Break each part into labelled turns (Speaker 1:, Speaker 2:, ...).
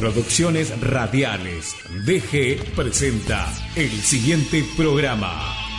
Speaker 1: Producciones Radiales. DG presenta el siguiente programa.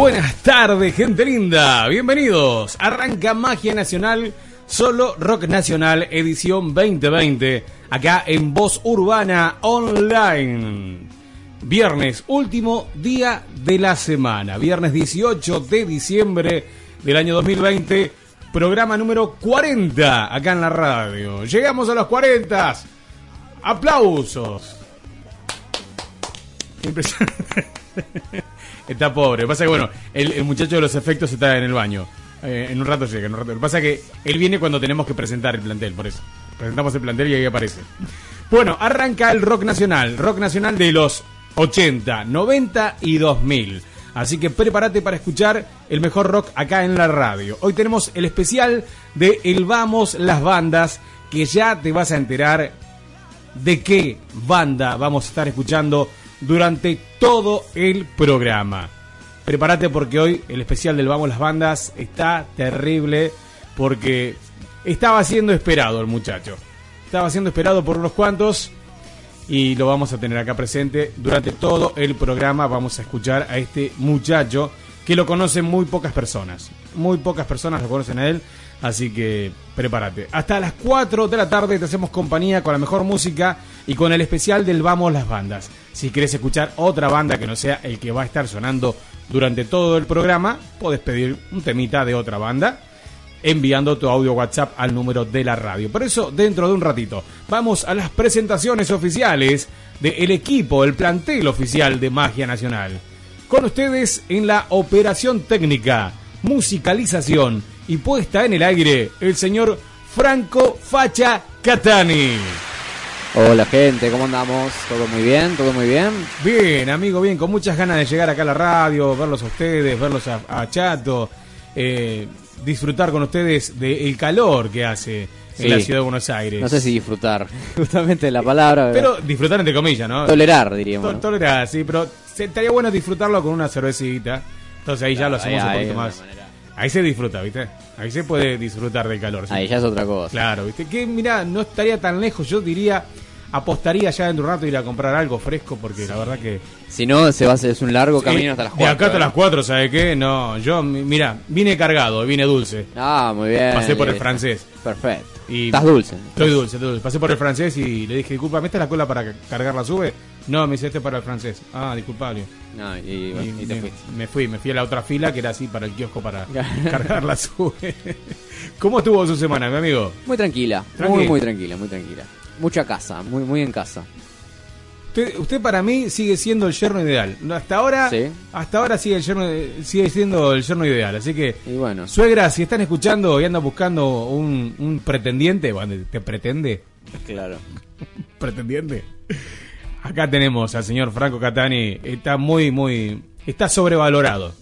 Speaker 2: Buenas tardes, gente linda. Bienvenidos. Arranca Magia Nacional, solo Rock Nacional, edición 2020, acá en Voz Urbana Online. Viernes, último día de la semana. Viernes 18 de diciembre del año 2020. Programa número 40 acá en la radio. Llegamos a los 40. Aplausos. Impresionante. Está pobre. Pasa que, bueno, el, el muchacho de los efectos está en el baño. Eh, en un rato llega, en un rato. Lo que pasa es que él viene cuando tenemos que presentar el plantel, por eso. Presentamos el plantel y ahí aparece. Bueno, arranca el rock nacional. Rock nacional de los 80, 90 y 2000. Así que prepárate para escuchar el mejor rock acá en la radio. Hoy tenemos el especial de El Vamos las Bandas, que ya te vas a enterar de qué banda vamos a estar escuchando durante todo el programa. Prepárate porque hoy el especial del Vamos las Bandas está terrible porque estaba siendo esperado el muchacho. Estaba siendo esperado por unos cuantos y lo vamos a tener acá presente durante todo el programa. Vamos a escuchar a este muchacho que lo conocen muy pocas personas. Muy pocas personas lo conocen a él. Así que prepárate. Hasta las 4 de la tarde te hacemos compañía con la mejor música y con el especial del Vamos las Bandas. Si quieres escuchar otra banda que no sea el que va a estar sonando durante todo el programa, puedes pedir un temita de otra banda enviando tu audio WhatsApp al número de la radio. Por eso, dentro de un ratito, vamos a las presentaciones oficiales del equipo, el plantel oficial de Magia Nacional. Con ustedes en la operación técnica, musicalización y puesta en el aire, el señor Franco Facha Catani.
Speaker 3: Hola gente, ¿cómo andamos? ¿Todo muy bien? ¿Todo muy bien?
Speaker 2: Bien, amigo, bien, con muchas ganas de llegar acá a la radio, verlos a ustedes, verlos a, a Chato, eh, disfrutar con ustedes del calor que hace
Speaker 3: Sí.
Speaker 2: en la ciudad de Buenos Aires.
Speaker 3: No sé si disfrutar, justamente la palabra.
Speaker 2: Pero disfrutar entre comillas, ¿no?
Speaker 3: tolerar, diríamos.
Speaker 2: Tolerar, sí, pero estaría bueno disfrutarlo con una cervecita. Entonces ahí ya lo
Speaker 3: Ahí-
Speaker 2: hacemos un poquito
Speaker 3: de
Speaker 2: más.
Speaker 3: manera.
Speaker 2: Ahí se disfruta, ¿viste? Ahí se puede disfrutar del calor. sí.
Speaker 3: Ahí ya es otra cosa.
Speaker 2: Claro, ¿viste? Que mira, no estaría tan lejos. Yo diría, apostaría ya dentro de un rato ir a comprar algo fresco porque la verdad que.
Speaker 3: Si no, se va a hacer es un largo camino
Speaker 2: Eh,
Speaker 3: hasta las
Speaker 2: De
Speaker 3: 4.
Speaker 2: acá hasta las 4, ¿sabe qué? No, yo, mi- mira, vine cargado, vine dulce.
Speaker 3: Ah, muy bien.
Speaker 2: Pasé por el francés.
Speaker 3: Perfecto.
Speaker 2: Y
Speaker 3: Estás dulce.
Speaker 2: Estoy dulce, estoy dulce. Pasé por el francés y le dije, disculpa, ¿me esta es la cola para ca- cargar la sube? No, me dice, este es para el francés. Ah, disculpable.
Speaker 3: No, y, y-
Speaker 2: Y
Speaker 3: y te
Speaker 2: me,
Speaker 3: fuiste.
Speaker 2: me fui, me fui a la otra fila que era así para el kiosco para cargar la sube. ¿Cómo estuvo su semana, mi amigo?
Speaker 3: Muy tranquila,
Speaker 2: Tranqui.
Speaker 3: muy, muy tranquila, muy tranquila. Mucha casa, muy, muy en casa.
Speaker 2: Usted, usted para mí sigue siendo el yerno ideal. Hasta ahora,
Speaker 3: Sí.
Speaker 2: hasta ahora sigue, el yerno, sigue siendo el yerno ideal. Así que,
Speaker 3: Y bueno,
Speaker 2: suegra, si están escuchando y andan buscando un, un pretendiente, bueno, ¿te pretende?
Speaker 3: claro.
Speaker 2: pretendiente. Acá tenemos al señor Franco Catani. Está muy, muy. Está sobrevalorado.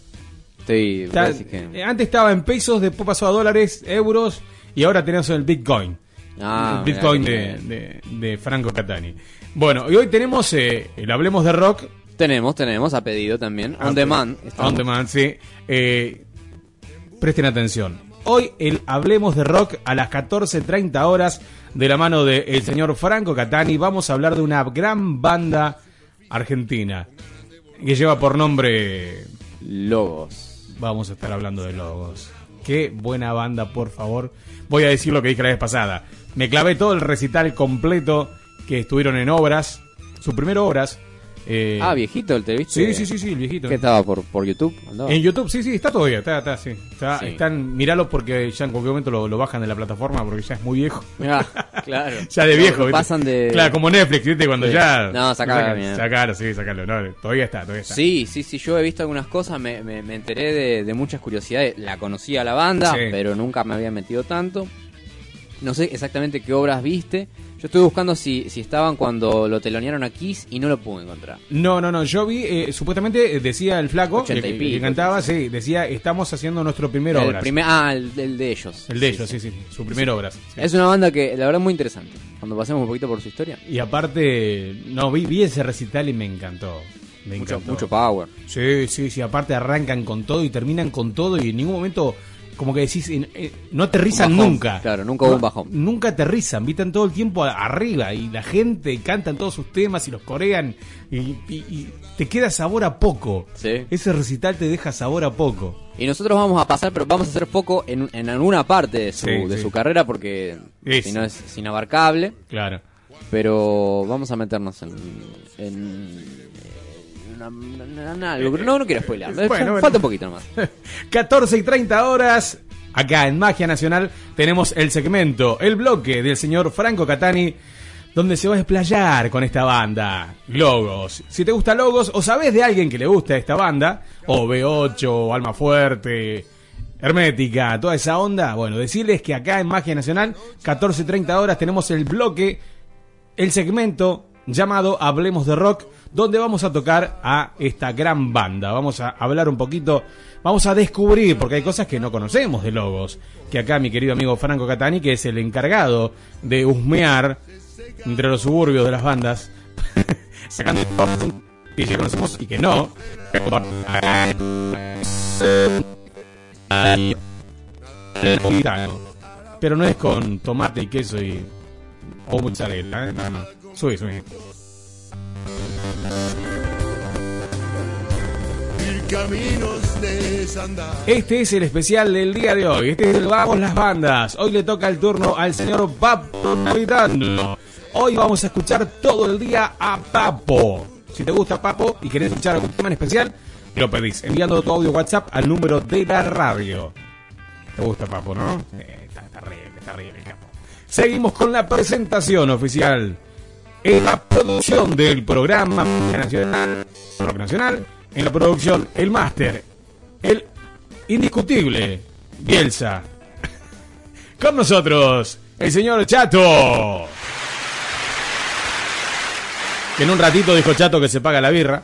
Speaker 2: Está-
Speaker 3: decir que-
Speaker 2: eh, antes estaba en pesos, después pasó a dólares, euros y ahora tenemos el Bitcoin.
Speaker 3: Ah,
Speaker 2: el Bitcoin de,
Speaker 3: que-
Speaker 2: de- de Franco Catani. Bueno, y hoy tenemos eh, el Hablemos de Rock.
Speaker 3: Tenemos, tenemos, a pedido también. On demand. estamos.
Speaker 2: On demand, sí. Eh, presten atención. Hoy el Hablemos de Rock a las 14.30 horas de la mano del señor Franco Catani. Vamos a hablar de una gran banda argentina que lleva por nombre...
Speaker 3: Logos.
Speaker 2: Vamos a estar hablando de Logos. Qué buena banda, por favor. Voy a decir lo que dije la vez pasada. Me clavé todo el recital completo que estuvieron en obras. Su primer obras. Eh,
Speaker 3: Ah, viejito, ¿el te
Speaker 2: Sí, sí, sí, sí, el viejito.
Speaker 3: ¿Qué estaba por, por YouTube? Andaba.
Speaker 2: En YouTube, sí, sí, está todavía, está, está, sí. Está-
Speaker 3: Sí.
Speaker 2: Están, míralo porque ya en cualquier momento lo, lo bajan de la plataforma porque ya es muy viejo.
Speaker 3: Mirá, claro.
Speaker 2: Ya de viejo.
Speaker 3: Pasan de.
Speaker 2: Claro, como Netflix, ¿viste? Cuando
Speaker 3: Sí.
Speaker 2: ya.
Speaker 3: No, sacalo.
Speaker 2: Sacalo, sí, sacalo. No, todavía está, todavía está.
Speaker 3: Sí, sí, sí, yo he visto algunas cosas, me, me, me enteré de, de muchas curiosidades. La conocía la banda,
Speaker 2: Sí.
Speaker 3: pero nunca me había metido tanto. No sé exactamente qué obras viste. Yo estuve buscando si, si estaban cuando lo telonearon a Kiss y no lo pude encontrar.
Speaker 2: No, no, no. Yo vi, eh, supuestamente eh, decía el flaco,
Speaker 3: Ochenta
Speaker 2: que, que cantaba,
Speaker 3: sí,
Speaker 2: decía, estamos haciendo nuestro primer
Speaker 3: el
Speaker 2: obras.
Speaker 3: primer, ah, el, el de ellos.
Speaker 2: El de
Speaker 3: Sí,
Speaker 2: ellos, sí,
Speaker 3: sí.
Speaker 2: sí, su primer obras. sí.
Speaker 3: Es una banda que la verdad muy interesante. Cuando pasemos un poquito por su historia.
Speaker 2: Y aparte, no, vi, vi ese recital y me encantó. Me
Speaker 3: Mucho,
Speaker 2: encantó.
Speaker 3: mucho power.
Speaker 2: Sí, sí, sí, aparte arrancan con todo y terminan con todo y en ningún momento como que decís, eh, no aterrizan
Speaker 3: bajón,
Speaker 2: nunca.
Speaker 3: claro, nunca hubo un bajón.
Speaker 2: Nunca aterrizan, vitan todo el tiempo arriba y la gente cantan todos sus temas y los corean y, y- y te queda sabor a poco.
Speaker 3: Sí.
Speaker 2: Ese recital te deja sabor a poco.
Speaker 3: Y nosotros vamos a pasar, pero vamos a hacer foco en, en alguna parte de su,
Speaker 2: Sí,
Speaker 3: de
Speaker 2: sí.
Speaker 3: su carrera porque si no es inabarcable.
Speaker 2: Claro.
Speaker 3: Pero vamos a meternos en. en, no, no quiero spoiler.
Speaker 2: Bueno, bueno.
Speaker 3: Falta un poquito nomás.
Speaker 2: 14 y 30 horas. Acá en Magia Nacional tenemos el segmento, el bloque del señor Franco Catani, donde se va a desplayar con esta banda. Logos. Si te gusta Logos o sabes de alguien que le gusta esta banda, o B8, o Alma Fuerte, Hermética, toda esa onda, bueno, decirles que acá en Magia Nacional, 14 y 30 horas, tenemos el bloque el segmento llamado Hablemos de Rock, donde vamos a tocar a esta gran banda. Vamos a hablar un poquito, vamos a descubrir, porque hay cosas que no conocemos de Logos, que acá mi querido amigo Franco Catani, que es el encargado de husmear entre los suburbios de las bandas, sacando que ya conocemos y que no. Pero no es con tomate y queso y o mozzarella, ¿eh? No, no. Subí, subí. Este es el especial del día de hoy. Este es el Vamos las Bandas. Hoy le toca el turno al señor Papo Navidano. Hoy vamos a escuchar todo el día a Papo. Si te gusta Papo y querés escuchar algún tema en especial, lo pedís enviando tu audio WhatsApp al número de la radio. ¿Te gusta Papo, no? Eh, está terrible, está terrible, capo. Seguimos con la presentación oficial. En la producción del programa nacional, Rock Nacional, en la producción, el máster, el indiscutible Bielsa. Con nosotros, el señor Chato. Que en un ratito dijo Chato que se paga la birra.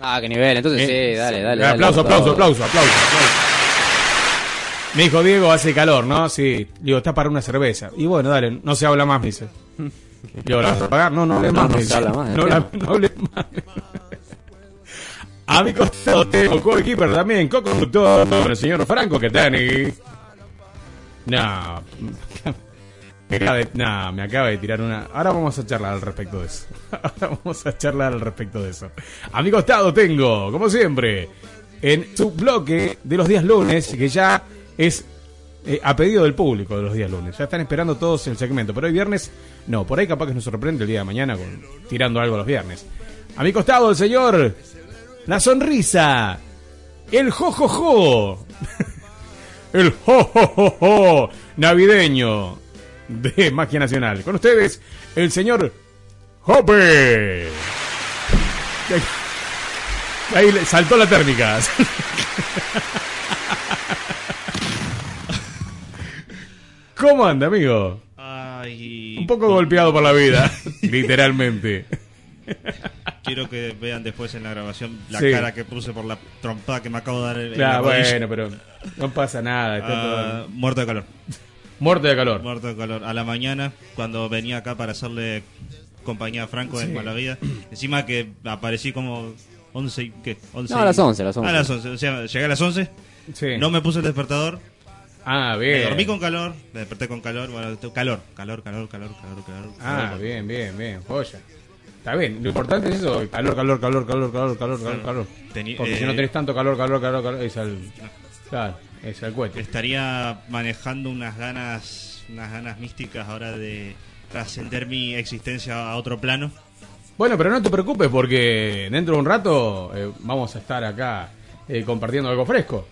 Speaker 3: Ah, qué nivel. Entonces
Speaker 2: Eh,
Speaker 3: sí, dale, dale.
Speaker 2: Aplauso,
Speaker 3: dale,
Speaker 2: aplauso, aplauso, aplauso, aplauso. Me dijo Diego, hace calor, ¿no? Sí. Digo, está para una cerveza. Y bueno, dale, no se habla más, me dice. Digo, ¿la vas a pagar? No, no hables
Speaker 3: No,
Speaker 2: más.
Speaker 3: no habla más
Speaker 2: No, no hables más. A mi costado tengo co-keeper también, co-conductor, con el señor Franco Catani. No. Me acaba de- no, me acaba de tirar una. Ahora vamos a charlar al respecto de eso. Ahora vamos a charlar al respecto de eso. A mi costado tengo, como siempre, en su bloque de los días lunes, que ya es eh, a pedido del público de los días lunes. Ya están esperando todos el segmento. Pero hoy viernes, no, por ahí capaz que nos sorprende el día de mañana con, tirando algo los viernes. A mi costado el señor, la sonrisa, el jojojo, el jojojojo navideño de Magia Nacional. Con ustedes, el señor ¡Jope! Ahí saltó la térmica. ¿Cómo anda, amigo?
Speaker 4: Ay,
Speaker 2: Un poco golpeado por la vida, literalmente.
Speaker 4: Quiero que vean después en la grabación la
Speaker 2: Sí.
Speaker 4: cara que puse por la trompada que me acabo de dar rodilla.
Speaker 2: bueno, pero no pasa nada. Está
Speaker 4: Ah,
Speaker 2: todo
Speaker 4: muerto de calor.
Speaker 2: muerto de calor.
Speaker 4: Muerto de calor. A la mañana, cuando venía acá para hacerle compañía a Franco en Malavida, encima que aparecí como 11 y ¿qué? 11
Speaker 3: No, a las 11, a las 11.
Speaker 4: A las 11. O sea, llegué a las 11,
Speaker 2: Sí.
Speaker 4: no me puse el despertador,
Speaker 2: Ah,
Speaker 4: me
Speaker 2: bien.
Speaker 4: dormí con calor, me desperté con calor, bueno, calor, calor, calor, calor, calor, calor.
Speaker 2: Ah,
Speaker 4: calor.
Speaker 2: bien, bien, bien. Joya. Está bien. Lo importante es eso. Calor, calor, calor, calor, calor, calor, calor, calor. Porque
Speaker 4: eh,
Speaker 2: si no tenés tanto calor, calor, calor, calor, es al... Claro, es al cohete.
Speaker 4: estaría manejando unas ganas unas ganas místicas ahora de trascender mi existencia a otro plano
Speaker 2: Bueno, pero no te preocupes porque dentro de un rato eh, vamos a estar acá eh, compartiendo algo fresco.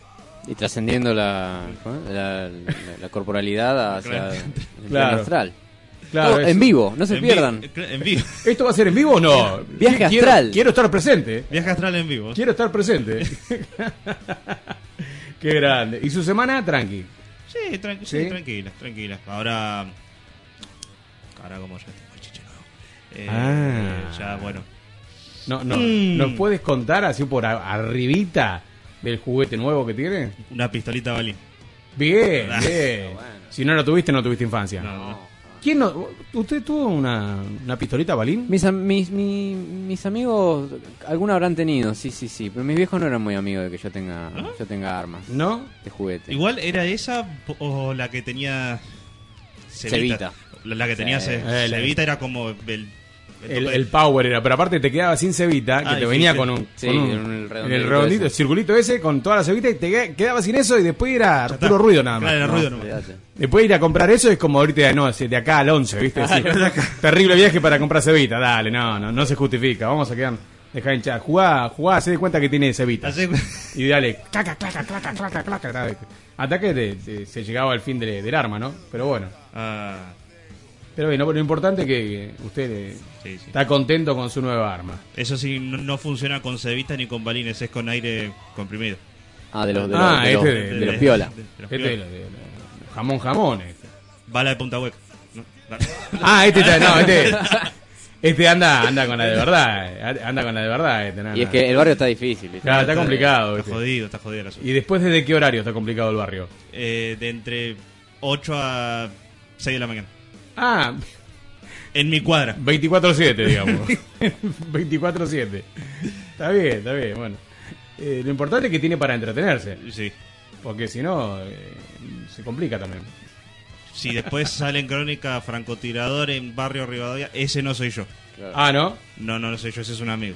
Speaker 3: Y trascendiendo la, la, la- la corporalidad hacia
Speaker 4: Claro.
Speaker 3: el
Speaker 2: Claro.
Speaker 3: astral.
Speaker 2: Claro,
Speaker 3: en vivo, no se
Speaker 4: En
Speaker 3: pierdan.
Speaker 4: en vivo
Speaker 2: ¿Esto va a ser en vivo o no?
Speaker 3: Viaje
Speaker 2: Quiero-
Speaker 3: astral.
Speaker 2: Quiero estar presente.
Speaker 4: viaje astral en vivo
Speaker 2: Quiero estar presente. Qué grande. ¿Y su semana? Tranqui.
Speaker 4: sí, tranqui-
Speaker 2: ¿Sí?
Speaker 4: sí, tranquila tranquila ahora ahora como ya tengo chiche nuevo eh,
Speaker 2: Ah.
Speaker 4: ya bueno
Speaker 2: No, no,
Speaker 4: Mm.
Speaker 2: ¿Nos puedes contar así por arribita del juguete nuevo que tiene?
Speaker 4: una pistolita balín
Speaker 2: Bien,
Speaker 4: Ah.
Speaker 2: bien. Si no lo tuviste, no tuviste infancia.
Speaker 4: no, no.
Speaker 2: ¿Quién no? ¿Usted tuvo una, una pistolita balín?
Speaker 3: Mis, am- mis, mi- mis amigos, algunos habrán tenido, sí, sí, sí. Pero mis viejos no eran muy amigos de que yo tenga, yo tenga armas
Speaker 2: ¿No?
Speaker 3: de juguete.
Speaker 4: igual era esa o la que tenía
Speaker 3: Cevita.
Speaker 4: la la que tenía
Speaker 3: Sí.
Speaker 4: Ce-
Speaker 2: Eh, la-
Speaker 4: Cevita era como el, el
Speaker 2: power era, pero aparte te quedaba sin cebita, que
Speaker 4: Ah,
Speaker 2: te venía con un,
Speaker 3: Sí,
Speaker 2: con un-
Speaker 3: el
Speaker 2: en el
Speaker 3: redondito
Speaker 2: redondito, el circulito ese, con toda la cebita y te queda- quedaba sin eso y después era puro ruido nada más.
Speaker 4: Claro,
Speaker 3: No,
Speaker 4: ruido
Speaker 3: olvídate.
Speaker 2: Después ir a comprar eso es como ahorita, no, de acá al 11, ¿viste?
Speaker 4: Ah,
Speaker 2: Sí. Terrible viaje para comprar cebita, dale, no, no, no se justifica, vamos a quedar, dejar hinchar, jugá, jugá, se de cuenta que tiene cebita. Y dale, claca, claca, claca, claca, claca, claca. Hasta que se llegaba al fin de- del arma, ¿no? Pero bueno.
Speaker 4: Ah,
Speaker 2: Pero bueno, lo importante es que usted eh,
Speaker 4: sí, sí.
Speaker 2: está contento con su nueva arma.
Speaker 4: Eso sí, no, no funciona con cebita ni con balines, es con aire comprimido.
Speaker 3: Ah, de los, de
Speaker 2: Ah,
Speaker 3: los, de
Speaker 2: este
Speaker 3: los,
Speaker 2: de-
Speaker 3: de
Speaker 2: de-
Speaker 3: los piola.
Speaker 4: de- de los
Speaker 2: Este
Speaker 4: piola.
Speaker 2: es lo de- lo- jamón, jamón. Este.
Speaker 4: Bala de punta hueca.
Speaker 2: Ah, este está, no, este, este anda, anda con la de verdad. Anda con la de verdad. Este, no,
Speaker 3: Y es
Speaker 2: no.
Speaker 3: que el barrio está difícil. ¿viste?
Speaker 2: Claro, está complicado.
Speaker 4: Está jodido, está jodido el asunto.
Speaker 2: ¿Y después desde qué horario está complicado el barrio?
Speaker 4: Eh, de entre 8 a 6 de la mañana.
Speaker 2: Ah,
Speaker 4: En mi cuadra.
Speaker 2: 24-7, digamos. 24-7. Está bien, está bien, bueno. Eh, lo importante es que tiene para entretenerse,
Speaker 4: Sí.
Speaker 2: porque si no, eh, se complica también.
Speaker 4: Si después sale en crónica francotirador en barrio Rivadavia, ese no soy yo.
Speaker 2: Ah, ¿no?
Speaker 4: No, no, no soy yo, ese es un amigo.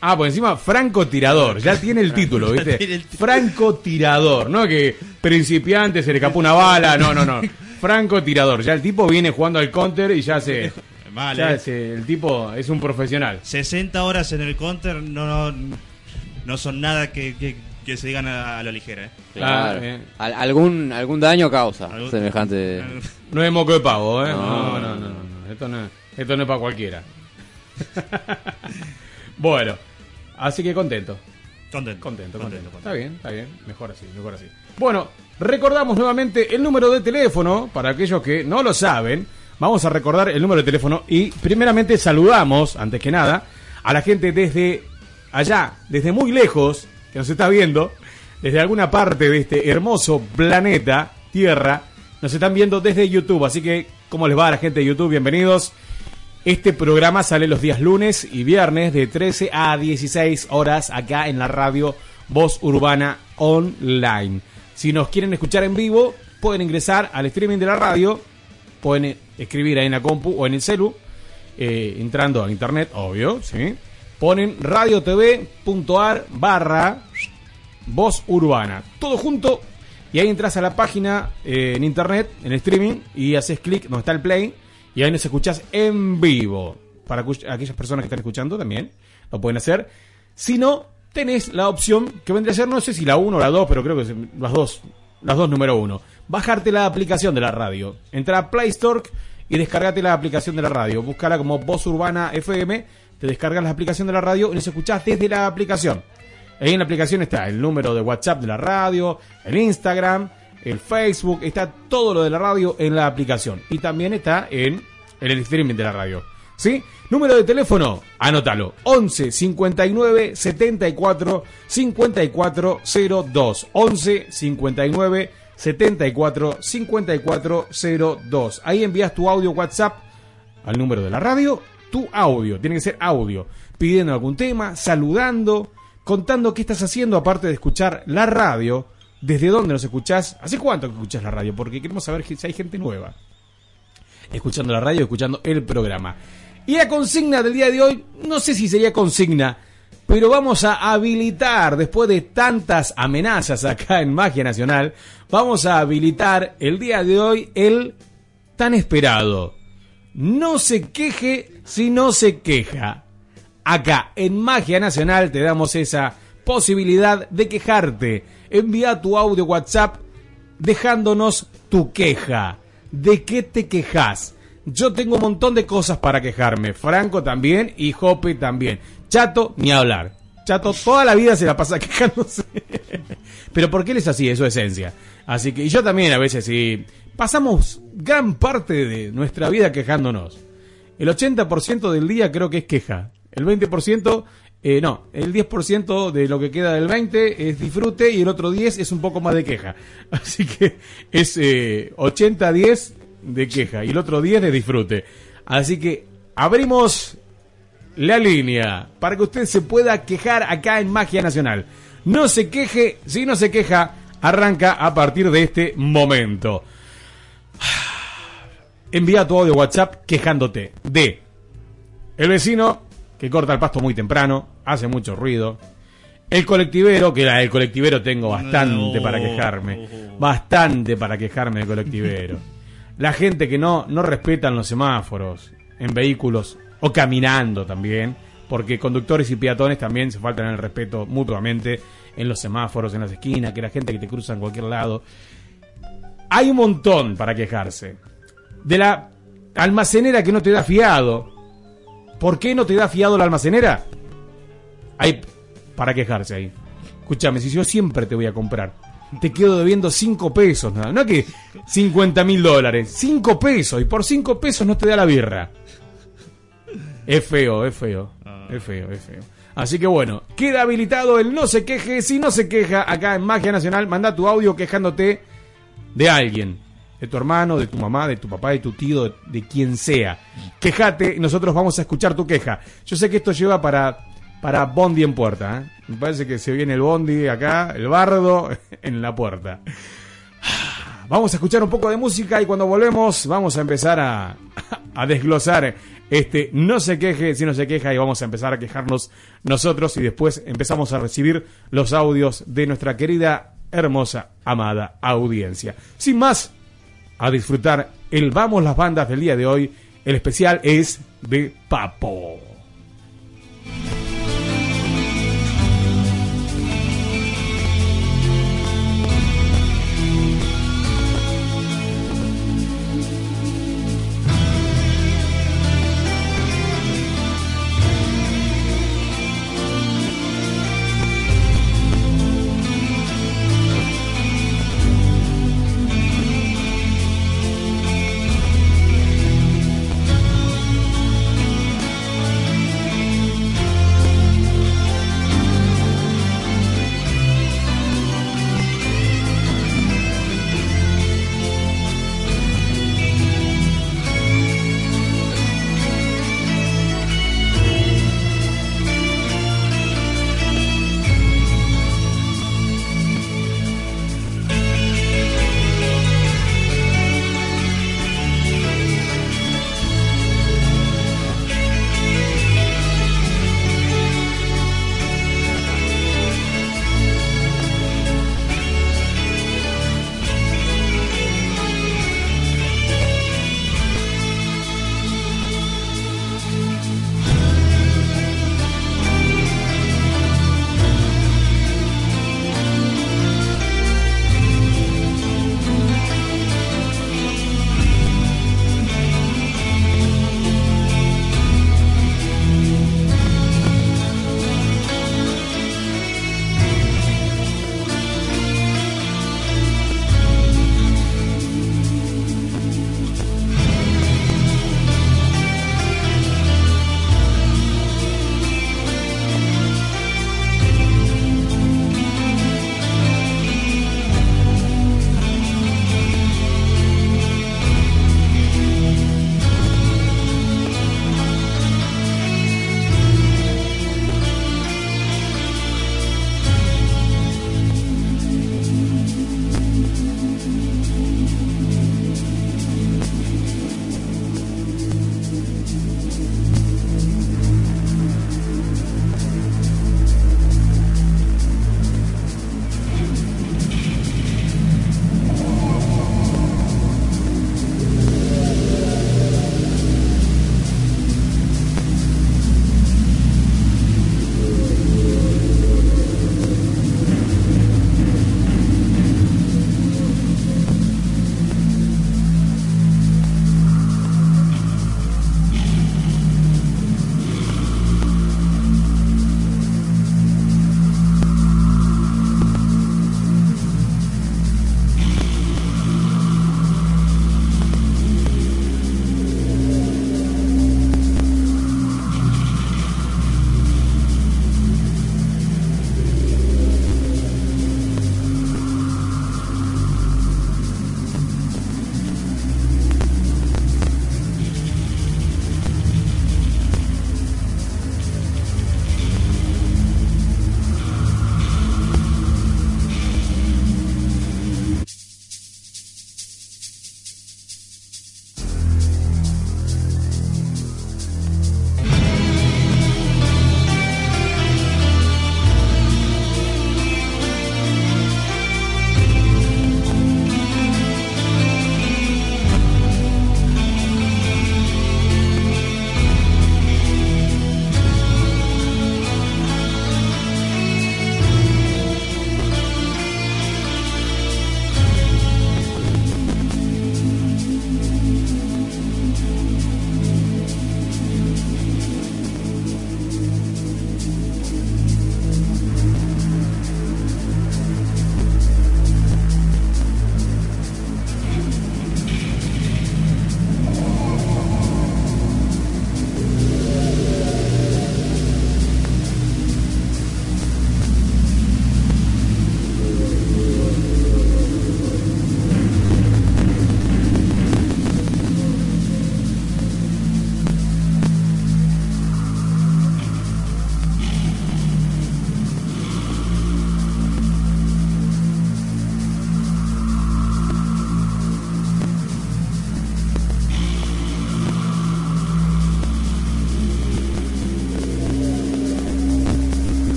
Speaker 2: Ah, por encima, francotirador, ya tiene el título, ¿viste? Francotirador, no que principiante se le escapó una bala, no, no, no. Francotirador, ya el tipo viene jugando al counter y ya se...
Speaker 4: Mal,
Speaker 2: ya se- el tipo es un profesional.
Speaker 4: 60 horas en el counter no, no, no son nada que, que, que se digan a, a la ligera. eh.
Speaker 3: Claro.
Speaker 2: Eh.
Speaker 3: Al- algún, algún daño causa
Speaker 4: Algún-
Speaker 3: semejante.
Speaker 2: No es moco de pavo, ¿eh? No,
Speaker 3: No,
Speaker 2: no, no, no, no. Esto no, esto no es para cualquiera. bueno, así que contento.
Speaker 4: Contento,
Speaker 2: Contento, contento.
Speaker 4: contento.
Speaker 2: Está bien, está bien. Mejor así, mejor así. Bueno, recordamos nuevamente el número de teléfono para aquellos que no lo saben. Vamos a recordar el número de teléfono y primeramente saludamos, antes que nada, a la gente desde allá, desde muy lejos, que nos está viendo, desde alguna parte de este hermoso planeta, Tierra, nos están viendo desde YouTube. Así que, ¿cómo les va a la gente de YouTube? Bienvenidos. Este programa sale los días lunes y viernes de 13 a 16 horas acá en la radio Voz Urbana Online. Si nos quieren escuchar en vivo, pueden ingresar al streaming de la radio, pueden eh, escribir ahí en la compu o en el celu, eh, entrando a internet, obvio, ¿sí? Ponen radiotv.ar barra Voz Urbana. Todo junto. Y ahí entras a la página eh, en internet, en streaming, y haces clic donde está el play. Y ahí nos escuchás en vivo. Para aquellas personas que están escuchando también, lo pueden hacer. Si no, tenés la opción que vendría a ser, no sé si la 1 o la 2, pero creo que las dos, las dos número uno. Bajarte la aplicación de la radio. Entra a Play Store y descargate la aplicación de la radio. Búscala como Voz Urbana FM, te descargas la aplicación de la radio y nos escuchás desde la aplicación. Ahí en la aplicación está el número de WhatsApp de la radio, el Instagram, el Facebook, está todo lo de la radio en la aplicación. Y también está en el streaming de la radio. ¿Sí? Número de teléfono, anótalo. 11 59 74 54 02. 11 59 74 54 02. Ahí envías tu audio WhatsApp al número de la radio, tu audio, tiene que ser audio, pidiendo algún tema, saludando, contando qué estás haciendo aparte de escuchar la radio, desde dónde nos escuchás, hace cuánto que escuchás la radio, porque queremos saber si hay gente nueva escuchando la radio, escuchando el programa. Y la consigna del día de hoy, no sé si sería consigna, pero vamos a habilitar, después de tantas amenazas acá en Magia Nacional, vamos a habilitar el día de hoy el tan esperado. No se queje si no se queja. Acá en Magia Nacional te damos esa posibilidad de quejarte. Envía tu audio WhatsApp dejándonos tu queja. ¿De qué te quejas? Yo tengo un montón de cosas para quejarme. Franco también y Jope también. Chato, ni hablar. Chato toda la vida se la pasa quejándose. Pero porque él es así, es su esencia. Así que, y yo también a veces sí. Pasamos gran parte de nuestra vida quejándonos. El 80% del día creo que es queja. El 20%, eh, no, el 10% de lo que queda del 20 es disfrute y el otro 10 es un poco más de queja. Así que es eh, 80-10 de queja y el otro 10 de disfrute. Así que abrimos la línea para que usted se pueda quejar acá en Magia Nacional. No se queje, si no se queja, arranca a partir de este momento. Envía tu audio WhatsApp quejándote de el vecino que corta el pasto muy temprano, hace mucho ruido. El colectivero, que la del colectivero tengo bastante
Speaker 4: No.
Speaker 2: para quejarme. Bastante para quejarme del colectivero. La gente que no, no respetan los semáforos en vehículos o caminando también, porque conductores y peatones también se faltan el respeto mutuamente en los semáforos, en las esquinas, que la gente que te cruza en cualquier lado. Hay un montón para quejarse. De la almacenera que no te da fiado. ¿Por qué no te da fiado la almacenera? Hay para quejarse ahí. Escúchame, si yo siempre te voy a comprar, te quedo debiendo 5 pesos, nada. No es que 50 mil dólares, 5 pesos. Y por 5 pesos no te da la birra. Es feo, es feo. Es feo, es feo. Así que bueno, queda habilitado el no se queje. Si no se queja acá en Magia Nacional, manda tu audio quejándote de alguien. De tu hermano, de tu mamá, de tu papá, de tu tío, de, de quien sea. Quejate y nosotros vamos a escuchar tu queja. Yo sé que esto lleva para, para Bondi en puerta. ¿eh? Me parece que se viene el Bondi acá, el bardo en la puerta. Vamos a escuchar un poco de música y cuando volvemos vamos a empezar a, a desglosar este no se queje si no se queja y vamos a empezar a quejarnos nosotros y después empezamos a recibir los audios de nuestra querida, hermosa, amada audiencia. Sin más, a disfrutar el Vamos las bandas del día de hoy. El especial es de Papo.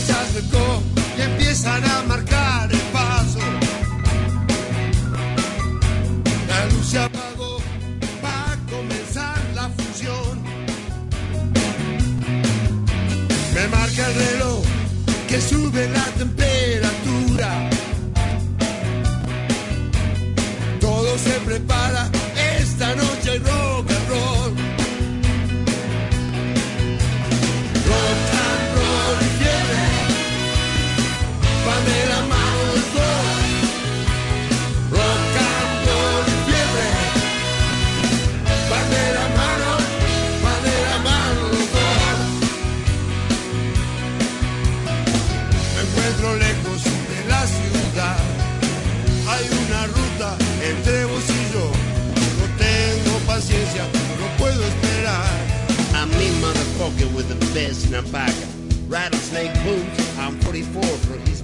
Speaker 5: Se acercó y empiezan a marcar marca el reloj que sube la temperatura. Todo se prepara, motherfucker with the best
Speaker 6: in a pocket. Rattlesnake boots, I'm 44 for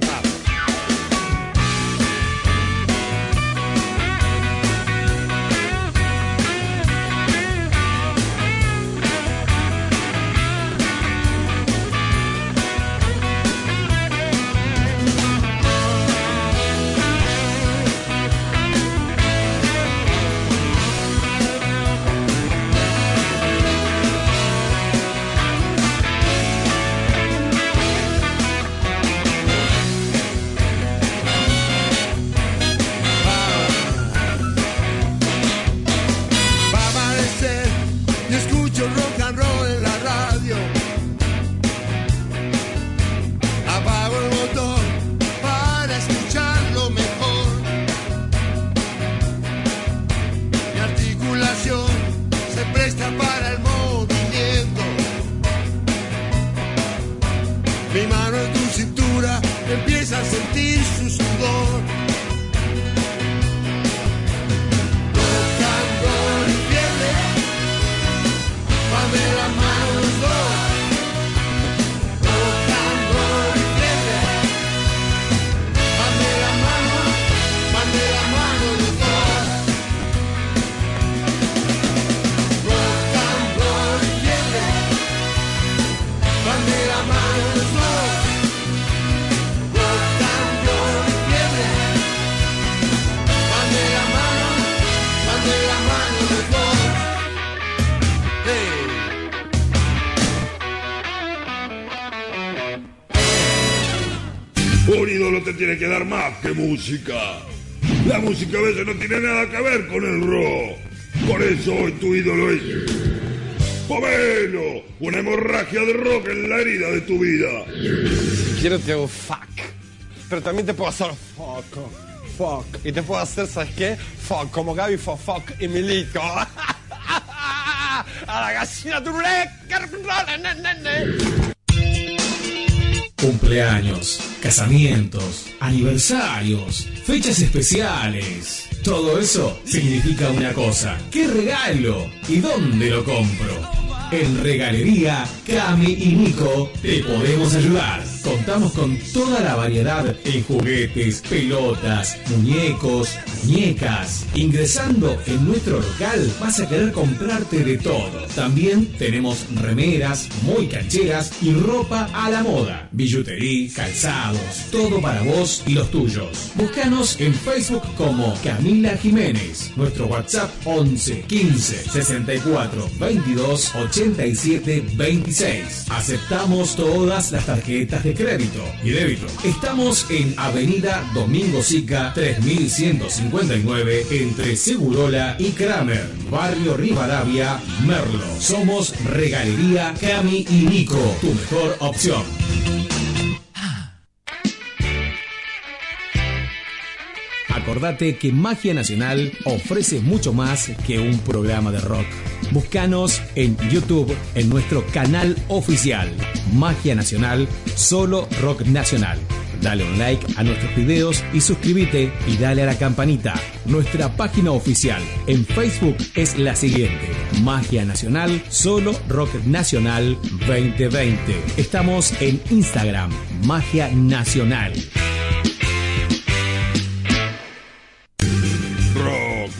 Speaker 6: música. La música a veces no tiene nada que ver con el rock. Por eso hoy tu ídolo es... Pomelo, una hemorragia de rock en la herida de tu vida.
Speaker 7: Quiero te hago fuck. Pero también te puedo hacer fuck. Fuck. Y te puedo hacer, ¿sabes qué? Fuck. Como Gaby fue fuck y Milico. A la gallina turuleca.
Speaker 2: Cumpleaños, casamientos, aniversarios, fechas especiales. Todo eso significa una cosa. ¿Qué regalo? ¿Y dónde lo compro? En Regalería Cami y Nico te podemos ayudar. Contamos con toda la variedad en juguetes, pelotas, muñecos, muñecas. Ingresando en nuestro local vas a querer comprarte de todo. También tenemos remeras muy cancheras y ropa a la moda. Billutería, calzados, todo para vos y los tuyos. Búscanos en Facebook como Camila Jiménez. Nuestro WhatsApp 11 15 64 22 87 26. Aceptamos todas las tarjetas de crédito y débito. Estamos en Avenida Domingo Sica 3159 entre Segurola y Kramer, Barrio Rivadavia, Merlo. Somos Regalería Cami y Nico, tu mejor opción. Acordate que Magia Nacional ofrece mucho más que un programa de rock. Búscanos en YouTube en nuestro canal oficial Magia Nacional, solo rock nacional.
Speaker 1: Dale un like a nuestros videos y suscríbete y dale a la campanita. Nuestra página oficial en Facebook es la siguiente: Magia Nacional, solo Rock Nacional 2020. Estamos en Instagram, Magia Nacional.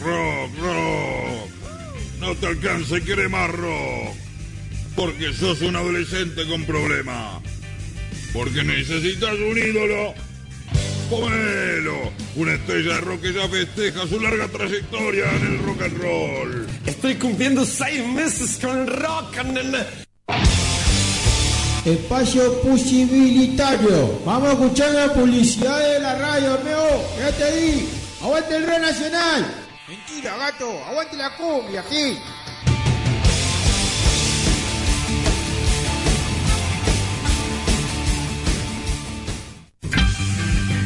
Speaker 6: Rock, rock, rock. No te alcanza y quiere más rock. Porque sos un adolescente con problemas. Porque necesitas un ídolo. Pomelo, una estrella de rock que ya festeja su larga trayectoria en el rock and roll.
Speaker 7: Estoy cumpliendo seis meses con el rock and el...
Speaker 8: Espacio posibilitario. Vamos a escuchar la publicidad de la radio, amigo. Quédate ahí. Aguante el Rey Nacional. Mentira, gato. Aguante la cumbia aquí.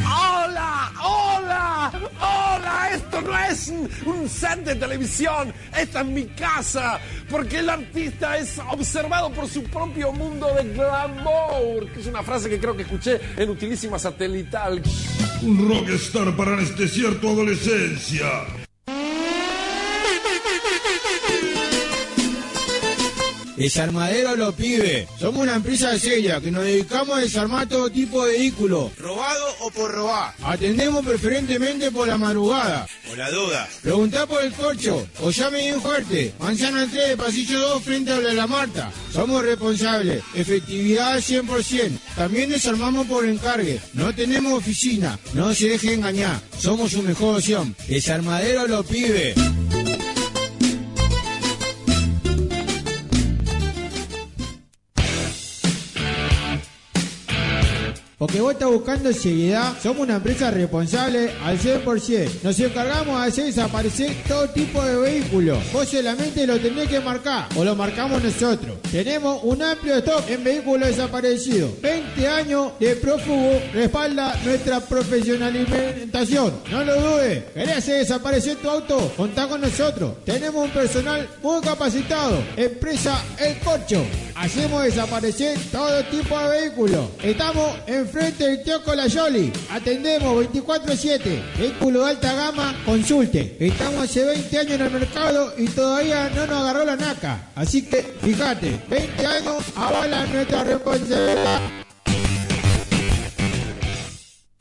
Speaker 7: ¡Hola! ¡Hola! ¡Hola! Esto no es un, un set de televisión, esta es mi casa, porque el artista es observado por su propio mundo de glamour, que es una frase que creo que escuché en Utilísima Satelital.
Speaker 6: Un rockstar para anestesiar tu adolescencia.
Speaker 8: Desarmadero lo pide. Somos una empresa seria que nos dedicamos a desarmar todo tipo de vehículos, robado o por robar. Atendemos preferentemente por la madrugada.
Speaker 9: Por la duda.
Speaker 8: Preguntá por el corcho o llame bien fuerte. Manzana 3, pasillo 2, frente a la Marta. Somos responsables. Efectividad al 100%. También desarmamos por encargue. No tenemos oficina. No se deje engañar. Somos su mejor opción. Desarmadero lo pide. Porque vos estás buscando seriedad, somos una empresa responsable al 100%. Nos encargamos de hacer desaparecer todo tipo de vehículos. Vos solamente lo tenés que marcar o lo marcamos nosotros. Tenemos un amplio stock en vehículos desaparecidos. 20 años de prófugo respalda nuestra profesionalización. No lo dudes. ¿Querés hacer desaparecer tu auto? Contá con nosotros. Tenemos un personal muy capacitado. Empresa El Corcho. Hacemos desaparecer todo tipo de vehículos. Estamos enfrente del Teoco La Yoli. Atendemos 24-7. Vehículo de alta gama, consulte. Estamos hace 20 años en el mercado y todavía no nos agarró la naca. Así que fíjate, 20 años avala nuestra responsabilidad.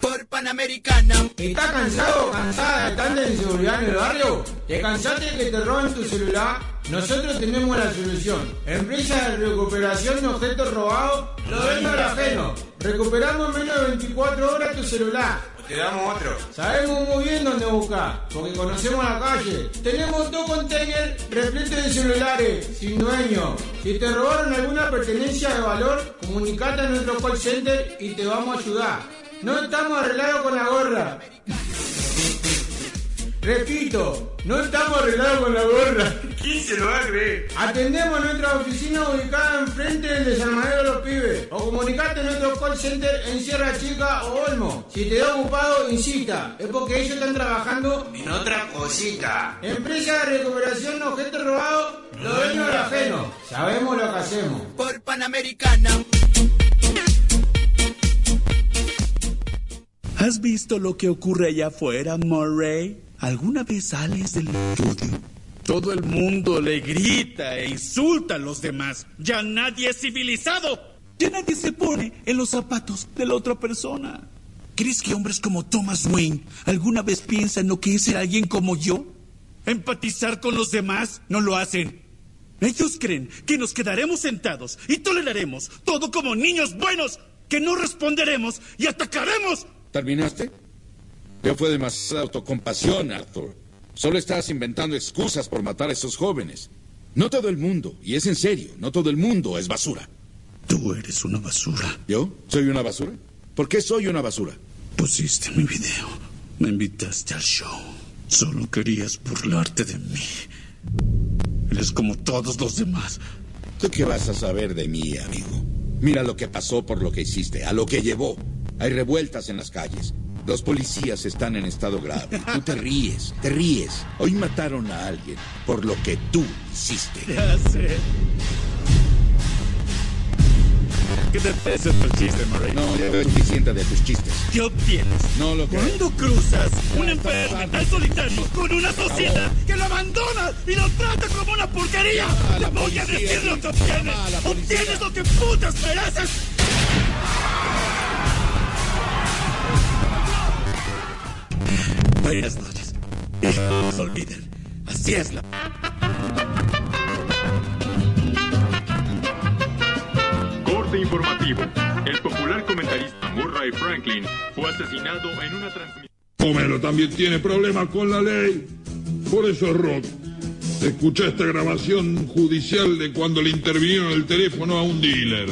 Speaker 9: Por Panamericana.
Speaker 8: ¿Estás cansado o cansada de tanta inseguridad en el barrio? ¿Te cansaste de que te roben tu celular? Nosotros tenemos la solución. Empresa de recuperación de objetos robados, lo vendo al ajeno. Recuperamos en menos de 24 horas tu celular.
Speaker 9: Te damos otro.
Speaker 8: Sabemos muy bien dónde buscar, porque conocemos la calle. Tenemos dos containers repletos de celulares, sin dueño. Si te robaron alguna pertenencia de valor, comunicate a nuestro call center y te vamos a ayudar. No estamos arreglados con la gorra. Repito, no estamos arreglados con la gorra.
Speaker 9: ¿Quién se lo va a creer?
Speaker 8: Atendemos nuestra oficina ubicada enfrente del desarmadero de los pibes. O comunicate a nuestro call center en Sierra Chica o Olmo. Si te da ocupado, insista. Es porque ellos están trabajando
Speaker 9: En otra cosita.
Speaker 8: Empresa de recuperación de objetos robados, lo dueño del ajeno. Sabemos lo que hacemos.
Speaker 9: Por Panamericana.
Speaker 10: ¿Has visto lo que ocurre allá afuera, Murray? ¿Alguna vez sales del estudio? Todo el mundo le grita e insulta a los demás. Ya nadie es civilizado. Ya nadie se pone en los zapatos de la otra persona. ¿Crees que hombres como Thomas Wayne alguna vez piensan lo que es ser alguien como yo? ¿Empatizar con los demás? No lo hacen. Ellos creen que nos quedaremos sentados y toleraremos todo como niños buenos, que no responderemos y atacaremos
Speaker 11: ¿Terminaste? Ya fue demasiada autocompasión, Arthur. Solo estás inventando excusas por matar a esos jóvenes. No todo el mundo, y es en serio, no todo el mundo es basura.
Speaker 10: Tú eres una basura.
Speaker 11: ¿Yo? ¿Soy una basura? ¿Por qué soy una basura?
Speaker 10: Pusiste mi video. Me invitaste al show. Solo querías burlarte de mí. Eres como todos los demás.
Speaker 11: ¿Tú qué vas a saber de mí, amigo? Mira lo que pasó por lo que hiciste, a lo que llevó. Hay revueltas en las calles. Los policías están en estado grave. Tú te ríes, te ríes. Hoy mataron a alguien por lo que tú hiciste.
Speaker 10: Ya sé. ¿Qué te parece tu chiste, Murray?
Speaker 11: No, ya veo suficiente de tus chistes.
Speaker 10: ¿Qué obtienes?
Speaker 11: No lo creo.
Speaker 10: Cuando cruzas un enfermo mental solitario con una sociedad que lo abandona y lo trata como una porquería, te voy a decir lo que obtienes. Obtienes lo que putas mereces. Buenas noches. Y no se olviden, así es la...
Speaker 12: Corte informativo. El popular comentarista Murray Franklin fue asesinado en una transmisión.
Speaker 6: Homero también tiene problemas con la ley. Por eso Rock. Escuché esta grabación judicial de cuando le intervinieron el teléfono a un dealer.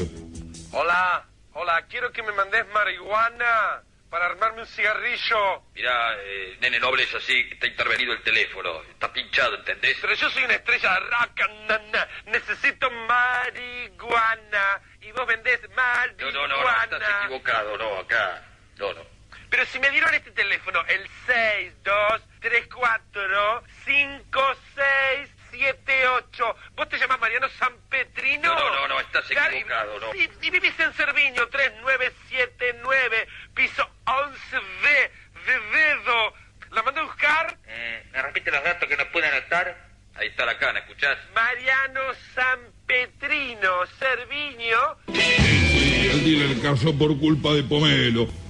Speaker 13: Hola, hola, quiero que me mandes marihuana para armarme un cigarrillo.
Speaker 14: Mira, eh, nene, no hables así, que está intervenido el teléfono. Está pinchado, ¿entendés?
Speaker 13: Pero yo soy una estrella de rock, na, na. necesito marihuana. Y vos vendés marihuana.
Speaker 14: no, no, no, estás equivocado, no, acá. No, no.
Speaker 13: Pero si me dieron este teléfono, el 62345678, ¿vos te llamas Mariano San Petrino?
Speaker 14: No, no, no, estás equivocado, no.
Speaker 13: Y, y vivís en Cerviño, 3979, piso 11B, de dedo. ¿La mando a buscar?
Speaker 14: Eh, ¿Me repite los datos que no pueden anotar? Ahí está la cana, ¿escuchás?
Speaker 13: Mariano San Petrino, Cerviño.
Speaker 6: El dealer casó por culpa de Pomelo.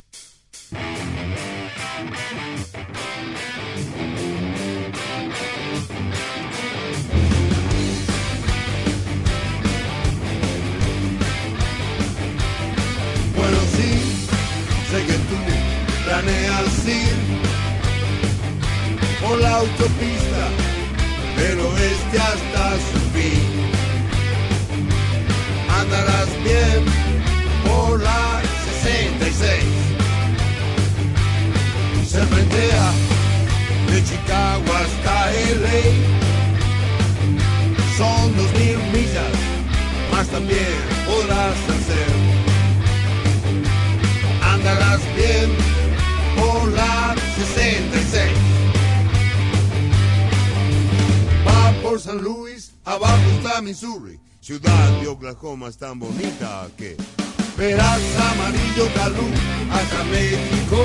Speaker 5: Son dos mil millas, más también podrás hacer andarás bien por la 66. Va por San Luis, abajo está Missouri, ciudad de Oklahoma es tan bonita que verás amarillo calú hasta México.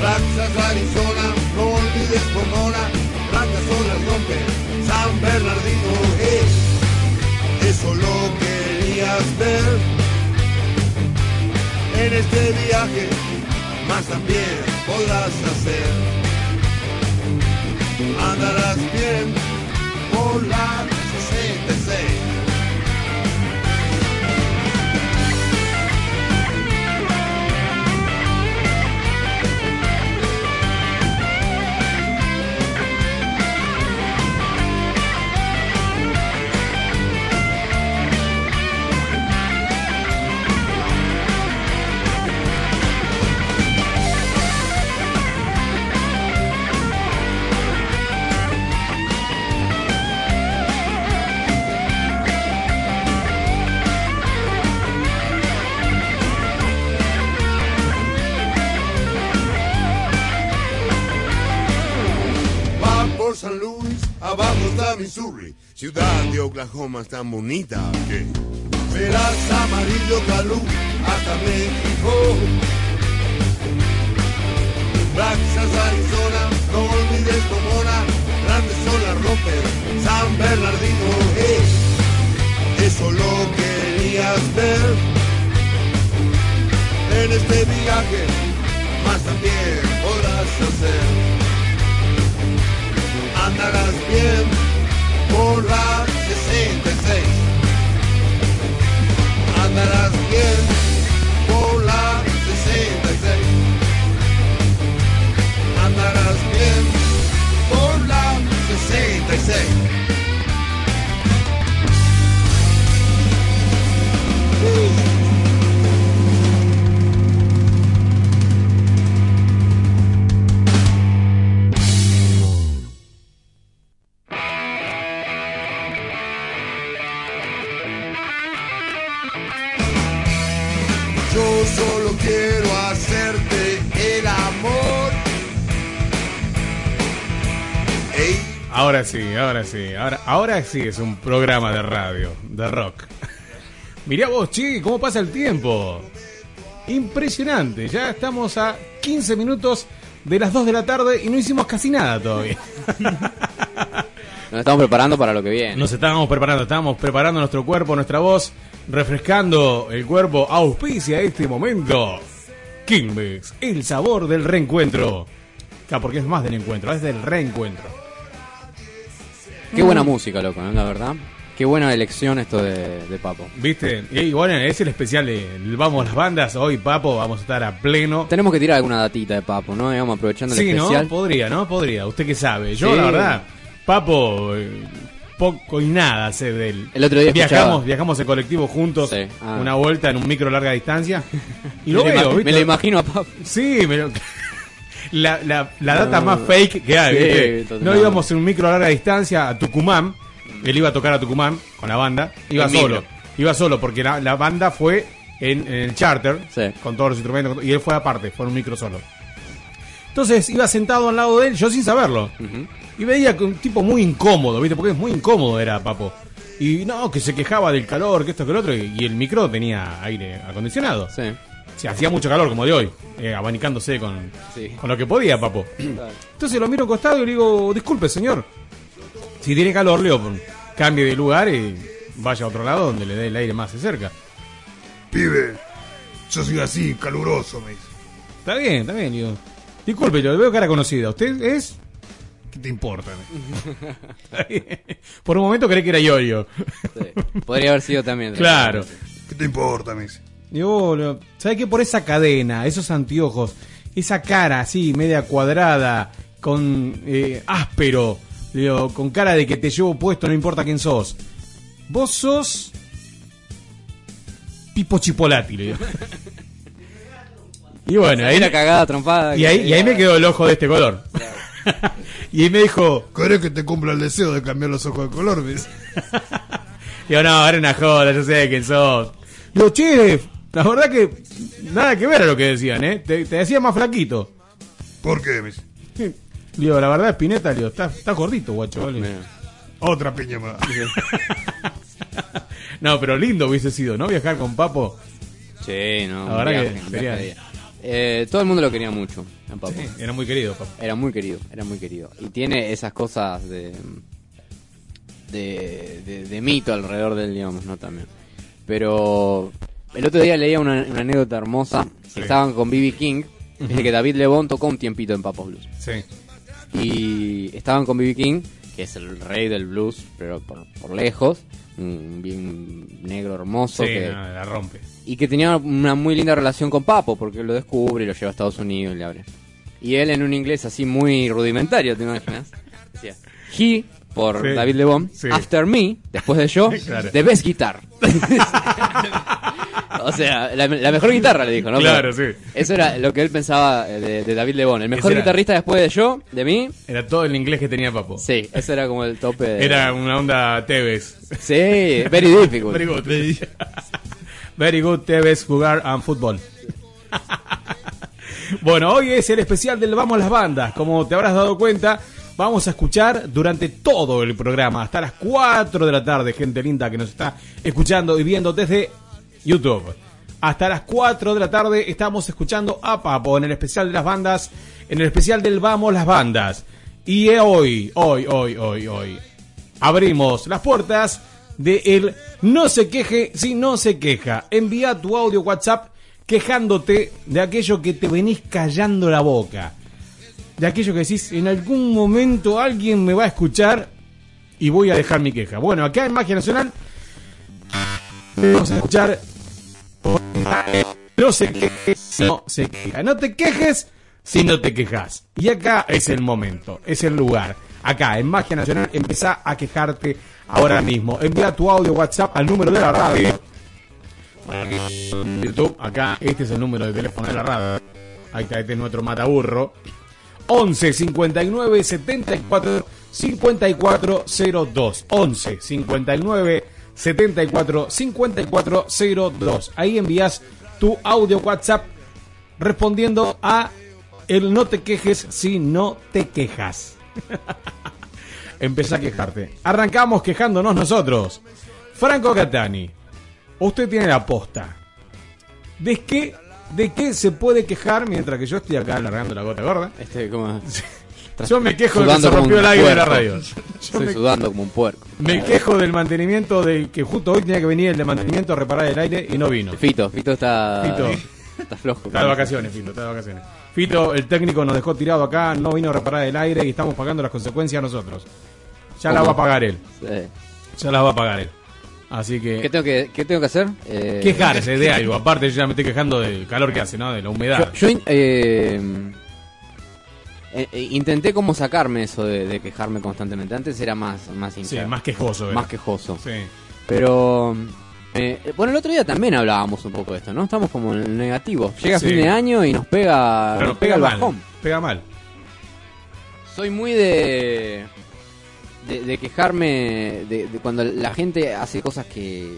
Speaker 5: Texas, Arizona, no olvides Pomona, blancas olas rompen San Bernardino, hey, eso lo querías ver en este viaje, más también podrás hacer. Andarás bien por la 66. Missouri, ciudad de Oklahoma tan bonita que verás amarillo calú hasta México. Texas, Arizona, no olvides Pomona, grandes son las San Bernardino, hey, eso lo querías ver. En este viaje, más también podrás hacer. Andarás bien por la 66. Andarás bien por la 66. Andarás bien la 66. Yo
Speaker 2: Ahora sí, ahora sí. Ahora, ahora sí es un programa de radio, de rock. Mirá vos, che, cómo pasa el tiempo. Impresionante, ya estamos a 15 minutos de las 2 de la tarde y no hicimos casi nada todavía.
Speaker 3: Nos estamos preparando para lo que viene.
Speaker 2: Nos estábamos preparando, estábamos preparando nuestro cuerpo, nuestra voz, refrescando el cuerpo. Auspicia este momento. Kingmix, el sabor del reencuentro. Claro, porque es más del encuentro, es del reencuentro.
Speaker 3: Qué buena música, loco, ¿no? la verdad. Qué buena elección esto de, de Papo.
Speaker 2: ¿Viste? Y bueno, es el especial de Vamos las bandas. Hoy, Papo, vamos a estar a pleno.
Speaker 3: Tenemos que tirar alguna datita de Papo, ¿no? Digamos, aprovechando el
Speaker 2: Sí, ¿no?
Speaker 3: especial.
Speaker 2: Podría, ¿no? Podría. ¿Usted qué sabe? Yo,
Speaker 3: Sí.
Speaker 2: la verdad, Papo, eh, poco y nada sé de él.
Speaker 3: El otro día
Speaker 2: viajamos,
Speaker 3: escuchaba-
Speaker 2: viajamos en colectivo juntos,
Speaker 3: Ah.
Speaker 2: una vuelta en un micro larga distancia. Y
Speaker 3: Me
Speaker 2: lo
Speaker 3: lo
Speaker 2: veo,
Speaker 3: me lo imagino a Papo.
Speaker 2: Sí, me lo- La, la, la data
Speaker 3: No.
Speaker 2: más fake que hay.
Speaker 3: Sí.
Speaker 2: No íbamos en un micro a larga distancia a Tucumán. Él iba a tocar a Tucumán con la banda. Iba
Speaker 3: En
Speaker 2: solo.
Speaker 3: micro.
Speaker 2: Iba solo porque la, la banda fue en, en el charter con todos los instrumentos y él fue aparte, fue en un micro solo. Entonces iba sentado al lado de él, yo sin saberlo. Y veía que un tipo muy incómodo, ¿viste? Porque es muy incómodo era Papo. Y no, que se quejaba del calor, que esto, que lo otro. Y, y el micro tenía aire acondicionado.
Speaker 3: Sí.
Speaker 2: Sí, hacía mucho calor como de hoy, eh, abanicándose con,
Speaker 3: Sí.
Speaker 2: con lo que podía, Papo. Entonces lo miro costado y le digo, disculpe, señor. Si tiene calor, le digo, cambie de lugar y vaya a otro lado donde le dé el aire más de cerca.
Speaker 6: Pibe, yo soy así, caluroso, me dice.
Speaker 2: Está bien, está bien, digo. Disculpe, yo le veo cara conocida. ¿Usted es? ¿Qué te importa? Está bien. Por un momento creí que era Yoyo.
Speaker 3: Podría haber sido también.
Speaker 2: Claro.
Speaker 6: ¿Qué te importa, me dice?
Speaker 2: Digo, lo- ¿sabe qué? Por esa cadena, esos anteojos, esa cara así, media cuadrada, con eh, áspero, digo, con cara de que te llevo puesto, no importa quién sos. Vos sos. Pipo Chipolati, le digo. Y bueno, ahí.
Speaker 3: Una cagada trompada.
Speaker 2: Y ahí, y ahí me quedó el ojo de este color. y ahí me dijo.
Speaker 6: ¿Querés que te cumpla el deseo de cambiar los ojos de color?
Speaker 2: Digo, no, era una joda, yo sé quién sos. Digo, che, la verdad que nada que ver a lo que decían, ¿eh? Te, te decía más flaquito.
Speaker 6: ¿Por qué, me dice?
Speaker 2: Digo, la verdad, Spinetta, digo, está, está gordito, guacho. ¿vale?
Speaker 6: Otra piña más.
Speaker 2: no, pero lindo hubiese sido, ¿no? Viajar con Papo.
Speaker 3: Sí, no.
Speaker 2: La verdad
Speaker 3: viaje,
Speaker 2: que sería-
Speaker 3: viaje. Eh, todo el mundo lo quería mucho, a Papo.
Speaker 2: Sí, era muy querido, Papo.
Speaker 3: Era muy querido, era muy querido. Y tiene esas cosas de. de, de, de mito alrededor del, digamos, ¿no? También. Pero. El otro día leía una, una anécdota hermosa.
Speaker 2: Sí.
Speaker 3: Estaban con B.B. King.
Speaker 2: Ujú.
Speaker 3: Dice que David Lebón tocó un tiempito en Papos Blues.
Speaker 2: Sí.
Speaker 3: Y estaban con B.B. King, que es el rey del blues, pero por, por lejos. Un bien negro hermoso.
Speaker 2: Sí,
Speaker 3: que,
Speaker 2: no, la rompe.
Speaker 3: y que tenía una muy linda relación con Papo, porque lo descubre y lo lleva a Estados Unidos y le abre. Y él en un inglés así muy rudimentario, ¿te imaginas? Decía, he, por
Speaker 2: Sí.
Speaker 3: David Lebón,
Speaker 2: Sí.
Speaker 3: after me, después de yo,
Speaker 2: Claro.
Speaker 3: the best guitar. o sea, la, la mejor guitarra le dijo, ¿no?
Speaker 2: Claro,
Speaker 3: Pero
Speaker 2: sí.
Speaker 3: Eso era lo que él pensaba eh, de, de David Lebón. El mejor
Speaker 2: era-
Speaker 3: guitarrista después de yo, de mí.
Speaker 2: Era todo el inglés que tenía Papo.
Speaker 3: Sí, eso era como el tope de...
Speaker 2: Era una onda Tevez.
Speaker 3: Sí, very difficult.
Speaker 2: Very good. Very good Tevez jugar and fútbol. bueno, hoy es el especial del Vamos las Bandas. Como te habrás dado cuenta, vamos a escuchar durante todo el programa, hasta las 4 de la tarde, gente linda que nos está escuchando y viendo desde YouTube. Hasta las 4 de la tarde estamos escuchando a Papo en el especial de las bandas, en el especial del Vamos las Bandas. Y hoy, hoy, hoy, hoy, hoy, abrimos las puertas de el No se queje si no se queja. Envía tu audio WhatsApp quejándote de aquello que te venís callando la boca. De aquello que decís, en algún momento alguien me va a escuchar y voy a dejar mi queja. Bueno, acá en Magia Nacional vamos a escuchar no se queje si no se queja. No te quejes si no te quejas. Y acá es el momento, es el lugar. Acá en Magia Nacional empezá a quejarte ahora mismo. Envía tu audio WhatsApp al número de la radio. YouTube, acá este es el número de teléfono de la radio. Ahí está, este es nuestro mataburro. 11 59 74 54 02. 11 59 74 54 02. Ahí envías tu audio WhatsApp respondiendo a el no te quejes si no te quejas. Empezá a quejarte. Arrancamos quejándonos nosotros. Franco Catani. usted tiene la posta. ¿De qué, ¿De qué se puede quejar mientras que yo estoy acá largando la gota gorda?
Speaker 3: Este, como...
Speaker 2: Yo me quejo de que se rompió el aire de la radio. Yo
Speaker 3: Estoy
Speaker 2: me-
Speaker 3: sudando como un puerco.
Speaker 2: Me quejo del mantenimiento de que justo hoy tenía que venir el de mantenimiento a reparar el aire y no vino.
Speaker 3: Fito, Fito está...
Speaker 2: Fito.
Speaker 3: Está flojo.
Speaker 2: Está de vacaciones, Fito, está de vacaciones. Fito, el técnico nos dejó tirado acá, no vino a reparar el aire y estamos pagando las consecuencias nosotros. Ya las va a pagar él.
Speaker 3: Sí.
Speaker 2: Ya las va a pagar él. Así que...
Speaker 3: ¿Qué tengo que, qué tengo que hacer? Eh,
Speaker 2: Quejarse de algo. Aparte, yo ya me estoy quejando del calor que hace, ¿no? De la humedad.
Speaker 3: Yo, eh, eh, eh, intenté como sacarme eso de, de quejarme constantemente. Antes era más más
Speaker 2: Sí, más quejoso. era.
Speaker 3: Más quejoso.
Speaker 2: Sí.
Speaker 3: Pero bueno, el otro día también hablábamos un poco de esto, ¿no? Estamos como en el negativo. Llega
Speaker 2: Sí.
Speaker 3: fin de año y nos pega
Speaker 2: Pero
Speaker 3: nos pega el
Speaker 2: mal.
Speaker 3: bajón.
Speaker 2: Pega mal.
Speaker 3: Soy muy de de, de quejarme de, de cuando la gente hace cosas que,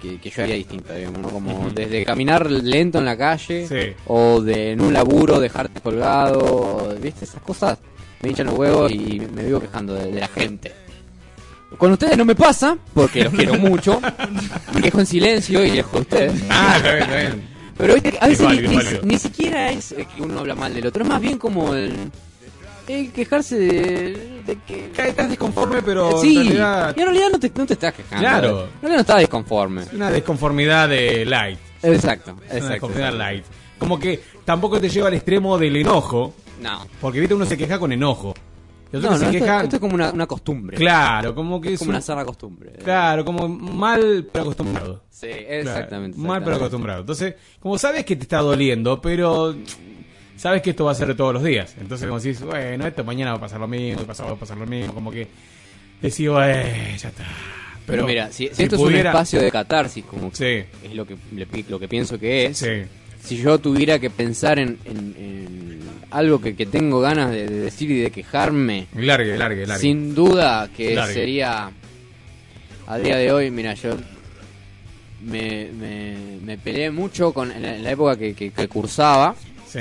Speaker 3: que, que yo haría distinta, digamos, ¿no? Como desde caminar lento en la calle
Speaker 2: Sí.
Speaker 3: o de en un laburo dejarte colgado, o, ¿viste? Esas cosas me hinchan los huevos y me vivo quejando de, de la gente. Con ustedes no me pasa, porque los quiero mucho. Me quejo en silencio y lejos de ustedes.
Speaker 2: Ah, está bien, está bien.
Speaker 3: Pero a veces
Speaker 2: Es
Speaker 3: ni, ni- siquiera es que uno habla mal del otro, es más bien como el, el quejarse de, de que...
Speaker 2: Estás desconforme, pero
Speaker 3: sí,
Speaker 2: en realidad...
Speaker 3: y en realidad no te, no te estás quejando.
Speaker 2: Claro.
Speaker 3: En realidad no estás desconforme.
Speaker 2: Una desconformidad de light.
Speaker 3: Exacto,
Speaker 2: Una
Speaker 3: exacto.
Speaker 2: desconformidad light. Como que tampoco te lleva al extremo del enojo.
Speaker 3: No.
Speaker 2: Porque viste uno se queja con enojo.
Speaker 3: No, no, esto,
Speaker 2: quejan.
Speaker 3: esto es como una, una costumbre.
Speaker 2: Claro, como que
Speaker 3: Es como
Speaker 2: un-
Speaker 3: una sana costumbre.
Speaker 2: Claro, como mal pero acostumbrado.
Speaker 3: Sí, exactamente.
Speaker 2: Claro, mal pero
Speaker 3: exactamente.
Speaker 2: acostumbrado. Entonces, como sabes que te está doliendo, pero sabes que esto va a ser todos los días. Entonces, como decís, bueno, esto mañana va a pasar lo mismo, pasado va a pasar lo mismo, como que decís, bueno, ya está.
Speaker 3: Pero, mira, si, si esto es un espacio de catarsis, como
Speaker 2: Sí.
Speaker 3: es lo que, lo que pienso que es,
Speaker 2: Sí.
Speaker 3: si yo tuviera que pensar en, en- en algo que, que tengo ganas de, de decir y de quejarme,
Speaker 2: Largue, largue, largue.
Speaker 3: sin duda que
Speaker 2: Largue.
Speaker 3: sería, a día de hoy, mira, yo me, me, me peleé mucho con, en la, en la época que, que- que cursaba,
Speaker 2: Sí.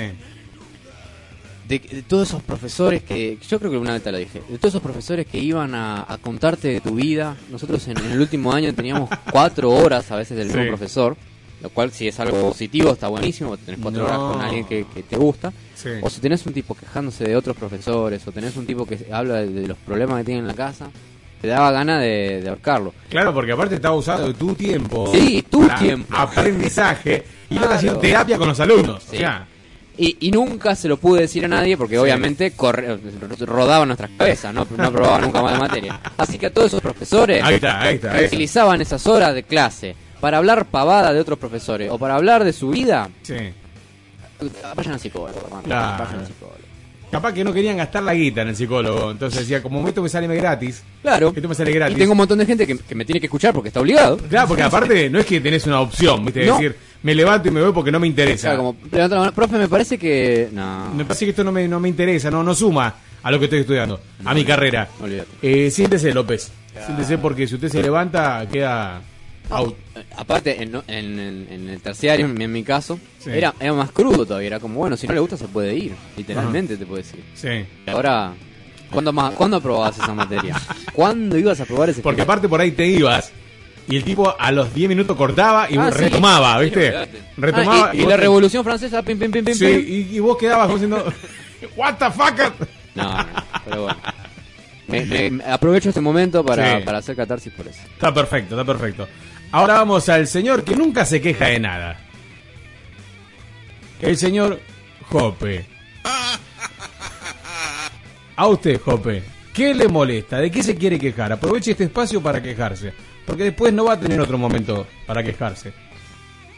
Speaker 3: De, de todos esos profesores que, yo creo que una vez te lo dije, de todos esos profesores que iban a, a contarte de tu vida. Nosotros en, en el último año teníamos cuatro horas a veces del mismo
Speaker 2: Sí.
Speaker 3: profesor, lo cual si es algo positivo está buenísimo, tenés cuatro
Speaker 2: No.
Speaker 3: horas con alguien que, que te gusta.
Speaker 2: Sí.
Speaker 3: O si tenés un tipo quejándose de otros profesores, o tenés un tipo que habla de, de los problemas que tiene en la casa, te daba ganas de, de ahorcarlo.
Speaker 2: Claro, porque aparte estaba usando tu tiempo.
Speaker 3: Sí, tu tiempo.
Speaker 2: Aprendizaje. Y no
Speaker 3: Claro.
Speaker 2: haciendo terapia con los alumnos.
Speaker 3: Sí.
Speaker 2: O sea,
Speaker 3: Y, y nunca se lo pude decir a nadie porque obviamente corre, rodaba nuestras cabezas, no, no aprobaba nunca más la materia. Así que a todos esos profesores
Speaker 2: Ahí está, ahí está,
Speaker 3: que utilizaban esas horas de clase para hablar pavada de otros profesores o para hablar de su vida,
Speaker 2: sí.
Speaker 3: vayan al psicólogo, hermano,
Speaker 2: Claro.
Speaker 3: vayan al psicólogo.
Speaker 2: Capaz que no querían gastar la guita en el psicólogo. Entonces decía, como esto me sale gratis.
Speaker 3: Claro.
Speaker 2: Esto me sale gratis.
Speaker 3: Y tengo un montón de gente que, que me tiene que escuchar porque está obligado.
Speaker 2: Claro, porque aparte no es que tenés una opción, ¿viste?
Speaker 3: No.
Speaker 2: decir, me levanto y me voy porque no me interesa.
Speaker 3: Claro, como, profe, me parece que... No,
Speaker 2: Me parece que esto no me, no me interesa, no, no suma a lo que estoy estudiando, a mi carrera. Eh, siéntese, López. Siéntese porque si usted se levanta, queda out.
Speaker 3: Aparte, en, en- en- el terciario, en, mi caso,
Speaker 2: Sí.
Speaker 3: era, era más crudo todavía. Era como, bueno, si no le gusta se puede ir. Literalmente te puedes ir.
Speaker 2: Sí.
Speaker 3: Ahora, ¿cuándo, más, ¿cuándo aprobabas esa materia? ¿Cuándo ibas a aprobar ese
Speaker 2: Porque aparte por ahí te ibas y el tipo a los 10 minutos cortaba y
Speaker 3: Ah,
Speaker 2: retomaba,
Speaker 3: Sí,
Speaker 2: ¿viste? retomaba.
Speaker 3: Ah, y, la
Speaker 2: te-
Speaker 3: revolución francesa, pim, pim, pim, pim,
Speaker 2: Sí,
Speaker 3: pim.
Speaker 2: y, y vos quedabas como diciendo, ¿What the fuck?
Speaker 3: No, no, pero bueno. Me- me- me aprovecho este momento para,
Speaker 2: Sí.
Speaker 3: para hacer catarsis por eso.
Speaker 2: Está perfecto, está perfecto. Ahora vamos al señor que nunca se queja de nada. El señor Jope. A usted, Jope. ¿Qué le molesta? ¿De qué se quiere quejar? Aproveche este espacio para quejarse. Porque después no va a tener otro momento para quejarse.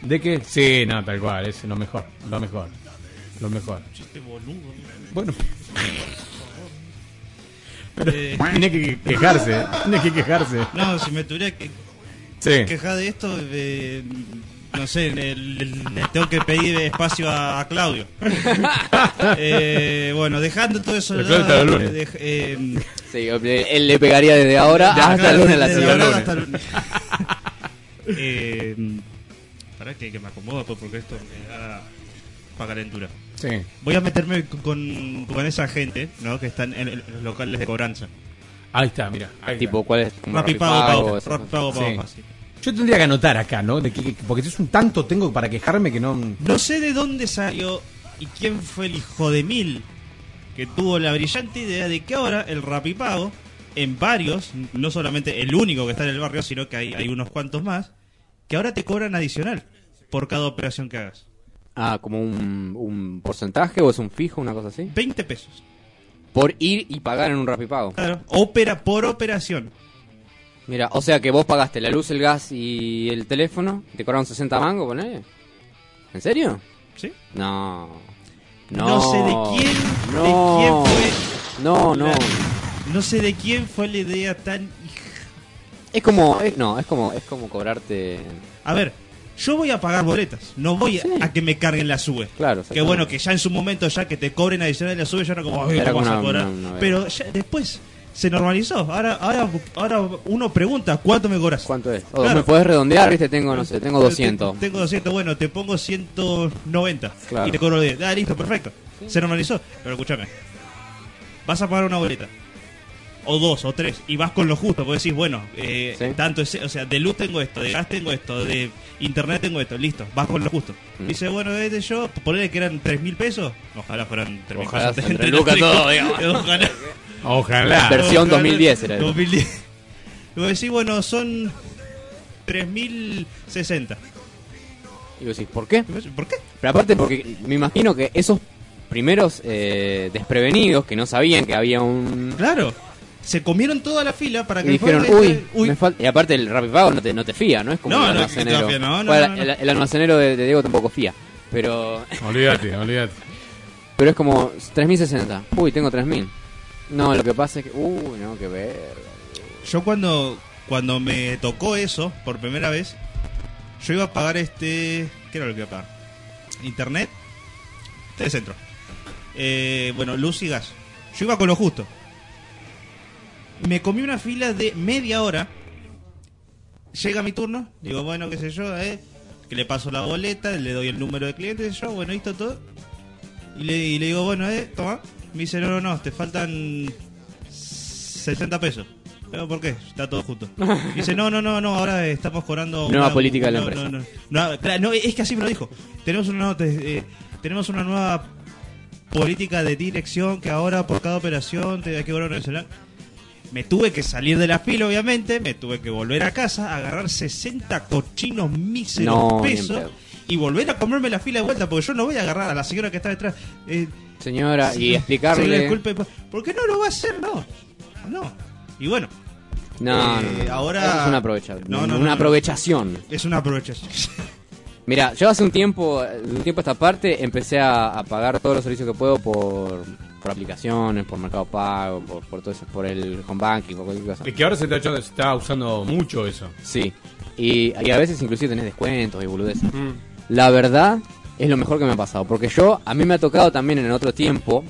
Speaker 2: ¿De qué? Sí, no, tal cual. Es lo mejor. Lo mejor. Lo mejor. Bueno. Pero
Speaker 4: Eh.
Speaker 2: tiene que quejarse. Tiene que quejarse.
Speaker 4: No, si me tuviera que
Speaker 2: Sí.
Speaker 4: quejar de esto, eh, no sé, le, le- le tengo que pedir espacio a, a Claudio. Eh, bueno, dejando todo eso de
Speaker 2: Claudio
Speaker 4: lado,
Speaker 2: está el lunes.
Speaker 4: dej- eh,
Speaker 3: Sí, él le pegaría desde ahora
Speaker 4: Ya,
Speaker 3: hasta el lunes la
Speaker 4: hasta el lunes. eh, para que, que me acomodo pues, porque esto me da para calentura.
Speaker 2: Sí.
Speaker 4: Voy a meterme con, con esa gente ¿no? que están en, en los locales de cobranza.
Speaker 2: Ahí está, mira. ahí
Speaker 3: Tipo, ¿cuál es?
Speaker 4: Rappi pago,
Speaker 3: Pago,
Speaker 4: pago, Rappi
Speaker 3: cosas.
Speaker 4: pago, pago
Speaker 2: Sí. Yo tendría que anotar acá, ¿no? De que, que- porque es un tanto tengo para quejarme que no.
Speaker 4: No sé de dónde salió y quién fue el hijo de mil que tuvo la brillante idea de que ahora el Rapipago, en varios, no solamente el único que está en el barrio, sino que hay, hay unos cuantos más, que ahora te cobran adicional por cada operación que hagas.
Speaker 3: Ah, como un, un porcentaje o es un fijo, una cosa así.
Speaker 4: 20 pesos.
Speaker 3: Por ir y pagar en un rapipago.
Speaker 4: Claro, ópera por operación.
Speaker 3: Mira, o sea que vos pagaste la luz, el gas y el teléfono, te cobraron 60 mangos, ponele. ¿En serio?
Speaker 4: Sí.
Speaker 3: No. No,
Speaker 4: No sé de quién,
Speaker 3: no,
Speaker 4: de quién fue.
Speaker 3: No, no.
Speaker 4: la- no sé de quién fue la idea tan.
Speaker 3: Es como, es- no, es como, es como cobrarte.
Speaker 4: A ver, yo voy a pagar boletas, no voy a- a que me carguen la sube.
Speaker 3: Claro,
Speaker 4: Que bueno, que ya en su momento, ya que te cobren adicional la sube, ya no como, "Ay,
Speaker 3: Era
Speaker 4: ¿cómo
Speaker 3: como
Speaker 4: vas a cobrar?". Pero ya después se normalizó. Ahora, ahora, ahora uno pregunta, ¿cuánto me cobras?
Speaker 3: ¿Cuánto es? O me podés redondear, viste, tengo, no sé, tengo 200.
Speaker 4: Tengo 200, bueno, te pongo 190.
Speaker 3: Claro.
Speaker 4: Y te cobro 10. Ah, listo, perfecto. Se normalizó. Pero escúchame. Vas a pagar una boleta. O dos, o tres. Y vas con lo justo. Porque decís, bueno, eh, tanto es, o sea, de luz tengo esto, de gas tengo esto, de internet tengo esto. Listo, vas con lo justo.
Speaker 3: Mm.
Speaker 4: Dice, bueno, este yo, ponele que eran 3 mil pesos. Ojalá fueran 3 mil pesos.
Speaker 3: se entreluca todo, digamos.
Speaker 4: Ojalá.
Speaker 2: Ojalá.
Speaker 3: Versión
Speaker 4: Ojalá.
Speaker 3: 2010 era eso.
Speaker 4: 2010. Y vos decís, bueno, son 3060.
Speaker 3: Y vos decís, ¿por qué?
Speaker 4: ¿Por qué?
Speaker 3: Pero aparte, porque me imagino que esos primeros eh, desprevenidos que no sabían que había un.
Speaker 4: Claro. Se comieron toda la fila para
Speaker 3: Y
Speaker 4: que
Speaker 3: dijeron,
Speaker 4: después-
Speaker 3: uy, me falta. Y aparte, el Rapipago no te, no te fía, ¿no? Es como
Speaker 4: No,
Speaker 3: el almacenero.
Speaker 4: fía, no.
Speaker 3: El, el almacenero de, de Diego tampoco fía. Pero.
Speaker 2: Olvídate, olvídate.
Speaker 3: Pero es como 3060. Uy, tengo 3000. No, lo que pasa es que. Uy, no, qué verga.
Speaker 4: Yo cuando, cuando me tocó eso por primera vez, yo iba a pagar este... ¿Qué era lo que iba a pagar? Internet, telecentro. Eh, bueno, luz y gas. Yo iba con lo justo. Me comí una fila de media hora. Llega mi turno, digo, bueno, qué sé yo, eh, que le paso la boleta, le doy el número de cliente, qué sé yo, bueno, listo todo. Y le, y le digo, bueno, eh, toma. Me dice, no, no, no, te faltan 60 pesos. Pero ¿por qué? Está todo justo. Dice, no, no, no, no, ahora estamos cobrando...
Speaker 3: Nueva política de la
Speaker 4: no,
Speaker 3: empresa.
Speaker 4: No, no, no, claro, no, es que así me lo dijo. Tenemos una, nueva- eh, tenemos una nueva política de dirección que ahora por cada operación te hay que cobrar una adicional. Me tuve que salir de la fila, obviamente, me tuve que volver a casa, agarrar 60 cochinos míseros
Speaker 3: No, ni en
Speaker 4: pesos
Speaker 3: pedo.
Speaker 4: y volver a comerme la fila de vuelta, porque yo no voy a agarrar a la señora que está detrás. Eh,
Speaker 3: Señora, y explicarle.
Speaker 4: señora, disculpe, ¿por qué no lo va a hacer? No, no. Y bueno,
Speaker 3: No,
Speaker 4: Eh,
Speaker 3: no, no.
Speaker 4: ahora-
Speaker 3: Eso es una aprovechación.
Speaker 4: No, no,
Speaker 3: una
Speaker 4: no, no.
Speaker 3: aprovechación.
Speaker 4: es una aprovechación.
Speaker 3: Mira, yo hace un tiempo, un tiempo a esta parte, empecé a, a pagar todos los servicios que puedo por, por aplicaciones, por Mercado Pago, por, por todo eso, por el home banking, por cualquier cosa.
Speaker 2: Es que ahora se está, se está usando mucho eso.
Speaker 3: Sí. Y, y a veces inclusive tenés descuentos y boludeces.
Speaker 2: Mm.
Speaker 3: La verdad es lo mejor que me ha pasado. Porque yo, a mí me ha tocado también en otro tiempo,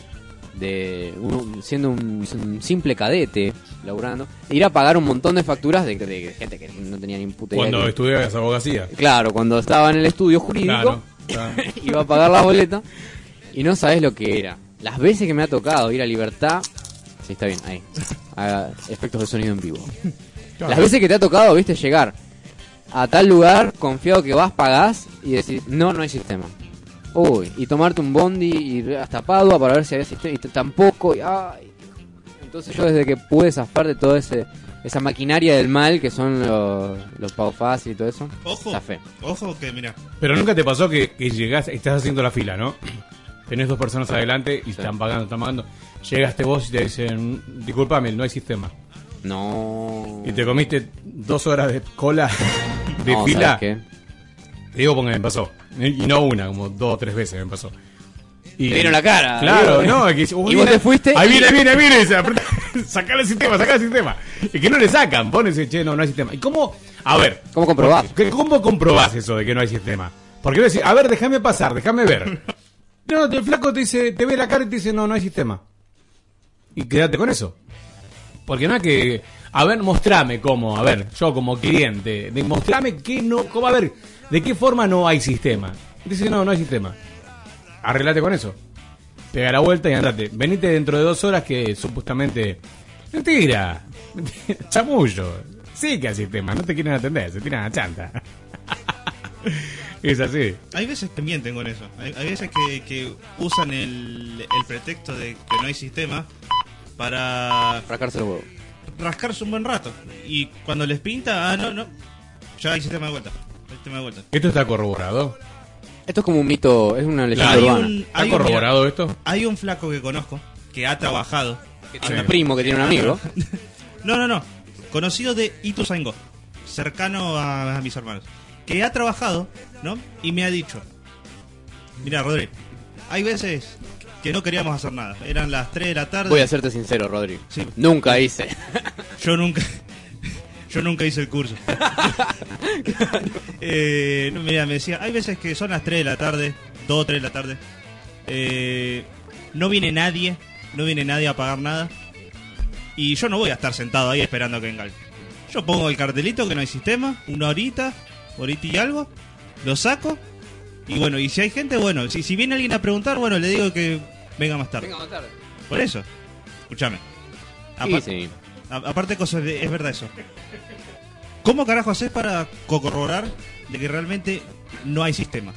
Speaker 3: de uno- siendo un, un simple cadete, laburando, ir a pagar un montón de facturas de, de gente que no tenía ni puta idea.
Speaker 2: Cuando estudiabas abogacía.
Speaker 3: Claro, cuando estaba en el estudio jurídico,
Speaker 2: Claro, claro.
Speaker 3: iba a pagar la boleta y no sabes lo que era. Las veces que me ha tocado ir a Libertad, sí, está bien, ahí. Haga efectos de sonido en vivo.
Speaker 2: Claro.
Speaker 3: Las veces que te ha tocado, viste, llegar a tal lugar, confiado que vas, pagás y decir, no, no hay sistema. Uy, y tomarte un bondi y ir hasta Padua para ver si había sistema y tampoco. y, ay. Entonces yo desde que pude zafar de toda ese, esa maquinaria del mal que son los, los pagos fáciles y todo eso,
Speaker 4: Ojo,
Speaker 3: zafé.
Speaker 4: ojo que mira,
Speaker 2: Pero nunca te pasó que, que llegás, estás haciendo la fila, ¿no? Tenés dos personas adelante y están pagando, están pagando. Llegaste vos y te dicen, disculpame, no hay sistema.
Speaker 3: No.
Speaker 2: Y te comiste dos horas de cola de
Speaker 3: No,
Speaker 2: fila.
Speaker 3: ¿sabes qué?
Speaker 2: Te digo porque me pasó. Y no una, como dos o tres veces me pasó. Y,
Speaker 3: Te vieron la cara,
Speaker 2: Claro, no, que,
Speaker 3: Y vos te fuiste
Speaker 2: Ahí viene, viene, viene. Sacá el sistema, sacá el sistema. Y que no le sacan, ponen ese, che, no, no hay sistema. ¿Y cómo? A ver.
Speaker 3: ¿Cómo comprobás?
Speaker 2: ¿qué- ¿Cómo comprobás eso de que no hay sistema? Porque voy a decir, a ver, déjame pasar, déjame ver. No, el flaco te dice, te ve la cara y te dice, no, no hay sistema. Y quédate con eso. Porque no es que. A ver, mostrame cómo. A ver, yo como cliente. De, mostrame que no. Cómo, a ver, de qué forma no hay sistema. Dice, no, no hay sistema. Arreglate con eso. Pega la vuelta y andate. Venite dentro de dos horas que supuestamente. Mentira. Mentira. Chamullo. Sí que hay sistema, no te quieren atender, se tiran a chanta. es así.
Speaker 4: Hay veces que mienten con eso. Hay, hay veces que, que usan el, el pretexto de que no hay sistema para
Speaker 3: Rascarse los huevos.
Speaker 4: Rascarse un buen rato. Y cuando les pinta, ah, no, no. Ya hay sistema de vuelta. Hay sistema de vuelta.
Speaker 2: ¿Esto está corroborado?
Speaker 3: Esto es como un mito, es una leyenda
Speaker 4: Hay
Speaker 3: urbana.
Speaker 4: un-
Speaker 2: ¿Está
Speaker 4: un-
Speaker 2: corroborado
Speaker 4: mira,
Speaker 2: esto?
Speaker 4: Hay un flaco que conozco que ha trabajado.
Speaker 3: Que tiene un primo que tiene un amigo.
Speaker 4: No, no, no. Conocido de Ituzaingó. Cercano a, a mis hermanos. Que ha trabajado, ¿no? Y me ha dicho: Mira, Rodri, hay veces que no queríamos hacer nada. Eran las 3 de la tarde.
Speaker 3: Voy a serte sincero, Rodri.
Speaker 4: Sí.
Speaker 3: Nunca hice.
Speaker 4: Yo nunca. Yo nunca hice el curso. Eh, mira, me decía, hay veces que son las 3 de la tarde, 2 o 3 de la tarde. eh, no viene nadie, no viene nadie a pagar nada. Y yo no voy a estar sentado ahí esperando a que venga. Yo pongo el cartelito que no hay sistema, una horita, horita y algo, lo saco. Y bueno, y si hay gente, bueno, si, si viene alguien a preguntar, bueno, le digo que venga más tarde.
Speaker 3: Venga más tarde.
Speaker 4: Por eso, escúchame.
Speaker 3: Sí,
Speaker 4: Apa-
Speaker 3: sí.
Speaker 4: aparte, cosas de- es verdad eso. ¿Cómo carajo haces para corroborar de que realmente no hay sistema?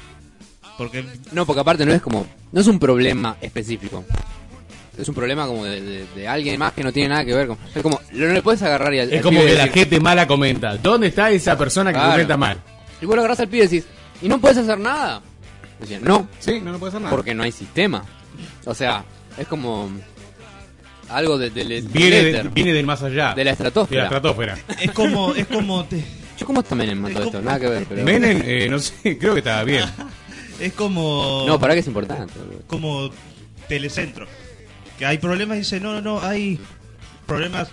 Speaker 4: Porque
Speaker 3: No, porque aparte no es como. No es un problema específico. Es un problema como de, de- de alguien más que no tiene nada que ver con. Es como. No le puedes agarrar y al-
Speaker 2: Es
Speaker 3: al
Speaker 2: como
Speaker 3: pibe
Speaker 2: que la gente mala comenta. ¿Dónde está esa persona que
Speaker 3: Claro.
Speaker 2: comenta mal?
Speaker 3: Y vos lo agarrás al pibe y decís. ¿Y no puedes hacer nada? Decían, no.
Speaker 2: Sí, no, no puede hacer nada.
Speaker 3: Porque no hay sistema. O sea, es como. Algo de, de- del
Speaker 2: Viene, de- del más allá.
Speaker 3: de la
Speaker 2: De
Speaker 3: estratosfera.
Speaker 2: la estratosfera.
Speaker 4: es como, es como, te-
Speaker 3: Yo, ¿cómo está Menem mandó esto? Nada que ver, pero.
Speaker 2: Menem, eh, no sé, creo que estaba bien.
Speaker 4: es como,
Speaker 3: No, para que es importante.
Speaker 4: como telecentro. Que hay problemas y dice, no, no, no, hay problemas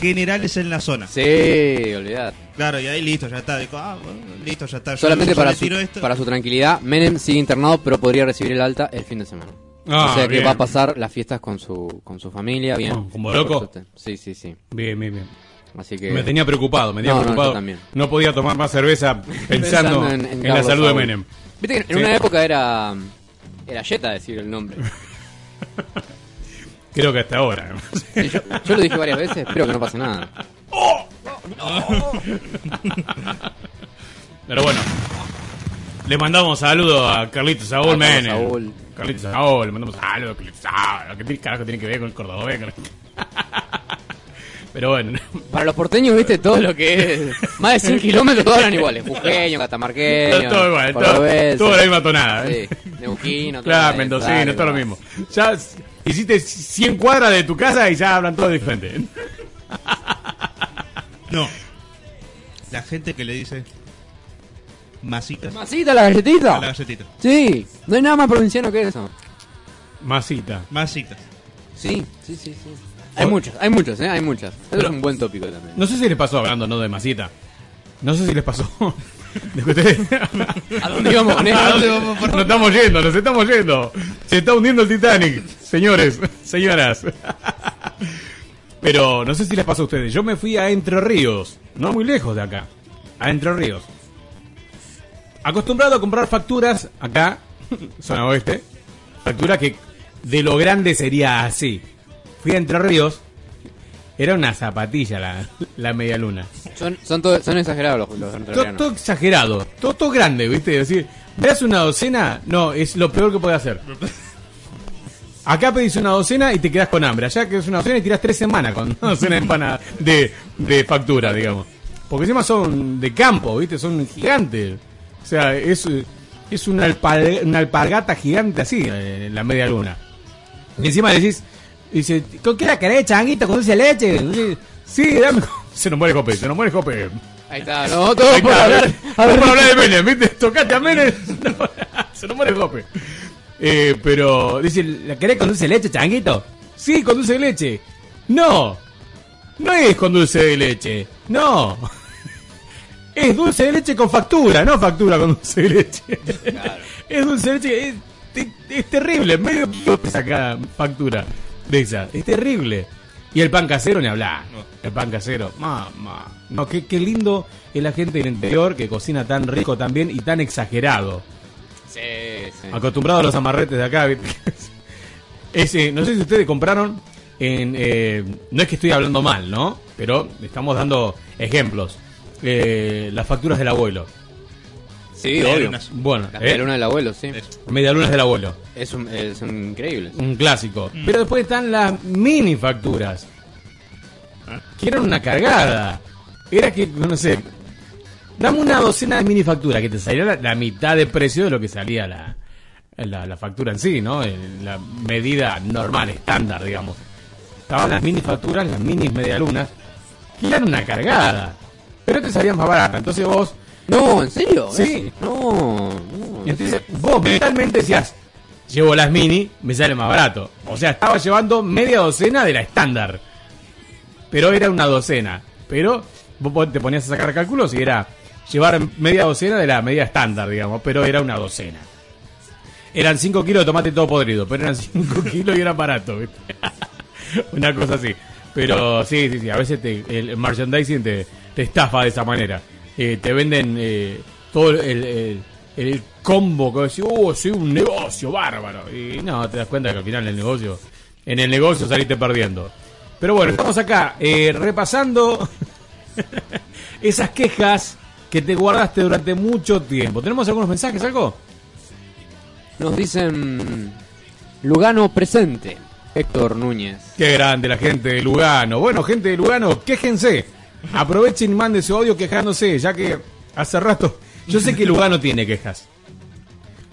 Speaker 4: generales en la zona.
Speaker 3: Sí, olvidad.
Speaker 4: Claro, y ahí listo, ya está. Digo, ah, bueno, listo, ya está.
Speaker 3: Solamente
Speaker 4: yo
Speaker 3: para su,
Speaker 4: esto.
Speaker 3: para su tranquilidad, Menem sigue internado, pero podría recibir el alta el fin de semana.
Speaker 2: Ah,
Speaker 3: o sea que
Speaker 2: bien.
Speaker 3: va a pasar las fiestas con su, con su familia, bien.
Speaker 2: Oh, ¿como loco?
Speaker 3: Sí, sí, sí.
Speaker 2: Bien, bien, bien.
Speaker 3: Así que...
Speaker 2: Me tenía preocupado, me tenía
Speaker 3: No,
Speaker 2: preocupado.
Speaker 3: también.
Speaker 2: No podía tomar más cerveza pensando, en, la salud de. Menem.
Speaker 3: Viste que en
Speaker 2: Sí.
Speaker 3: una época era... Era Jetta decir el nombre.
Speaker 2: Creo que hasta ahora.
Speaker 3: Sí, yo, yo lo dije varias veces, espero que no pase nada.
Speaker 2: Pero bueno. Le mandamos saludos a Carlitos Saúl Menem.
Speaker 3: Saúl.
Speaker 2: Carlitos Saúl, le mandamos saludos a Carlitos Saúl. ¿Qué carajo tiene que ver con el cordobés? Pero bueno.
Speaker 3: Para los porteños, viste, todo lo que es... Más de 100 kilómetros todos hablan iguales. Jujeño, catamarqueño,
Speaker 2: todo igual, todo,
Speaker 3: cordobés,
Speaker 2: todo la misma tonada. ¿eh?
Speaker 3: Sí, neuquino, todo
Speaker 2: Claro, mendocino, todo lo mismo. Ya hiciste 100 cuadras de tu casa y ya hablan todo diferente.
Speaker 4: No. La gente que le dice masitas.
Speaker 3: ¿Masita la galletita?
Speaker 4: La galletita.
Speaker 3: Sí, no hay nada más provinciano que eso.
Speaker 2: Masita.
Speaker 4: Masitas.
Speaker 3: Sí, sí, sí, sí. Hay muchos, hay muchos, ¿eh? Hay muchas. Eso es un buen tópico también.
Speaker 2: No sé si les pasó hablando no de masita. No sé si les pasó. De que ustedes-
Speaker 3: ¿A dónde esto?
Speaker 2: ¿A dónde vamos? Nos estamos yendo, nos estamos yendo. Se está hundiendo el Titanic, señores, señoras. Pero no sé si les pasó a ustedes. Yo me fui a Entre Ríos, no muy lejos de acá. A Entre Ríos. Acostumbrado a comprar facturas acá, zona oeste. Factura que de lo grande sería así. Fui a Entre Ríos. Era una zapatilla la, la media luna.
Speaker 3: Son, son, todo- son exagerados los, los
Speaker 2: Todo, todo exagerado, todo, todo grande, ¿viste? Es decir, ¿veas una docena? No, es lo peor que puede hacer. Acá pedís una docena y te quedas con hambre. Allá que es una docena y tiras tres semanas con una docena de, de, de factura, digamos. Porque encima son de campo, ¿viste? Son gigantes. O sea, es, es una, alpal- una alpargata gigante así, eh, la media luna. Y encima decís, dice, ¿con qué la querés, changuito? ¿Con dulce leche? Dice, Sí, dame. Se nos muere Jope, se nos muere Jope.
Speaker 3: Ahí está, no, todo
Speaker 2: Ahí
Speaker 3: por
Speaker 2: está,
Speaker 3: hablar.
Speaker 2: todo por hablar de Menem, ¿viste? Tocate a Menem. no, se nos muere Jope. Eh, pero, dice, ¿la querés con dulce de leche, changuito? Sí, con dulce de leche. No, no es con dulce de leche. No. Es dulce de leche con factura, no factura con dulce de leche. Es dulce de leche, es, es- es terrible. Medio saca factura de esa. Es terrible. Y el pan casero ni hablar. El pan casero, mamá. No, qué, qué lindo es la gente del interior que cocina tan rico también y tan exagerado.
Speaker 3: Sí, sí.
Speaker 2: Acostumbrado a los amarretes de acá. Ese, no sé si ustedes compraron en... eh, no es que estoy hablando mal, ¿no? pero estamos dando ejemplos. Eh, las facturas del abuelo.
Speaker 3: Sí,
Speaker 4: Media
Speaker 3: obvio.
Speaker 4: lunas.
Speaker 2: Bueno,
Speaker 3: Las
Speaker 2: ¿eh?
Speaker 3: medialunas del abuelo, sí.
Speaker 2: Medialunas del abuelo.
Speaker 3: Es un, eh, son increíbles.
Speaker 2: Un clásico. Pero después están las mini facturas. Que eran una cargada. Era que, no sé. Dame una docena de mini facturas que te salía la, la mitad de precio de lo que salía la, la, la factura en sí, ¿no? En La medida normal, estándar, digamos. Estaban las mini facturas, las mini medialunas, que eran una cargada. Pero te salían más baratas. Entonces vos.
Speaker 3: No, ¿en serio?
Speaker 2: Sí.
Speaker 3: No,
Speaker 2: entonces vos mentalmente decías, llevo las mini, me sale más barato. O sea, estaba llevando media docena de la estándar. Pero era una docena. Pero vos te ponías a sacar cálculos y era llevar media docena de la media estándar, digamos. Pero era una docena. Eran 5 kilos de tomate todo podrido, pero eran 5 kilos y era barato. ¿viste? una cosa así. Pero sí, sí, sí. A veces te- el merchandising te, te estafa de esa manera. Eh, te venden eh, todo el, el- el combo que decís, oh, soy un negocio bárbaro. Y no, te das cuenta que al final el negocio, en el negocio saliste perdiendo. Pero bueno, estamos acá eh, repasando esas quejas que te guardaste durante mucho tiempo. ¿Tenemos algunos mensajes, algo?
Speaker 3: Nos dicen Lugano presente, Héctor Núñez.
Speaker 2: Qué grande la gente de Lugano. Bueno, gente de Lugano, quéjense. Aprovechen y manden su audio quejándose, ya que hace rato. Yo sé que Lugano tiene quejas.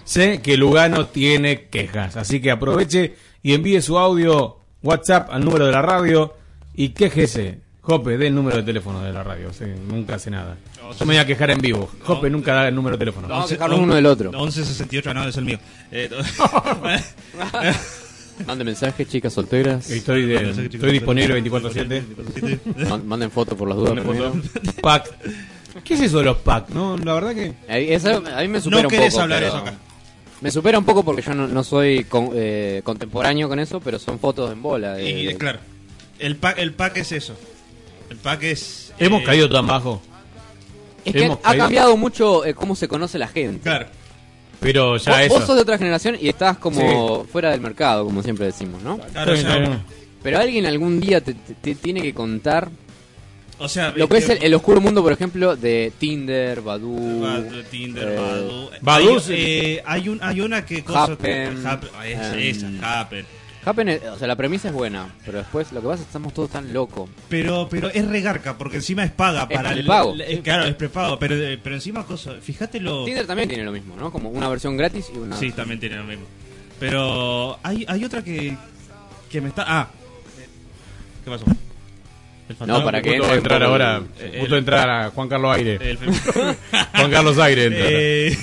Speaker 2: Sé que Lugano tiene quejas. Así que aproveche y envíe su audio WhatsApp al número de la radio y quéjese. Jope, dé el número de teléfono de la radio. sí, nunca hace nada. Yo me voy a quejar en vivo. Jope nunca da el número de teléfono.
Speaker 3: Vamos a quejarnos uno del otro.
Speaker 4: 1168, no, es el mío. Eh,
Speaker 3: Manden mensajes, chicas solteras.
Speaker 2: Estoy, de- estoy disponible 24-7.
Speaker 3: Man- Manden fotos por las dudas.
Speaker 2: Pack. ¿Qué es eso de los pack? No, la verdad que.
Speaker 3: Esa- a mí me supera
Speaker 4: No
Speaker 3: un
Speaker 4: querés
Speaker 3: poco.
Speaker 4: hablar
Speaker 3: pero-
Speaker 4: eso acá.
Speaker 3: Me supera un poco porque yo no, no soy con- eh, contemporáneo con eso, pero son fotos en bola. de-
Speaker 4: y,
Speaker 3: de-
Speaker 4: claro, el pack, el pack es eso. El pack es.
Speaker 2: Hemos
Speaker 4: eh,
Speaker 2: caído tan bajo.
Speaker 3: Es que
Speaker 2: Hemos
Speaker 3: ha
Speaker 2: caído-
Speaker 3: cambiado mucho eh, cómo se conoce la gente.
Speaker 4: Claro.
Speaker 2: Pero ya
Speaker 3: vos,
Speaker 2: eso.
Speaker 3: vos sos de otra generación y estás como fuera del mercado, como siempre decimos, ¿no?
Speaker 4: Claro,
Speaker 2: Está
Speaker 4: o
Speaker 2: bien,
Speaker 4: sea,
Speaker 2: está bien.
Speaker 3: Pero alguien algún día te, te- te tiene que contar
Speaker 4: O sea,
Speaker 3: lo que es el, el oscuro mundo, por ejemplo, de Tinder, Badoo,
Speaker 4: Badu, Tinder,
Speaker 3: eh,
Speaker 4: Badu.
Speaker 2: Badu,
Speaker 4: Hay,
Speaker 2: sí.
Speaker 4: eh, hay, un, hay una que cosa.
Speaker 3: Happen,
Speaker 4: Happen, esa,
Speaker 3: em,
Speaker 4: esa, Happen.
Speaker 3: Happen, o sea, la premisa es buena, pero después lo que pasa es que estamos todos tan locos.
Speaker 4: Pero, pero es regarca, porque encima es paga
Speaker 3: Es
Speaker 4: para el
Speaker 3: prepago.
Speaker 4: el- claro, es prepago, pero, eh, pero encima cosa, fíjate lo.
Speaker 3: Tinder también tiene lo mismo, ¿no? Como una versión gratis y una...
Speaker 4: Sí, también tiene lo mismo. Pero hay, hay otra que, que me está. Ah, ¿qué pasó? El
Speaker 3: No, para que entre
Speaker 2: entrar ahora.
Speaker 4: el-
Speaker 2: Justo a entrar a Juan Carlos Aire.
Speaker 4: El
Speaker 2: Juan Carlos Aire entra.
Speaker 4: Eh,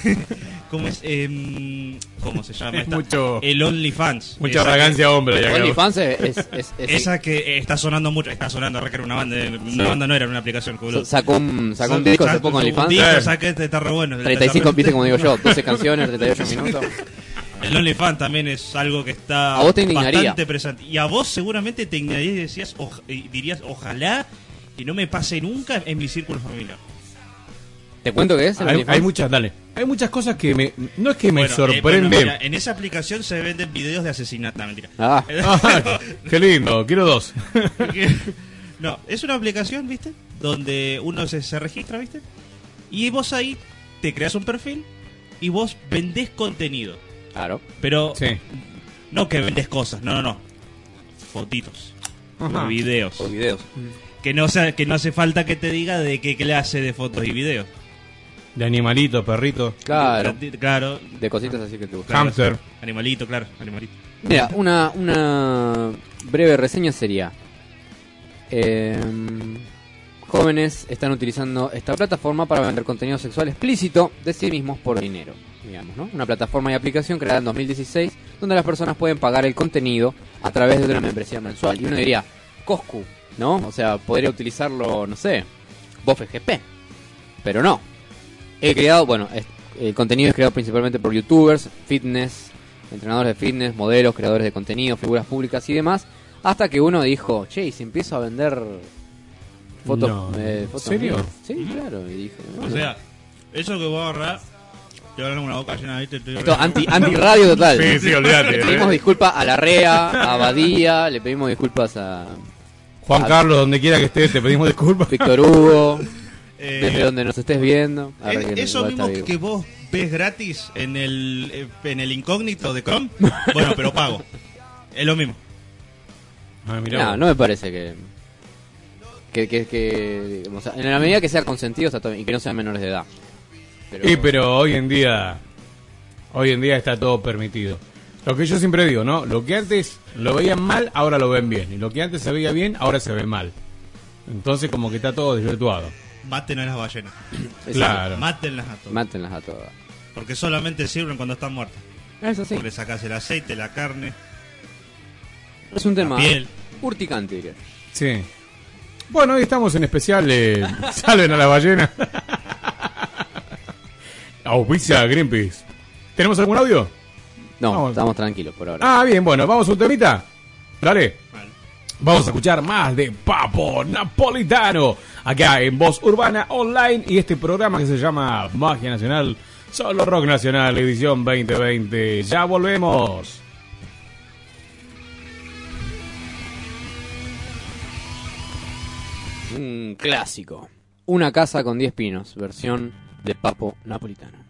Speaker 4: ¿Cómo es? Em, ¿Cómo se llama?
Speaker 2: Es
Speaker 4: esta?
Speaker 2: mucho-
Speaker 4: El OnlyFans.
Speaker 2: Mucha
Speaker 4: Esa que-
Speaker 2: arrogancia, hombre.
Speaker 3: OnlyFans es... es- es- es-
Speaker 4: Esa que eh, está sonando mucho, está sonando, re que era una banda, eh, una banda no era una aplicación, boludo.
Speaker 3: Sacó un, sacó un disco hace poco
Speaker 4: un
Speaker 3: OnlyFans.
Speaker 4: disco,
Speaker 2: Eh.
Speaker 4: saqué, este está re bueno.
Speaker 3: 35, viste como digo yo, 12 canciones, 38 minutos.
Speaker 4: El OnlyFans también es algo que está
Speaker 3: A vos te indignaría.
Speaker 4: bastante presente. Y a vos seguramente te indignaría y decías, y dirías, ojalá que no me pase nunca en mi círculo familiar.
Speaker 3: ¿Te cuento qué es el
Speaker 2: Hay,
Speaker 3: OnlyFans?
Speaker 2: hay muchas, dale. Hay muchas cosas que me. No es que me
Speaker 4: Bueno, eh,
Speaker 2: sorprenden.
Speaker 4: bueno, mira, en esa aplicación se venden videos de asesinato. No, mentira.
Speaker 3: Ah,
Speaker 2: Ah, qué lindo, quiero dos.
Speaker 4: no, es una aplicación, ¿viste? Donde uno se, se registra, ¿viste? Y vos ahí te creas un perfil y vos vendés contenido.
Speaker 3: claro.
Speaker 4: Pero
Speaker 2: Sí.
Speaker 4: no que vendes cosas, no, no, no. Fotitos.
Speaker 2: Ajá.
Speaker 4: o videos.
Speaker 3: Por videos.
Speaker 4: Que no, sea, que no hace falta que te diga de qué clase de fotos y videos.
Speaker 2: De animalitos, perritos.
Speaker 3: Claro.
Speaker 4: Claro.
Speaker 3: De cositas así que te gustan.
Speaker 2: Hamster.
Speaker 4: Animalito, claro, animalito.
Speaker 3: Mira, una, una breve reseña sería... em, jóvenes están utilizando esta plataforma para vender contenido sexual explícito de sí mismos por dinero, digamos, ¿no? Una plataforma y aplicación creada en 2016 donde las personas pueden pagar el contenido a través de una membresía mensual. Y uno diría, Coscu, ¿no? O sea, podría utilizarlo, no sé, BofGP. Pero no. He creado, bueno, es- el contenido es creado principalmente por youtubers, fitness, entrenadores de fitness, modelos, creadores de contenido, figuras públicas y demás. Hasta que uno dijo, che, ¿y si empiezo a vender fotos?
Speaker 2: No.
Speaker 3: eh, fotos
Speaker 2: ¿Serio?
Speaker 3: mías?" Sí, claro. Y dije,
Speaker 4: O sea, eso que voy a ahorrar, te voy a dar una boca llena, ¿viste? Estoy
Speaker 3: Esto anti, anti radio total.
Speaker 2: Sí, sí, olvídate.
Speaker 3: Le pedimos disculpas a la REA, a Badía, le pedimos disculpas a,
Speaker 2: Juan
Speaker 3: a-
Speaker 2: Carlos, donde quiera que estés, te pedimos disculpas.
Speaker 3: Víctor Hugo,
Speaker 4: Eh,
Speaker 3: desde donde nos estés viendo. Arre
Speaker 4: Es-
Speaker 3: que
Speaker 4: eso mismo que,
Speaker 3: vivo.
Speaker 4: vos ves gratis en el, eh, en el incógnito de Chrome, bueno, pero pago. Es lo mismo.
Speaker 2: Ah,
Speaker 3: No, no me parece que. Que, que, que sea, en la medida que sea consentido está todo y que no sean menores de edad. Pero,
Speaker 2: Sí, pero hoy en día, hoy en día está todo permitido. Lo que yo siempre digo, ¿no? Lo que antes lo veían mal, ahora lo ven bien. Y lo que antes se veía bien, ahora se ve mal. Entonces como que está todo desvirtuado.
Speaker 4: Maten a las ballenas.
Speaker 2: Claro.
Speaker 4: Mátenlas a todas.
Speaker 3: Mátenlas a todas.
Speaker 4: Porque solamente sirven cuando están muertas.
Speaker 3: Eso sí.
Speaker 4: Le sacas el aceite, la carne.
Speaker 3: Es un tema
Speaker 4: La piel.
Speaker 3: urticante, diría.
Speaker 2: Sí. Bueno, hoy estamos en especial de Salven a la ballena. Auspicia Greenpeace. ¿Tenemos algún audio?
Speaker 3: No,
Speaker 2: Vamos.
Speaker 3: estamos tranquilos por ahora.
Speaker 2: Ah, bien, bueno, vamos a un temita. Dale. Vamos a escuchar más de Papo Napolitano acá en Voz Urbana Online y este programa que se llama Magia Nacional, Solo Rock Nacional, edición 2020. Ya volvemos.
Speaker 3: Un clásico. Una casa con 10 pinos, versión de Papo Napolitano.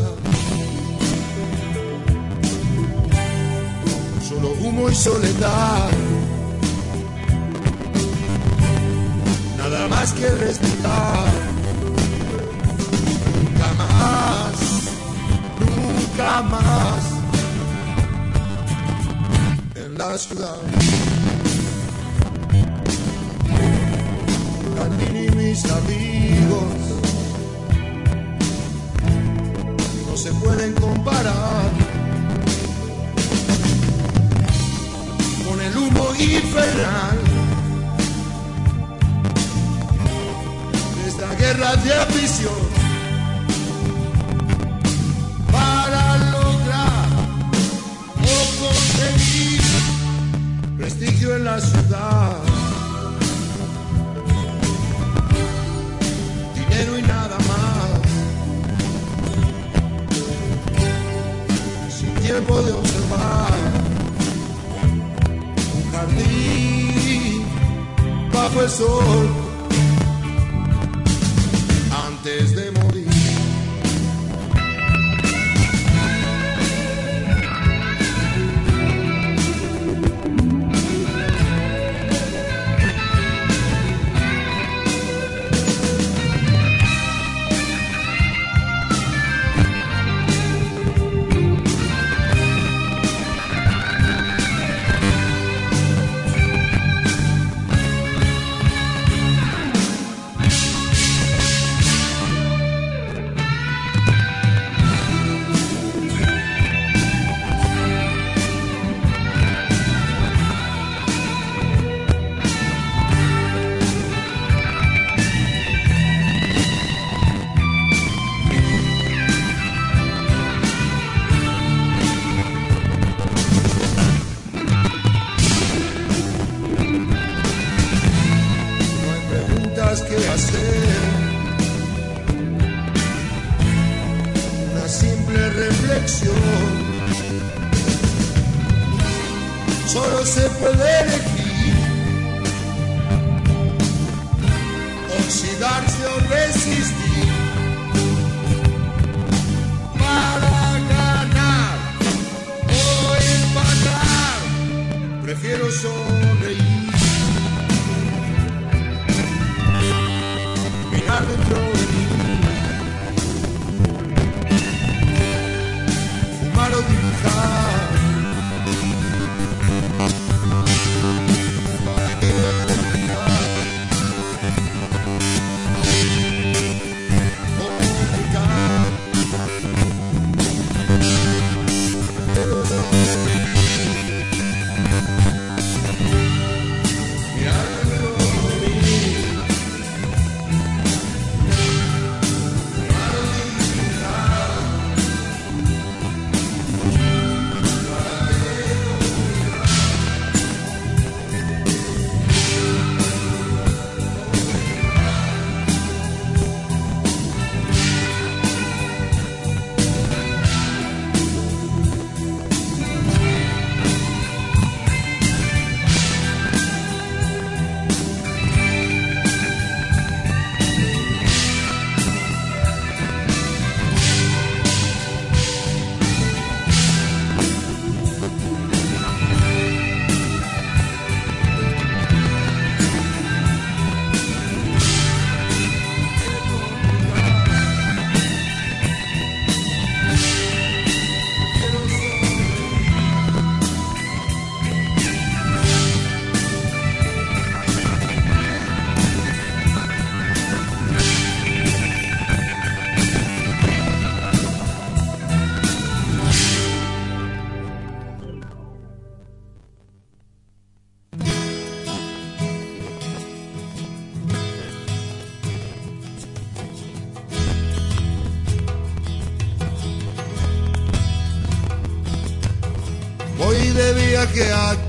Speaker 5: Solo humo y soledad. Nada más que respirar. Nunca más, nunca más. En la ciudad. Carmín y mis amigos no se pueden comparar. El humo infernal de esta guerra de afición para lograr o conseguir prestigio en la ciudad. Dinero y nada más. Sin tiempo de observar bajo el sol antes de morir.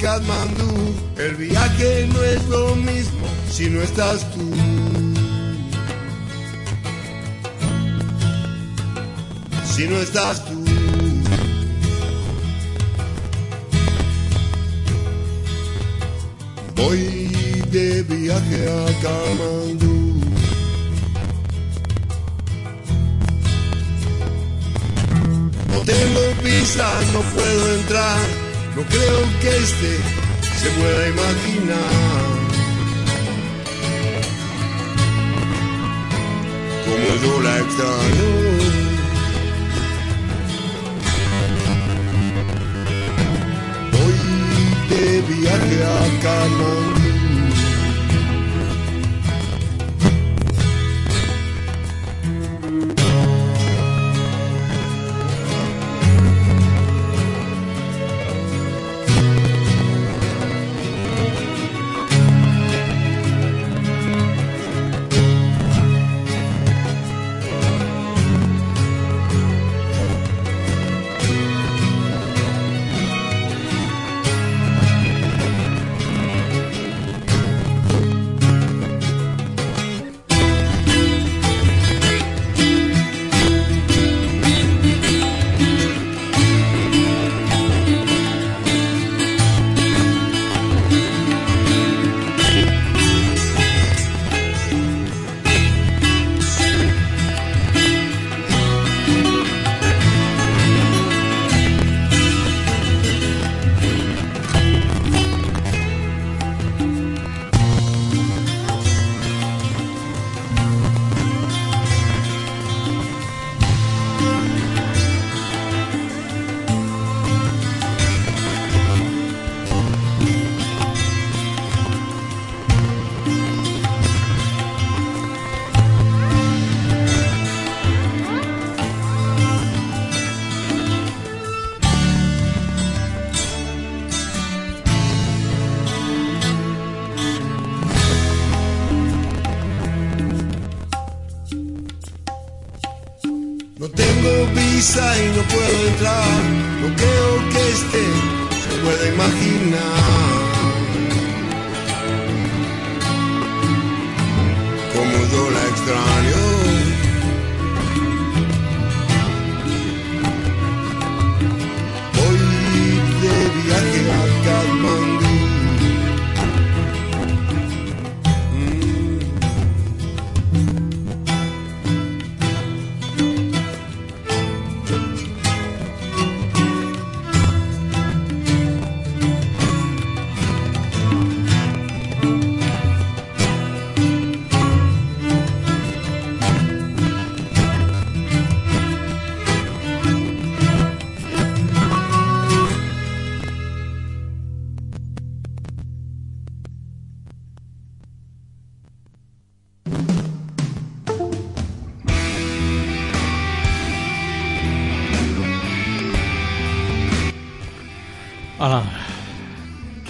Speaker 5: El viaje no es lo mismo si no estás tú. Si no estás tú. Viaje a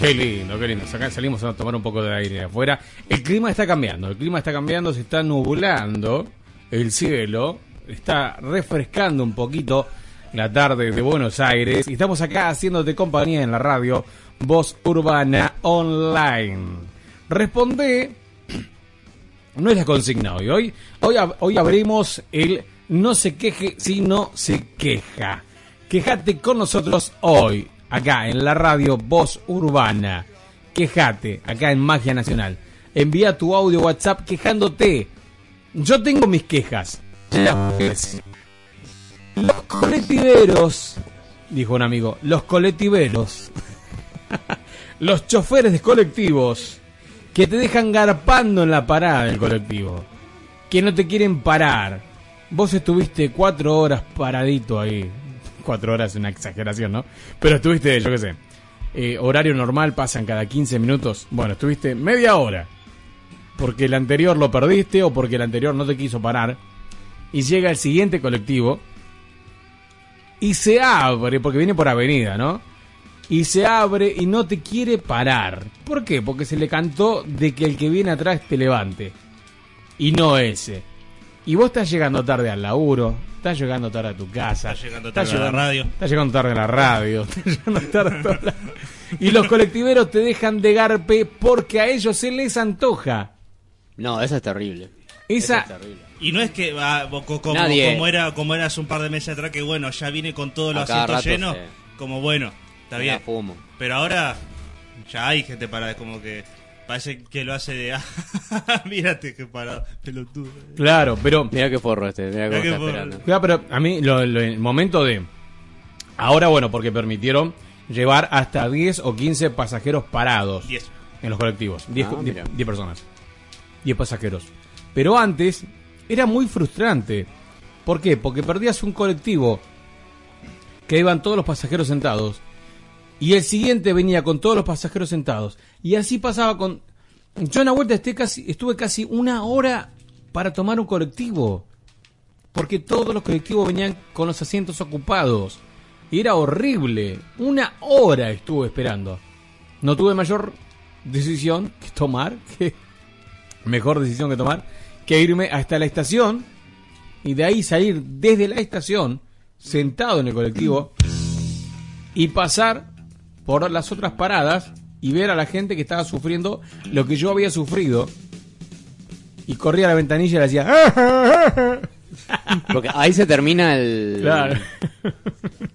Speaker 2: qué lindo, qué lindo. Acá salimos a tomar un poco de aire afuera. El clima está cambiando, el clima está cambiando, se está nublando el cielo, está refrescando un poquito la tarde de Buenos Aires y estamos acá haciéndote compañía en la radio Voz Urbana Online. Responde, no es la consigna hoy, hoy, hoy, hoy abrimos el no se queje si no se queja. Quejate con nosotros hoy, acá en la radio Voz Urbana. Quejate, acá en Magia Nacional. Envía tu audio WhatsApp quejándote. Yo tengo mis quejas. Los colectiveros, dijo un amigo, los colectiveros, los choferes de colectivos que te dejan garpando en la parada del colectivo, que no te quieren parar. Vos estuviste cuatro horas paradito ahí. Cuatro horas es una exageración, ¿no? Pero estuviste, yo qué sé, eh, horario normal pasan cada 15 minutos. Bueno, estuviste media hora. Porque el anterior lo perdiste o porque el anterior no te quiso parar. Y llega el siguiente colectivo y se abre, porque viene por avenida, ¿no? Y se abre y no te quiere parar. ¿Por qué? Porque se le cantó de que el que viene atrás te levante. Y no ese. Y vos estás llegando tarde al laburo, estás llegando tarde a tu casa.
Speaker 4: Estás llegando tarde a la radio.
Speaker 2: Estás llegando tarde a la radio. estás llegando tarde a toda la- y los colectiveros te dejan de garpe porque a ellos se les antoja.
Speaker 3: No, eso es terrible.
Speaker 2: Esa-
Speaker 3: Eso es terrible.
Speaker 4: Y no es que ah, co- co- como,
Speaker 3: Nadie.
Speaker 4: como era como era hace un par de meses atrás que bueno, ya vine con todos los asientos llenos, como bueno, está bien.
Speaker 3: fumo.
Speaker 4: Pero ahora ya hay gente parada, como que parece que lo hace de mírate que parado, pelotudo.
Speaker 2: Claro, pero.
Speaker 3: Mira qué forro este, mira cómo
Speaker 4: qué
Speaker 3: está
Speaker 4: forro.
Speaker 3: esperando.
Speaker 2: Cuidado, pero a mí, lo- lo- el momento de. Ahora, bueno, porque permitieron llevar hasta 10 o 15 pasajeros parados
Speaker 4: 10.
Speaker 2: en los colectivos. 10,
Speaker 3: Ah,
Speaker 2: die-
Speaker 3: mira.
Speaker 2: 10 personas. 10 pasajeros. Pero antes era muy frustrante. ¿Por qué? Porque perdías un colectivo que iban todos los pasajeros sentados y el siguiente venía con todos los pasajeros sentados. Y así pasaba con... Yo en la vuelta estuve casi una hora para tomar un colectivo. Porque todos los colectivos venían con los asientos ocupados. Y era horrible. Una hora estuve esperando. No tuve mayor decisión que tomar, mejor decisión que tomar, que irme hasta la estación y de ahí salir desde la estación, sentado en el colectivo, y pasar por las otras paradas y ver a la gente que estaba sufriendo lo que yo había sufrido. Y corría a la ventanilla y le hacía...
Speaker 3: Porque ahí se termina el,
Speaker 2: Claro.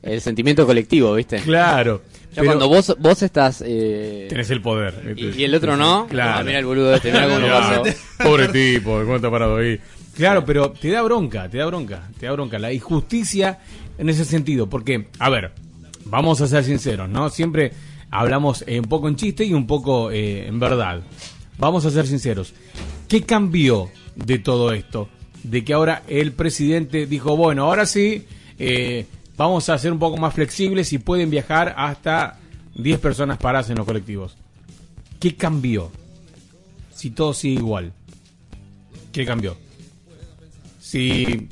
Speaker 3: el sentimiento colectivo, ¿viste?
Speaker 2: Claro.
Speaker 3: Ya
Speaker 2: Pero-
Speaker 3: cuando vos, vos estás... eh,
Speaker 2: Tenés el poder.
Speaker 3: Y, y el otro no.
Speaker 2: Claro.
Speaker 3: Ah, mira el boludo este, mira cómo lo
Speaker 2: Claro. Pobre tipo, ¿cómo está parado ahí? Claro, pero te da bronca, te da bronca, te da bronca. La injusticia en ese sentido, porque, a ver, vamos a ser sinceros, ¿no? Siempre hablamos eh, un poco en chiste y un poco eh, en verdad. Vamos a ser sinceros. ¿Qué cambió de todo esto? De que ahora el presidente dijo, bueno, ahora sí, eh, vamos a ser un poco más flexibles y pueden viajar hasta 10 personas paradas en los colectivos. ¿Qué cambió? Si todo sigue igual. ¿Qué cambió? Si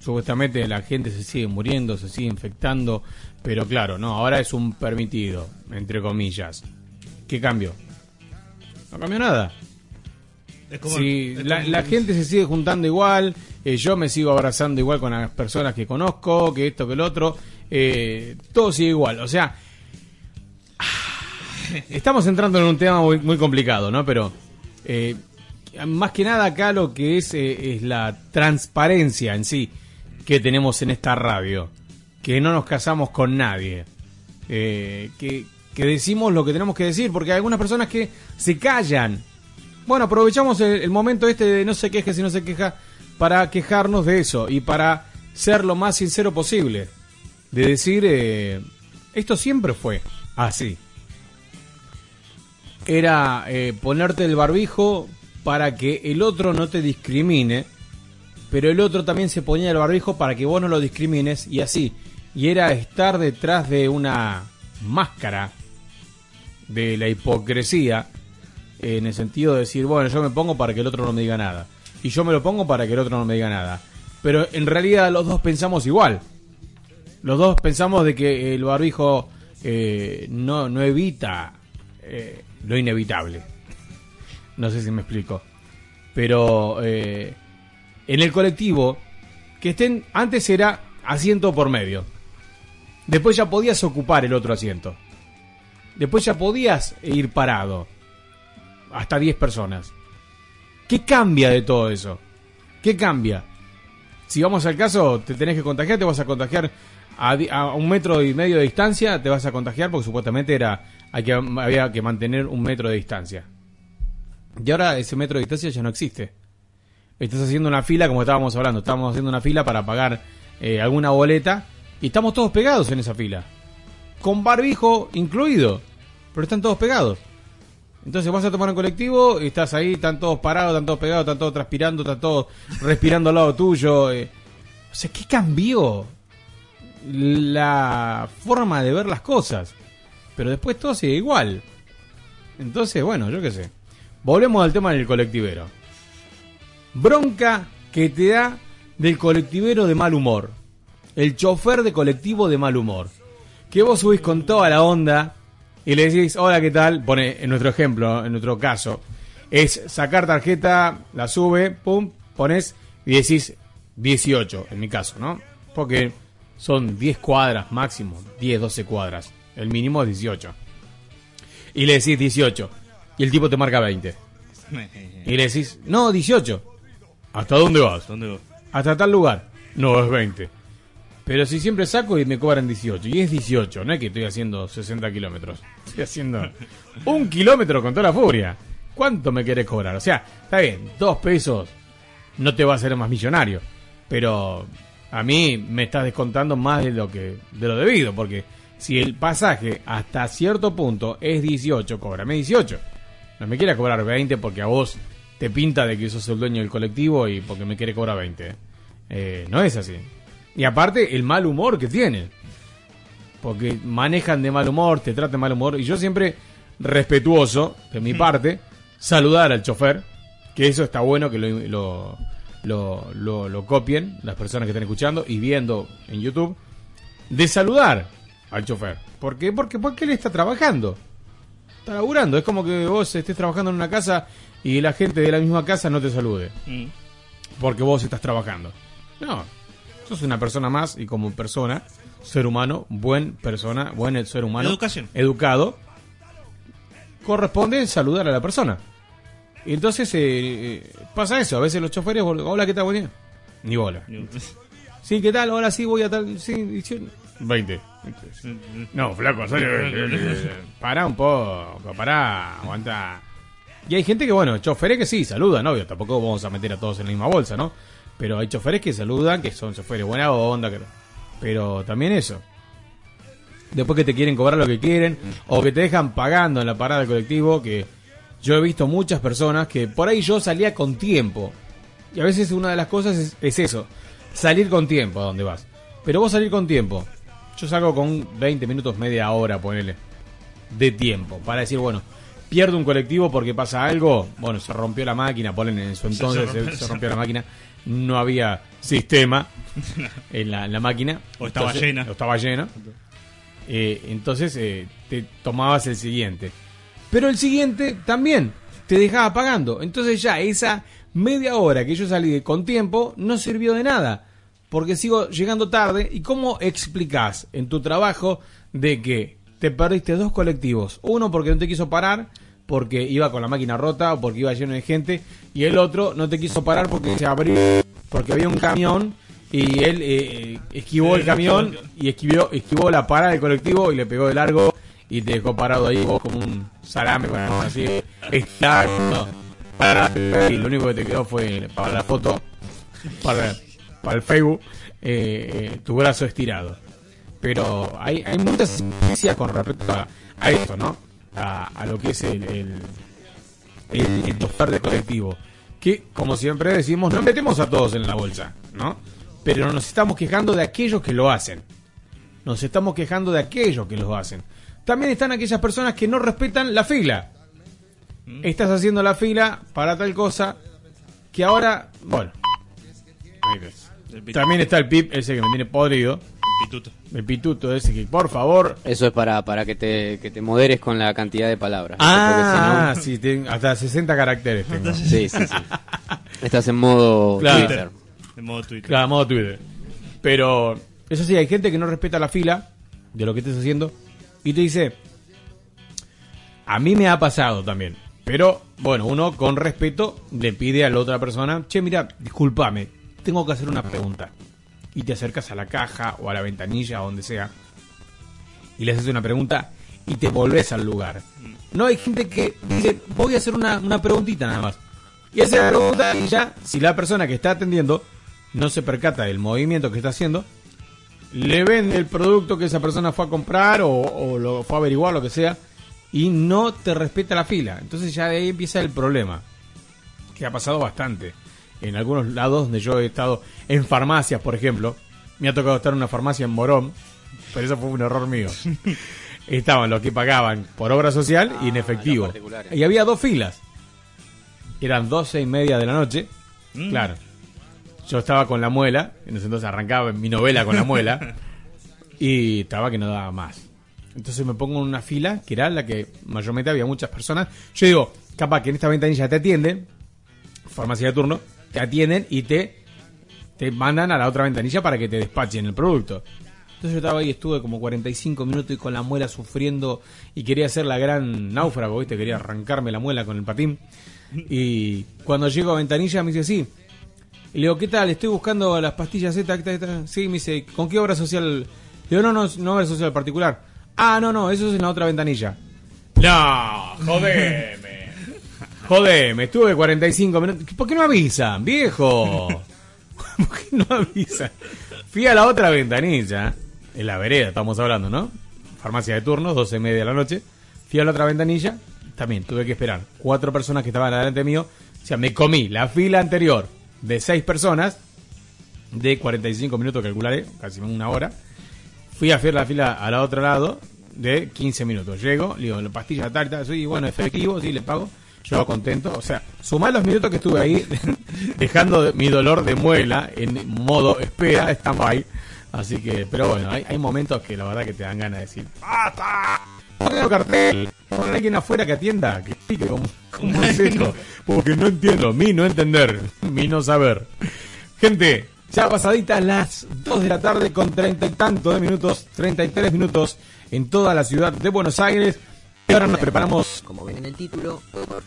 Speaker 2: supuestamente la gente se sigue muriendo, se sigue infectando, pero claro, no, ahora es un permitido, entre comillas. ¿Qué cambió? No cambió nada.
Speaker 4: Es como-
Speaker 2: si
Speaker 4: es
Speaker 2: la,
Speaker 4: como-
Speaker 2: la gente se sigue juntando igual, eh, yo me sigo abrazando igual con las personas que conozco, que esto, que el otro, eh, todo sigue igual. O sea, estamos entrando en un tema muy, muy complicado, ¿no? Pero eh, más que nada acá lo que es eh, es la transparencia en sí que tenemos en esta radio, que no nos casamos con nadie, eh, que, que decimos lo que tenemos que decir, porque hay algunas personas que se callan. Bueno, aprovechamos el, momento este de no se queje si no se queja para quejarnos de eso y para ser lo más sincero posible. De decir, eh, esto siempre fue así. Era eh, ponerte el barbijo para que el otro no te discrimine, pero el otro también se ponía el barbijo para que vos no lo discrimines y así. Y era estar detrás de una máscara de la hipocresía en el sentido de decir, bueno, yo me pongo para que el otro no me diga nada. Y yo me lo pongo para que el otro no me diga nada. Pero en realidad los dos pensamos igual. Los dos pensamos de que el barbijo eh, no, no evita eh, lo inevitable. No sé si me explico. Pero eh, en el colectivo, que estén, antes era asiento por medio. Después ya podías ocupar el otro asiento. Después ya podías ir parado. Hasta 10 personas. ¿Qué cambia de todo eso? ¿Qué cambia? Si vamos al caso, te tenés que contagiar, te vas a contagiar a, un metro y medio de distancia, te vas a contagiar porque supuestamente era hay que, había que mantener un metro de distancia. Y ahora ese metro de distancia ya no existe. Estás haciendo una fila, como estábamos hablando, estábamos haciendo una fila para pagar eh, alguna boleta y estamos todos pegados en esa fila. Con barbijo incluido, pero están todos pegados. Entonces vas a tomar un colectivo, y estás ahí, están todos parados, están todos pegados, están todos transpirando, están todos respirando al lado tuyo. eh. O sea, ¿qué cambió? La forma de ver las cosas. Pero después todo sigue igual. Entonces, bueno, yo qué sé. Volvemos al tema del colectivero. Bronca que te da del colectivero de mal humor. El chofer de colectivo de mal humor. Que vos subís con toda la onda y le decís, hola, ¿qué tal? Pone, en nuestro ejemplo, en nuestro caso, es sacar tarjeta, la sube, pum, pones y decís 18, en mi caso, ¿no? Porque son 10 cuadras máximo, 10, 12 cuadras. El mínimo es 18. y le decís 18. Y el tipo te marca 20. Y le decís, no, 18. ¿Hasta dónde vas?
Speaker 4: ¿Dónde vas?
Speaker 2: Hasta tal lugar. No, es 20. Pero si siempre saco y me cobran 18. Y es 18, no es que estoy haciendo 60 kilómetros. Estoy haciendo un kilómetro con toda la furia. ¿Cuánto me querés cobrar? O sea, está bien, dos pesos no te va a hacer más millonario. Pero a mí me estás descontando más de lo que de lo debido. Porque si el pasaje hasta cierto punto es 18, cóbrame 18. No me quieras cobrar 20 porque a vos te pinta de que sos el dueño del colectivo y porque me quiere cobrar 20. Eh, no es así. Y aparte, el mal humor que tienen. Porque manejan de mal humor, te tratan de mal humor. Y yo siempre, respetuoso de mi parte, saludar al chofer. Que eso está bueno que lo, lo, lo, lo- lo copien las personas que están escuchando y viendo en YouTube. De saludar al chofer. ¿Por qué? Porque, porque él está trabajando. Está laburando. Es como que vos estés trabajando en una casa y la gente de la misma casa no te salude.
Speaker 4: Mm.
Speaker 2: Porque vos estás trabajando. No. Sos una persona más y como persona, ser humano, buen persona, buen ser humano.
Speaker 4: Educación.
Speaker 2: Educado. Corresponde saludar a la persona. Y entonces eh, eh, pasa eso. A veces los choferes, hola, ¿qué tal? Buen día. Ni bola. Sí, ¿qué tal? Hola, sí, voy a tal. Sí, 18. 20. No, flaco, en serio. Pará un poco, pará, aguanta. Y hay gente que, bueno, choferes que sí, saludan, obvio. Tampoco vamos a meter a todos en la misma bolsa, ¿no? Pero hay choferes que saludan, que son choferes buena onda, que- pero también eso. Después que te quieren cobrar lo que quieren, o que te dejan pagando en la parada del colectivo, que yo he visto muchas personas que por ahí yo salía con tiempo. Y a veces una de las cosas es, es eso, salir con tiempo a donde vas. Pero vos salir con tiempo. Yo salgo con 20 minutos, media hora, ponele, de tiempo, para decir, bueno, pierdo un colectivo porque pasa algo, bueno, se rompió la máquina, ponen en su
Speaker 4: se
Speaker 2: entonces, se
Speaker 4: rompió
Speaker 2: la máquina, no había sistema en la, en la máquina.
Speaker 4: O estaba
Speaker 2: Entonces-
Speaker 4: llena.
Speaker 2: O estaba llena. Eh, entonces eh, te tomabas el siguiente. Pero el siguiente también te dejaba pagando. Entonces ya esa media hora que yo salí con tiempo no sirvió de nada. Porque sigo llegando tarde. ¿Y cómo explicás en tu trabajo de que te perdiste dos colectivos? Uno porque no te quiso parar, porque iba con la máquina rota o porque iba lleno de gente. Y el otro no te quiso parar porque se abrió, porque había un camión y él eh, esquivó el camión y esquivó, esquivó la parada del colectivo y le pegó de largo y te dejó parado ahí vos como un salame, bueno, así, estirado. Y lo único que te quedó fue para la foto, para, para el Facebook, eh, eh, tu brazo estirado. Pero hay, hay muchas con respecto a, a esto, ¿no? A, a lo que es el, el, el, el chofer de colectivo. Que, como siempre decimos, no metemos a todos en la bolsa, ¿no? Pero nos estamos quejando de aquellos que lo hacen. Nos estamos quejando de aquellos que lo hacen. También están aquellas personas que no respetan la fila. Estás haciendo la fila para tal cosa que ahora, bueno. También está el pip, ese que me tiene podrido.
Speaker 4: El pituto.
Speaker 2: El pituto ese que, por favor.
Speaker 3: Eso es para, para que, te, que te moderes con la cantidad de palabras.
Speaker 2: Ah,
Speaker 3: Porque si
Speaker 2: sí, ten- hasta 60 caracteres tengo.
Speaker 3: no- sí, sí, sí. Estás en modo
Speaker 2: Claro.
Speaker 3: Twitter.
Speaker 4: En modo Twitter.
Speaker 2: Claro, modo Twitter. Pero, eso sí, hay gente que no respeta la fila de lo que estés haciendo y te dice, a mí me ha pasado también. Pero, bueno, uno con respeto le pide a la otra persona, che, mira, discúlpame, tengo que hacer una pregunta. Y te acercas a la caja o a la ventanilla o donde sea y le haces una pregunta y te volvés al lugar. No hay gente que dice, voy a hacer una, una preguntita nada más. Y hace la pregunta y ya, si la persona que está atendiendo no se percata del movimiento que está haciendo, le vende el producto que esa persona fue a comprar o, o lo fue a averiguar, lo que sea, y no te respeta la fila. Entonces ya de ahí empieza el problema, que ha pasado bastante. En algunos lados donde yo he estado, en farmacias, por ejemplo, me ha tocado estar en una farmacia en Morón, pero eso fue un error mío. Estaban los que pagaban por obra social y en efectivo.
Speaker 3: particulares.
Speaker 2: Y había dos filas. Eran doce y media de la noche.
Speaker 4: Mm.
Speaker 2: Claro. Yo estaba con la muela, en ese entonces arrancaba mi novela con la muela, y estaba que no daba más. Entonces me pongo en una fila, que era la que mayormente había muchas personas. Yo digo, capaz que en esta ventanilla te atienden, farmacia de turno, te atienden y te, te mandan a la otra ventanilla para que te despachen el producto. Entonces yo estaba ahí, estuve como 45 minutos y con la muela sufriendo y quería hacer la gran náufrago, ¿viste? Quería arrancarme la muela con el patín. Y cuando llego a Ventanilla me dice, sí. Y le digo, ¿qué tal? Estoy buscando las pastillas Z. ¿qué tal, qué tal?". Sí, me dice, ¿con qué obra social? Le digo, no, no, no obra social particular. Ah, no, no, eso es en la otra ventanilla. No, jodeme. Jodeme, estuve 45 minutos. ¿Por qué no avisan, viejo? ¿Por qué no avisan? Fui a la otra ventanilla, en la vereda estamos hablando, ¿no? Farmacia de turno, 12 y media de la noche. Fui a la otra ventanilla, también tuve que esperar. Cuatro personas que estaban delante mío. O sea, me comí la fila anterior de seis personas, de 45 minutos, calcularé, casi una hora. Fui a hacer la fila al otro lado de 15 minutos. Llego, le digo, la pastilla tal, sí, bueno, efectivo, sí, le pago. Yo contento. O sea, sumar los minutos que estuve ahí, dejando mi dolor de muela en modo espera, estamos ahí. Así que, pero bueno, hay, hay momentos que la verdad que te dan ganas de decir, ¡basta! Ponelo cartel, pon a alguien afuera que atienda, que pique como, como un seco. Porque no entiendo, mi no entender, mi no saber. Gente, ya pasaditas las 2 de la tarde con treinta y tantos de minutos, 33 minutos en toda la ciudad de Buenos Aires. Y ahora nos preparamos.
Speaker 15: Como ven en el título,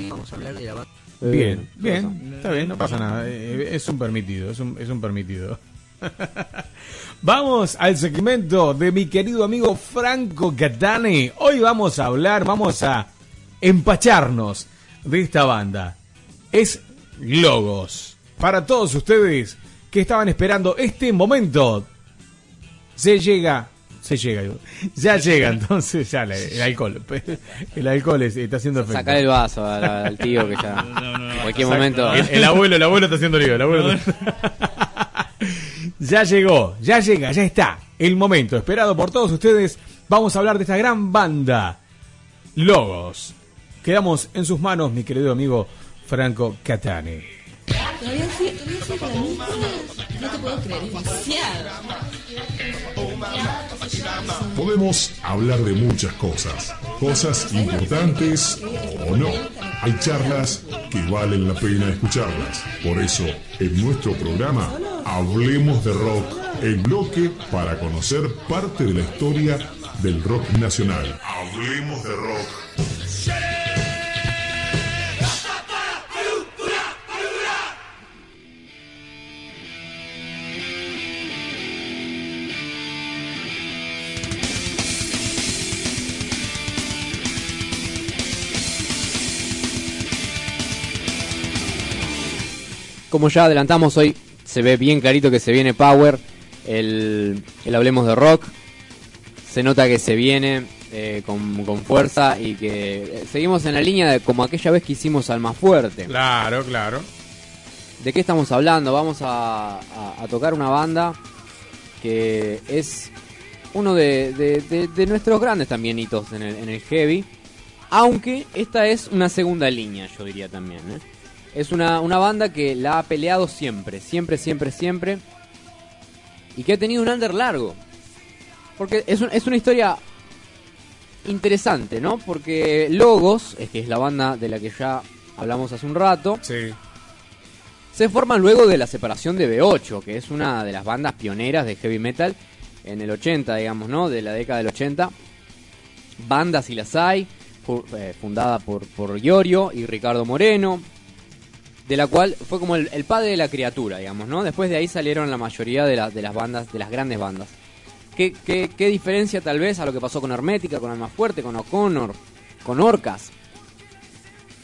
Speaker 15: vamos a hablar de la banda.
Speaker 2: Bien, bien, está bien, no pasa nada. eh, Es un permitido, es un, es un permitido. Vamos al segmento de mi querido amigo Franco Catani. Hoy vamos a hablar, vamos a empacharnos de esta banda. Es Logos. Para todos ustedes que estaban esperando este momento, se llega, se llega, digo. ya llega, entonces ya la- el alcohol, el alcohol es- está haciendo efecto.
Speaker 3: Sacar el vaso al, al tío que ya. en cualquier momento.
Speaker 2: El, el abuelo, el abuelo está haciendo lío, el abuelo. está- ya llegó, ya llega, ya está. El momento esperado por todos ustedes. Vamos a hablar de esta gran banda. Logos. Quedamos en sus manos, mi querido amigo Franco Catani.
Speaker 16: Todavía sí, todavía sí con la misma. No te puedo creer, es demasiado.
Speaker 17: Podemos hablar de muchas cosas, cosas importantes o no. Hay charlas que valen la pena escucharlas. Por eso, en nuestro programa, Hablemos de Rock, el bloque para conocer parte de la historia del rock nacional. Hablemos de Rock.
Speaker 3: Como ya adelantamos hoy, se ve bien clarito que se viene Power. El, el Hablemos de Rock. Se nota que se viene eh, con, con fuerza y que eh, seguimos en la línea de como aquella vez que hicimos al más fuerte.
Speaker 2: Claro, claro.
Speaker 3: ¿De qué estamos hablando? Vamos a, a- a tocar una banda que es uno de, de- de- de nuestros grandes también hitos en el, en el heavy. Aunque esta es una segunda línea, yo diría también. ¿eh? Es una, una banda que la ha peleado siempre, siempre, siempre, siempre. Y que ha tenido un under largo. Porque es, un- es una historia interesante, ¿no? Porque Logos, es que es la banda de la que ya hablamos hace un rato, se forman luego de la separación de B8, que es una de las bandas pioneras de heavy metal en el 80, digamos, ¿no? De la década del 80. Bandas y las hay, eh, fundada por, por Giorgio y Ricardo Moreno, de la cual fue como el, el padre de la criatura, digamos, ¿no? Después de ahí salieron la mayoría de, la- de las bandas, de las grandes bandas. ¿Qué, qué, qué diferencia tal vez a lo que pasó con Hermética, con Alma Fuerte, con O'Connor, con Orcas?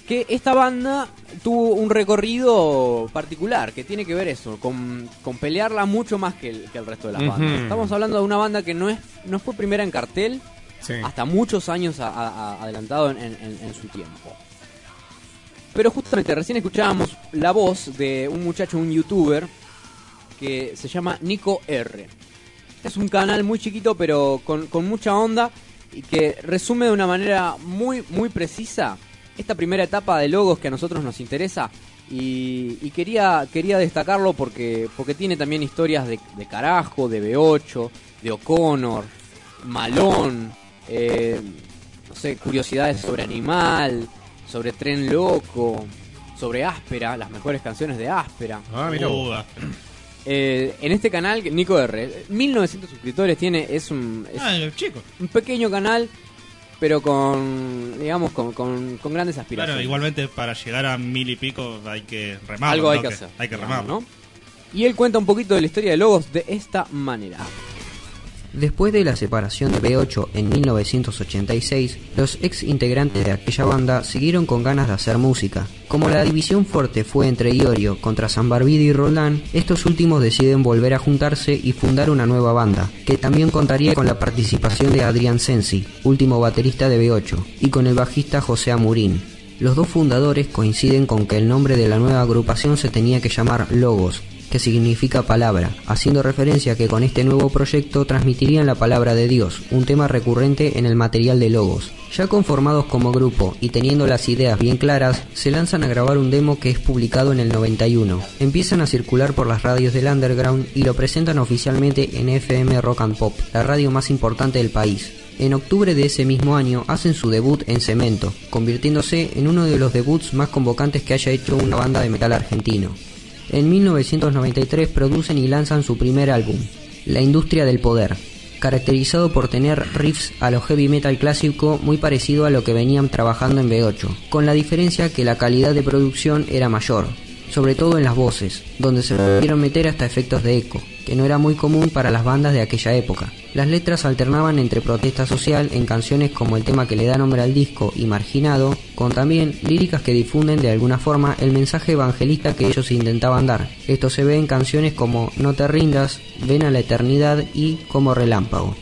Speaker 3: Que esta banda tuvo un recorrido particular, que tiene que ver eso, con, con pelearla mucho más que el, que el resto de las bandas. Estamos hablando de una banda que no, es, no fue primera en cartel,
Speaker 2: Sí.
Speaker 3: hasta muchos años a- adelantado en, en- en su tiempo. Pero justamente recién escuchábamos la voz de un muchacho, un youtuber, que se llama Nico R. Es un canal muy chiquito pero con, con mucha onda y que resume de una manera muy, muy precisa esta primera etapa de logos que a nosotros nos interesa. Y, y quería, quería destacarlo porque, porque tiene también historias de, de Carajo, de B8, de O'Connor, Malón, eh, no sé, curiosidades sobre Animal, sobre Tren Loco, sobre Áspera, las mejores canciones de Áspera.
Speaker 2: Ah, mira.
Speaker 3: Eh, en este canal, Nico R, 1900 suscriptores tiene, es un, es
Speaker 4: Ah, chico.
Speaker 3: un pequeño canal, pero con, digamos, con, con- con grandes aspiraciones.
Speaker 4: Claro, igualmente para llegar a mil y pico hay que remarlo.
Speaker 3: Algo hay
Speaker 4: ¿no?
Speaker 3: que hacer.
Speaker 4: Hay que remarlo.
Speaker 3: ¿no? Y él cuenta un poquito de la historia de Logos de esta manera.
Speaker 15: Después de la separación de B8 en 1986, los ex integrantes de aquella banda siguieron con ganas de hacer música. Como la división fuerte fue entre Iorio contra San Barbide y Roldán, estos últimos deciden volver a juntarse y fundar una nueva banda, que también contaría con la participación de Adrián Sensi, último baterista de B8, y con el bajista José Amurín. Los dos fundadores coinciden con que el nombre de la nueva agrupación se tenía que llamar Logos, que significa palabra, haciendo referencia a que con este nuevo proyecto transmitirían la palabra de Dios, un tema recurrente en el material de Logos. Ya conformados como grupo y teniendo las ideas bien claras, se lanzan a grabar un demo que es publicado en el 91. Empiezan a circular por las radios del underground y lo presentan oficialmente en FM Rock and Pop, la radio más importante del país. En octubre de ese mismo año hacen su debut en Cemento, convirtiéndose en uno de los debuts más convocantes que haya hecho una banda de metal argentino. En 1993 producen y lanzan su primer álbum, La Industria del Poder, caracterizado por tener riffs a lo heavy metal clásico muy parecido a lo que venían trabajando en B8, con la diferencia que la calidad de producción era mayor, sobre todo en las voces, donde se pudieron meter hasta efectos de eco, que no era muy común para las bandas de aquella época. Las letras alternaban entre protesta social en canciones como el tema que le da nombre al disco y Marginado, con también líricas que difunden de alguna forma el mensaje evangelista que ellos intentaban dar. Esto se ve en canciones como No te rindas, Ven a la eternidad y Como relámpago.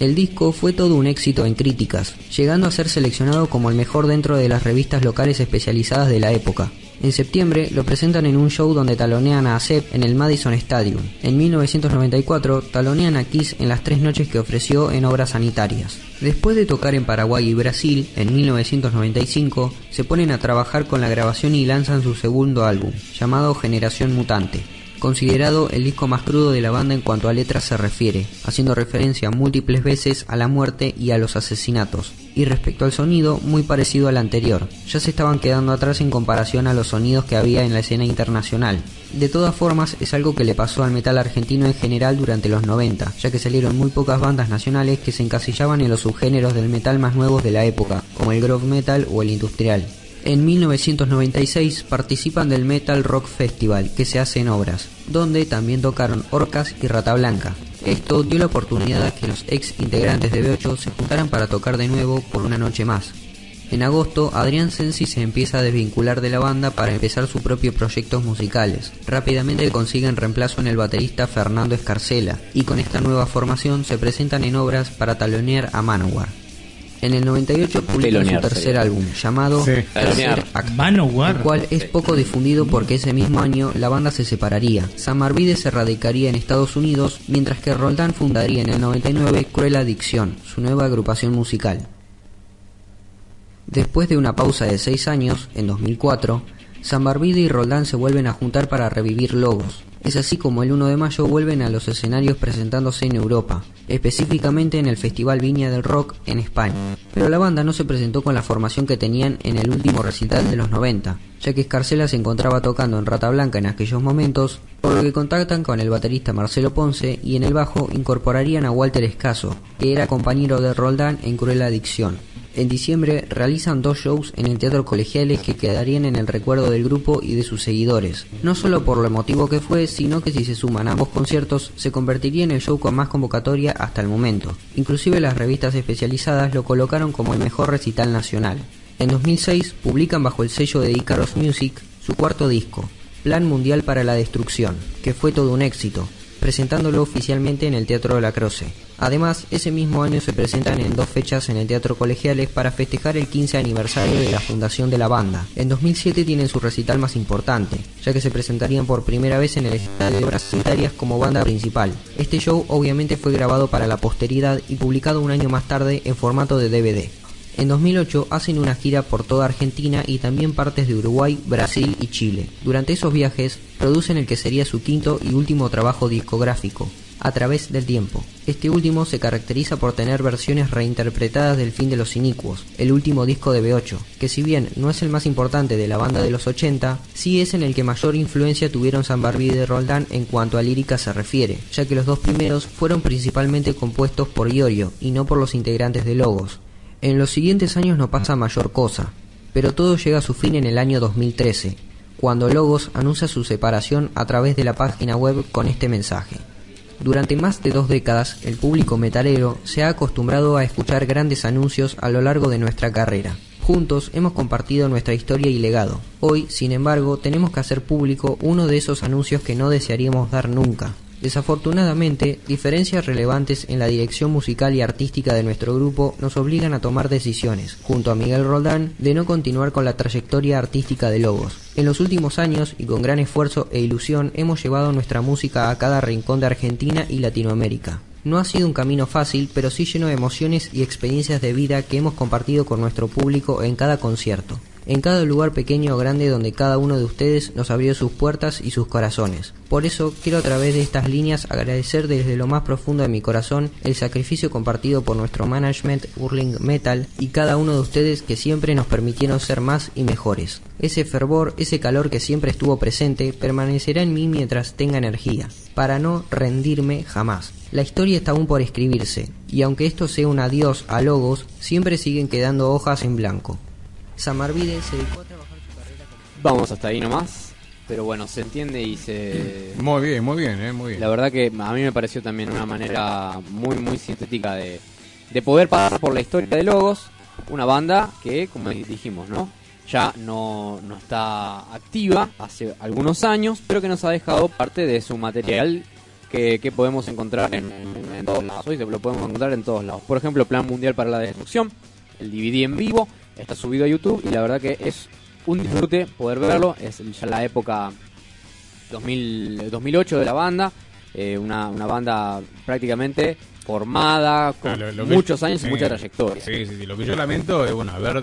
Speaker 15: El disco fue todo un éxito en críticas, llegando a ser seleccionado como el mejor dentro de las revistas locales especializadas de la época. En septiembre lo presentan en un show donde talonean a ASEP en el Madison Stadium. En 1994 talonean a Kiss en las tres noches que ofreció en obras sanitarias. Después de tocar en Paraguay y Brasil, en 1995, se ponen a trabajar con la grabación y lanzan su segundo álbum, llamado Generación Mutante considerado el disco más crudo de la banda en cuanto a letras se refiere, haciendo referencia múltiples veces a la muerte y a los asesinatos, y respecto al sonido muy parecido al anterior, ya se estaban quedando atrás en comparación a los sonidos que había en la escena internacional. De todas formas, es algo que le pasó al metal argentino en general durante los 90, ya que salieron muy pocas bandas nacionales que se encasillaban en los subgéneros del metal más nuevos de la época, como el groove metal o el industrial. En 1996 participan del Metal Rock Festival que se hace en Obras, donde también tocaron Orcas y Rata Blanca. Esto dio la oportunidad a que los ex integrantes de B8 se juntaran para tocar de nuevo por una noche más. En agosto, Adrián Sensi se empieza a desvincular de la banda para empezar sus propios proyectos musicales. Rápidamente consiguen reemplazo en el baterista Fernando Escarcela, y con esta nueva formación se presentan en obras para talonear a Manowar. En el 98 publican su tercer
Speaker 3: sería.
Speaker 15: álbum, llamado
Speaker 3: Sí.
Speaker 15: Tercer. Acto, el cual es poco difundido porque ese mismo año la banda se separaría. Sam Arvide se radicaría en Estados Unidos, mientras que Roldán fundaría en el 99 Cruel Adicción, su nueva agrupación musical. Después de una pausa de 6 años, en 2004, San Barbide y Roldán se vuelven a juntar para revivir Logos. Es así como el 1 de mayo vuelven a los escenarios presentándose en Europa, específicamente en el Festival Viña del Rock en España. Pero la banda no se presentó con la formación que tenían en el último recital de los 90, ya que Escarcela se encontraba tocando en Rata Blanca en aquellos momentos, por lo que contactan con el baterista Marcelo Ponce y en el bajo incorporarían a Walter Escaso, que era compañero de Roldán en Cruel Adicción. En diciembre realizan dos shows en el Teatro Colegiales que quedarían en el recuerdo del grupo y de sus seguidores. No solo por lo emotivo que fue, sino que si se suman ambos conciertos, se convertiría en el show con más convocatoria hasta el momento. Inclusive las revistas especializadas lo colocaron como el mejor recital nacional. En 2006 publican bajo el sello de Icaros Music su cuarto disco, Plan Mundial para la Destrucción, que fue todo un éxito, presentándolo oficialmente en el Teatro de la Croce. Además, ese mismo año se presentan en dos fechas en el Teatro Colegiales para festejar el 15 aniversario de la fundación de la banda. En 2007 tienen su recital más importante, ya que se presentarían por primera vez en el Estadio de Obras Sanitarias como banda principal. Este show obviamente fue grabado para la posteridad y publicado un año más tarde en formato de DVD. En 2008 hacen una gira por toda Argentina y también partes de Uruguay, Brasil y Chile. Durante esos viajes producen el que sería su quinto y último trabajo discográfico, a través del tiempo. Este último se caracteriza por tener versiones reinterpretadas del fin de los inicuos, el último disco de B8, que si bien no es el más importante de la banda de los 80, sí es en el que mayor influencia tuvieron San Barbie de Roldán en cuanto a lírica se refiere, ya que los dos primeros fueron principalmente compuestos por Iorio y no por los integrantes de Logos. En los siguientes años no pasa mayor cosa, pero todo llega a su fin en el año 2013, cuando Logos anuncia su separación a través de la página web con este mensaje. Durante más de dos décadas, el público metalero se ha acostumbrado a escuchar grandes anuncios a lo largo de nuestra carrera. Juntos hemos compartido nuestra historia y legado. Hoy, sin embargo, tenemos que hacer público uno de esos anuncios que no desearíamos dar nunca. Desafortunadamente, diferencias relevantes en la dirección musical y artística de nuestro grupo nos obligan a tomar decisiones, junto a Miguel Roldán, de no continuar con la trayectoria artística de Lobos. En los últimos años, y con gran esfuerzo e ilusión, hemos llevado nuestra música a cada rincón de Argentina y Latinoamérica. No ha sido un camino fácil, pero sí lleno de emociones y experiencias de vida que hemos compartido con nuestro público en cada concierto en cada lugar pequeño o grande donde cada uno de ustedes nos abrió sus puertas y sus corazones. Por eso quiero a través de estas líneas agradecer desde lo más profundo de mi corazón el sacrificio compartido por nuestro management Hurling Metal y cada uno de ustedes que siempre nos permitieron ser más y mejores. Ese fervor, ese calor que siempre estuvo presente, permanecerá en mí mientras tenga energía, para no rendirme jamás. La historia está aún por escribirse, y aunque esto sea un adiós a Logos, siempre siguen quedando hojas en blanco. Samarvide se dedicó a trabajar su carrera
Speaker 3: Vamos hasta ahí nomás. Pero bueno, se entiende y se...
Speaker 2: Muy bien, muy bien, eh, muy bien.
Speaker 3: La verdad que a mí me pareció también una manera muy, muy sintética de, de poder pasar por la historia de Logos. Una banda que, como dijimos, ¿no? Ya no, no está activa hace algunos años, pero que nos ha dejado parte de su material que, que podemos encontrar en, en- en todos lados. Hoy se lo podemos encontrar en todos lados. Por ejemplo, Plan Mundial para la Destrucción, el DVD en vivo, está subido a YouTube y la verdad que es un disfrute poder verlo. Es ya la época 2000, 2008 de la banda, eh, una, una banda prácticamente formada, con
Speaker 2: Ah, lo- lo que-
Speaker 3: muchos años y mucha trayectoria.
Speaker 2: Sí, sí, sí. Lo que yo lamento es, bueno, haber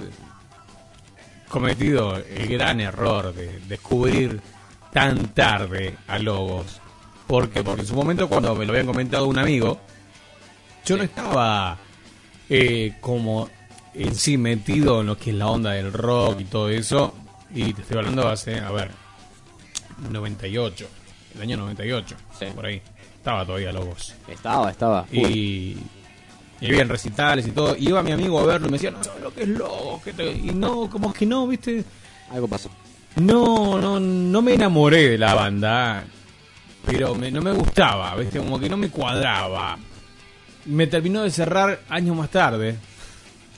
Speaker 2: cometido el gran error de descubrir tan tarde a Lobos. ¿Por qué? Porque en su momento, cuando me lo habían comentado un amigo, yo no estaba eh, como en sí metido en lo que es la onda del rock y todo eso. Y te estoy hablando hace, a ver, 98, el año 98, por ahí. Estaba todavía Lobos.
Speaker 3: Estaba, estaba.
Speaker 2: Y, y había recitales y todo. Y iba mi amigo a verlo y me decía, no, no, lo que es Lobos. que te-". Y no, como que no, viste.
Speaker 3: Algo pasó.
Speaker 2: No, no, no me enamoré de la banda. Pero me- no me gustaba, viste, como que no me cuadraba. Me terminó de cerrar años más tarde.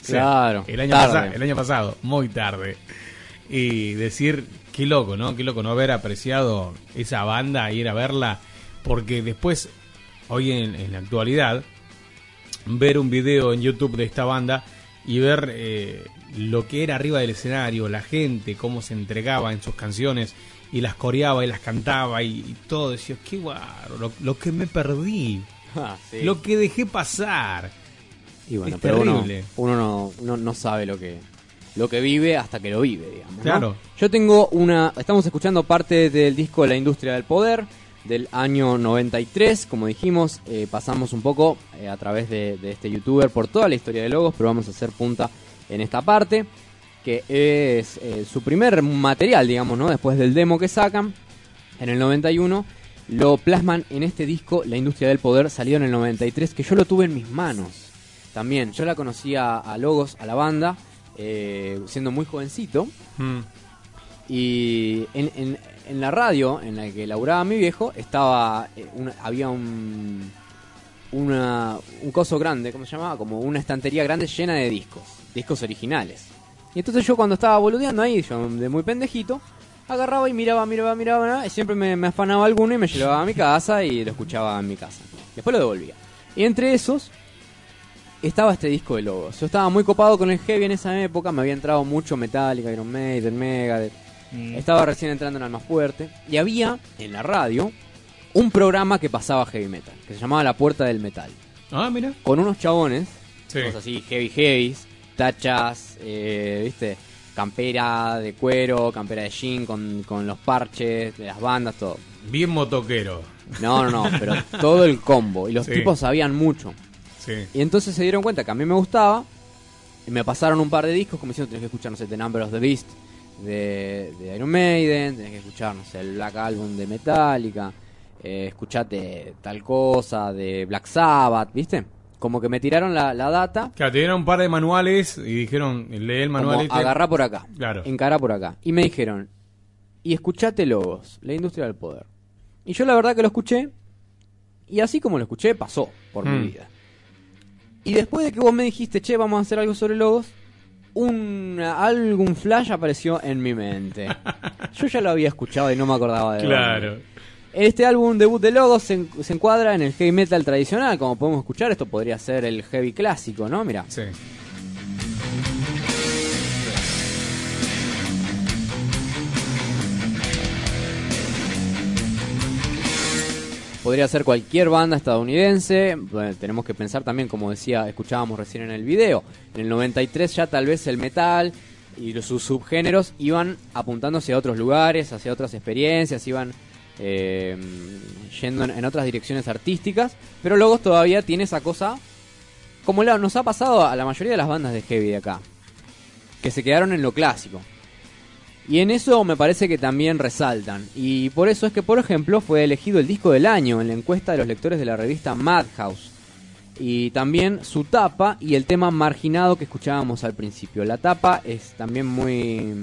Speaker 2: Sea,
Speaker 3: Claro,
Speaker 2: el año,
Speaker 3: tarde.
Speaker 2: pasa- el año pasado, muy tarde. Y decir, qué loco, ¿no? Qué loco no haber apreciado esa banda y ir a verla. Porque después, hoy en, en la actualidad, ver un video en YouTube de esta banda y ver eh, lo que era arriba del escenario, la gente, cómo se entregaba en sus canciones y las coreaba y las cantaba y, y todo, decía, qué guaro, lo, lo que me perdí,
Speaker 3: Ah, sí.
Speaker 2: lo que dejé pasar.
Speaker 3: Y bueno,
Speaker 2: es
Speaker 3: pero uno, no, no, no sabe lo que lo que vive hasta que lo vive, digamos. ¿no?
Speaker 2: Claro.
Speaker 3: Yo tengo una. Estamos escuchando parte del disco La Industria del Poder del año 93. Como dijimos, eh, pasamos un poco eh, a través de, de este youtuber por toda la historia de Logos, pero vamos a hacer punta en esta parte, que es eh, su primer material, digamos, ¿no? Después del demo que sacan en el 91. Lo plasman en este disco, La Industria del Poder, salió en el 93, que yo lo tuve en mis manos. También, yo la conocía a Logos, a la banda, eh, siendo muy jovencito.
Speaker 2: Mm.
Speaker 3: Y en, en- en la radio en la que laburaba mi viejo, estaba eh, una- había un, una, un coso grande, ¿cómo se llamaba? Como una estantería grande llena de discos, discos originales. Y entonces yo cuando estaba boludeando ahí, yo de muy pendejito, agarraba y miraba, miraba, miraba, miraba, y siempre me, me afanaba alguno y me llevaba a mi casa y lo escuchaba en mi casa. Después lo devolvía. Y entre esos estaba este disco de Logos. Yo estaba muy copado con el heavy en esa época, me había entrado mucho Metallica, Iron Maiden, Megadeth. Estaba recién entrando en Alma Fuerte. Y había en la radio un programa que pasaba heavy metal, que se llamaba La Puerta del Metal.
Speaker 2: Ah, mira.
Speaker 3: Con unos chabones,
Speaker 2: Sí.
Speaker 3: todos así, heavy heavies, tachas, eh, ¿viste? campera de cuero, campera de jean con, con los parches de las bandas, todo.
Speaker 2: Bien motoquero.
Speaker 3: No, no, no, pero todo el combo. Y los
Speaker 2: Sí.
Speaker 3: tipos sabían mucho.
Speaker 2: Sí.
Speaker 3: Y entonces se dieron cuenta que a mí me gustaba. Y me pasaron un par de discos como diciendo, tenés que escuchar, no sé, The Number of the Beast de, de Iron Maiden, tenés que escuchar, no sé, el Black Album de Metallica, eh, escuchate tal cosa de Black Sabbath, ¿viste? Como que me tiraron la, la data,
Speaker 2: Claro, te dieron un par de manuales y dijeron, lee el manual
Speaker 3: como
Speaker 2: este.
Speaker 3: agarrá por acá,
Speaker 2: Claro.
Speaker 3: encará por acá. Y me dijeron, y escuchate Logos, la industria del poder. Y yo la verdad que lo escuché, y así como lo escuché, pasó por mi
Speaker 2: Mm.
Speaker 3: vida. Y después de que vos me dijiste, che, vamos a hacer algo sobre logos, un algún flash apareció en mi mente. Yo ya lo había escuchado y no me acordaba de
Speaker 2: Claro.
Speaker 3: dónde. Este álbum debut de Logos se, se encuadra en el heavy metal tradicional, como podemos escuchar, esto podría ser el heavy clásico, ¿no? Mira.
Speaker 2: Sí.
Speaker 3: Podría ser cualquier banda estadounidense. Tenemos que pensar también, como decía, escuchábamos recién en el video. En el 93 ya tal vez el metal y sus subgéneros iban apuntándose a otros lugares, hacia otras experiencias, iban eh, yendo en, otras direcciones artísticas. Pero Logos todavía tiene esa cosa, como nos ha pasado a la mayoría de las bandas de heavy de acá, que se quedaron en lo clásico. Y en eso me parece que también resaltan. Y por eso es que, por ejemplo, fue elegido el disco del año en la encuesta de los lectores de la revista Madhouse. Y también su tapa y el tema marginado que escuchábamos al principio. La tapa es también muy,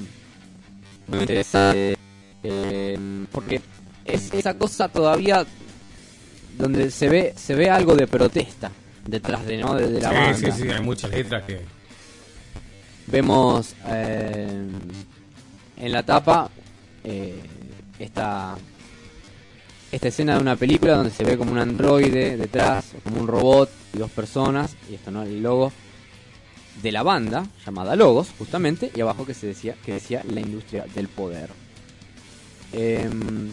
Speaker 3: muy interesante. eh, porque es esa cosa todavía donde se ve se ve algo de protesta detrás de, ¿no? de, de la
Speaker 2: sí,
Speaker 3: banda.
Speaker 2: sí, sí, hay muchas letras que.
Speaker 3: Vemos eh, en la tapa eh, esta, esta escena de una película donde se ve como un androide detrás, como un robot y dos personas, y esto no el logo de la banda llamada Logos, justamente, y abajo que se decía que decía la industria del poder. Em,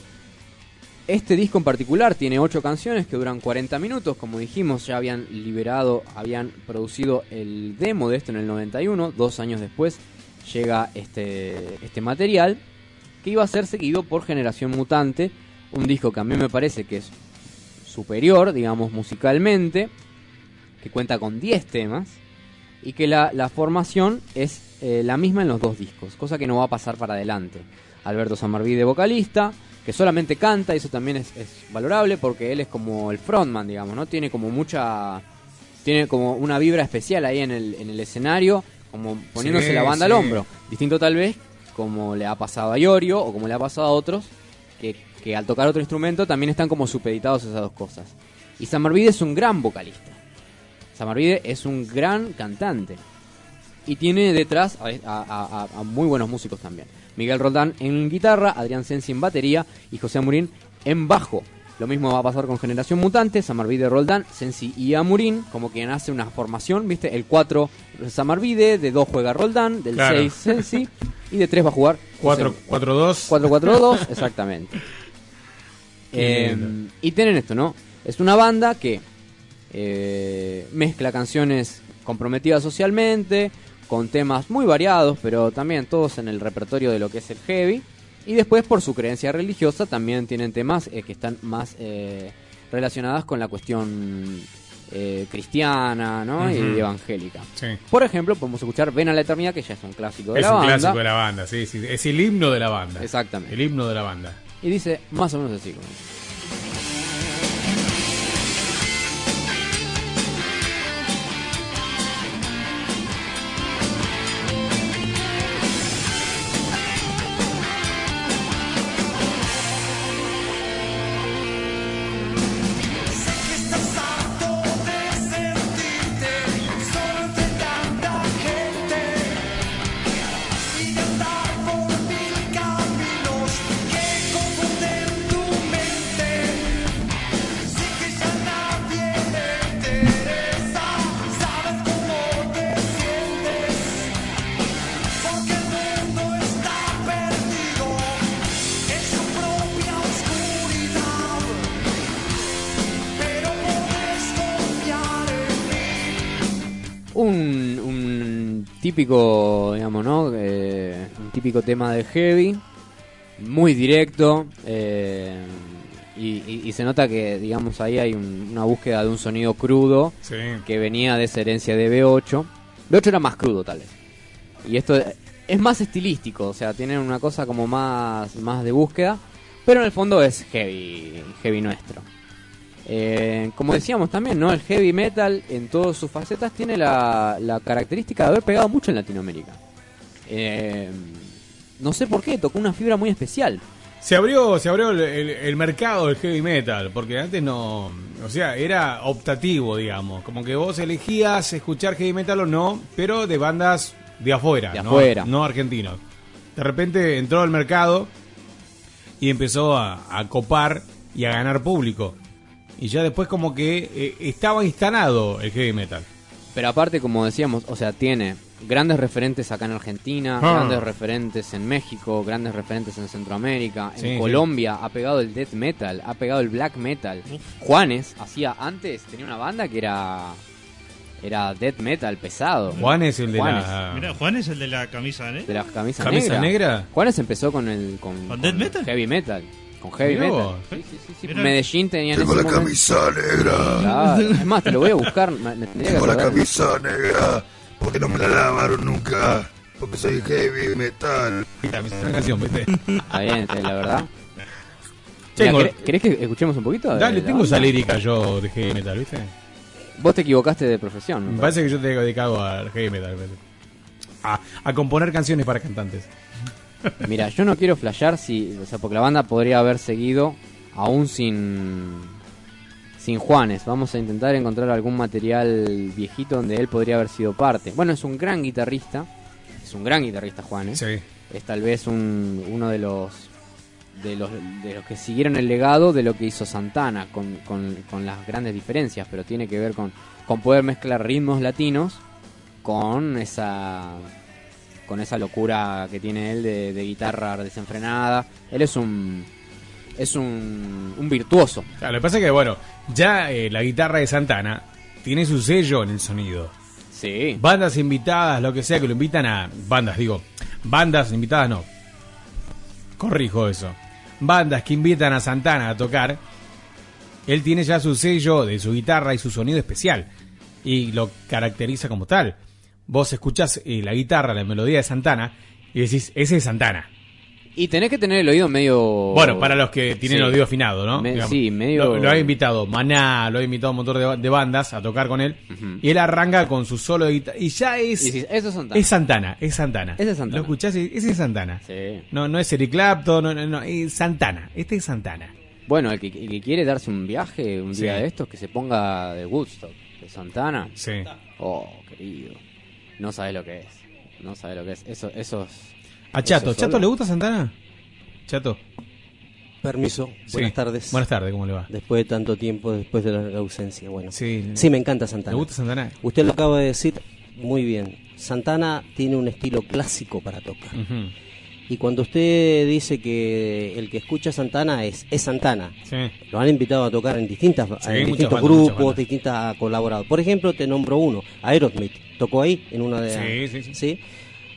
Speaker 3: este disco en particular tiene 8 canciones que duran 40 minutos. Como dijimos, ya habían liberado, habían producido el demo de esto en el 91. Dos años después llega este, este material que iba a ser seguido por Generación Mutante. Un disco que a mí me parece que es superior, digamos, musicalmente. Que cuenta con 10 temas. Y que la, la formación es eh, la misma en los dos discos. Cosa que no va a pasar para adelante. Alberto Samarvide, vocalista que solamente canta, y eso también es, es valorable porque él es como el frontman, digamos, ¿no? Tiene como mucha. Tiene como una vibra especial ahí en el, en el escenario, como poniéndose
Speaker 2: Sí,
Speaker 3: la banda
Speaker 2: sí.
Speaker 3: al hombro. Distinto tal vez como le ha pasado a Iorio o como le ha pasado a otros, que, que al tocar otro instrumento también están como supeditados a esas dos cosas. Y Samarvide es un gran vocalista. Samarvide es un gran cantante. Y tiene detrás a, a- a- a muy buenos músicos también. Miguel Roldán en guitarra, Adrián Sensi en batería y José Amurín en bajo. Lo mismo va a pasar con Generación Mutante, Samarvide Roldán, Sensi y Amurín, como quien hace una formación, ¿viste? El 4 Samarvide, de 2 juega Roldán, del
Speaker 2: Claro.
Speaker 3: 6 Sensi y de 3 va a jugar
Speaker 2: Cuatro-
Speaker 3: José-
Speaker 2: 4-2.
Speaker 3: 4-4-2, exactamente. Eh, y tienen esto, ¿no? Es una banda que eh, mezcla canciones comprometidas socialmente, con temas muy variados, pero también todos en el repertorio de lo que es el heavy. Y después, por su creencia religiosa, también tienen temas eh, que están más eh, relacionadas con la cuestión eh, cristiana ¿no? y evangélica.
Speaker 2: Sí.
Speaker 3: Por ejemplo, podemos escuchar Ven a la Eternidad, que ya es un clásico de
Speaker 2: Es
Speaker 3: la
Speaker 2: un
Speaker 3: banda.
Speaker 2: clásico de la banda, sí, sí. Es el himno de la banda.
Speaker 3: Exactamente.
Speaker 2: El himno de la banda.
Speaker 3: Y dice más o menos así. como- típico, digamos, ¿no? Eh, un típico tema de heavy, muy directo, eh, y, y- y se nota que, digamos, ahí hay un- una búsqueda de un sonido crudo
Speaker 2: Sí.
Speaker 3: que venía de esa herencia de B8. B8 era más crudo, tal vez. Y esto es más estilístico, o sea, tienen una cosa como más, más de búsqueda, pero en el fondo es heavy, heavy nuestro. Eh, como decíamos también, ¿no? El heavy metal en todas sus facetas tiene la, la característica de haber pegado mucho en Latinoamérica. Eh, no sé por qué, tocó una fibra muy especial.
Speaker 2: Se abrió, se abrió el, el- el mercado del heavy metal, porque antes no, o sea, era optativo, digamos, como que vos elegías escuchar heavy metal o no, pero de bandas de afuera,
Speaker 3: De
Speaker 2: no,
Speaker 3: afuera.
Speaker 2: no argentinos. De repente entró al mercado y empezó a, a copar y a ganar público. Y ya después como que eh, estaba instalado el heavy metal.
Speaker 3: Pero aparte, como decíamos, o sea, tiene grandes referentes acá en Argentina,
Speaker 2: Ah.
Speaker 3: grandes referentes en México, grandes referentes en Centroamérica, en
Speaker 2: Sí, sí.
Speaker 3: Colombia ha pegado el death metal, ha pegado el black metal. Juanes hacía antes tenía una banda que era era death metal pesado.
Speaker 2: Juan es el de
Speaker 3: Juanes.
Speaker 2: la...
Speaker 4: Mira, Juan es el de la camisa, ¿eh?
Speaker 3: de la camisa,
Speaker 2: ¿Camisa negra?
Speaker 3: Juanes empezó con el con,
Speaker 4: ¿Con death metal?
Speaker 3: heavy metal, con heavy
Speaker 2: Mirá
Speaker 3: metal.
Speaker 2: vos.
Speaker 3: Sí, sí, sí, sí.
Speaker 4: Mirá.
Speaker 3: Medellín tenía en
Speaker 5: Tengo
Speaker 3: ese
Speaker 5: la
Speaker 3: momento-
Speaker 5: camisa negra.
Speaker 3: Claro, Es más, te lo voy a buscar, me, me tendría que
Speaker 5: Tengo la
Speaker 3: acordar.
Speaker 5: camisa negra. Porque no me la lavaron nunca. Porque soy heavy metal.
Speaker 2: Una canción, ¿viste?
Speaker 3: Está bien, eh, la verdad.
Speaker 2: Tengo-
Speaker 3: Mira, ¿querés, querés que escuchemos un poquito? de
Speaker 2: Dale,
Speaker 3: la
Speaker 2: tengo
Speaker 3: banda?
Speaker 2: esa lírica yo de heavy metal, ¿viste?
Speaker 3: Vos te equivocaste de profesión.
Speaker 2: Me parece que yo te he dedicado al heavy metal. ¿viste? A, a componer canciones para cantantes.
Speaker 3: Mira, yo no quiero flashear si, o sea, porque la banda podría haber seguido aún sin sin Juanes. Vamos a intentar encontrar algún material viejito donde él podría haber sido parte. Bueno, es un gran guitarrista, es un gran guitarrista Juanes.
Speaker 2: Sí.
Speaker 3: Es tal vez un, uno de los de los de los que siguieron el legado de lo que hizo Santana con, con, con las grandes diferencias, pero tiene que ver con, con poder mezclar ritmos latinos con esa con esa locura que tiene él de, de guitarra desenfrenada. Él es un es un, un virtuoso.
Speaker 2: Claro, lo que pasa es que, bueno, ya eh, la guitarra de Santana tiene su sello en el sonido.
Speaker 3: Sí.
Speaker 2: Bandas invitadas, lo que sea, que lo invitan a. Bandas, digo. Bandas invitadas no. Corrijo eso. Bandas que invitan a Santana a tocar. Él tiene ya su sello de su guitarra y su sonido especial. Y lo caracteriza como tal. Vos escuchás eh, la guitarra, la melodía de Santana. Y decís, ese es Santana.
Speaker 3: Y tenés que tener el oído medio
Speaker 2: Bueno, para los que tienen
Speaker 3: Sí.
Speaker 2: el oído afinado, ¿no?
Speaker 3: Me-
Speaker 2: Digamos.
Speaker 3: sí, medio-
Speaker 2: Lo, lo ha invitado Maná, lo ha invitado un montón de, de bandas a tocar con él. Y él arranca con su solo de guitarra. Y ya es.
Speaker 3: Y decís, eso es Santana.
Speaker 2: Es Santana, es Santana.
Speaker 3: Ese es Santana.
Speaker 2: Lo escuchás y ese es Santana.
Speaker 3: Sí.
Speaker 2: No, no es Eric Clapton, no, no, no, es Santana. Este es Santana.
Speaker 3: Bueno, el que, el que quiere darse un viaje un día de estos, que se ponga de Woodstock, de Santana.
Speaker 2: Sí.
Speaker 3: Oh, querido. No sabes lo que es. No sabes lo que es. Eso, esos.
Speaker 2: A Chato,
Speaker 3: eso
Speaker 2: ¿Chato
Speaker 3: solo.
Speaker 2: le gusta Santana? Chato.
Speaker 18: Permiso,
Speaker 2: Sí.
Speaker 18: buenas tardes.
Speaker 2: Buenas tardes, ¿cómo le va?
Speaker 18: Después de tanto tiempo, después de la ausencia, bueno.
Speaker 2: Sí.
Speaker 18: me encanta Santana.
Speaker 2: ¿Le gusta Santana?
Speaker 18: Usted lo acaba de decir muy bien. Santana tiene un estilo clásico para tocar.
Speaker 2: Ujú.
Speaker 18: Y cuando usted dice que el que escucha Santana es, es Santana,
Speaker 2: Sí.
Speaker 18: lo han invitado a tocar en distintas
Speaker 2: Sí,
Speaker 18: en
Speaker 2: muchas
Speaker 18: distintos
Speaker 2: bandas,
Speaker 18: grupos, distintas colaborados. Por ejemplo, te nombro uno, Aerosmith. Tocó ahí en una de
Speaker 2: Sí, sí, sí.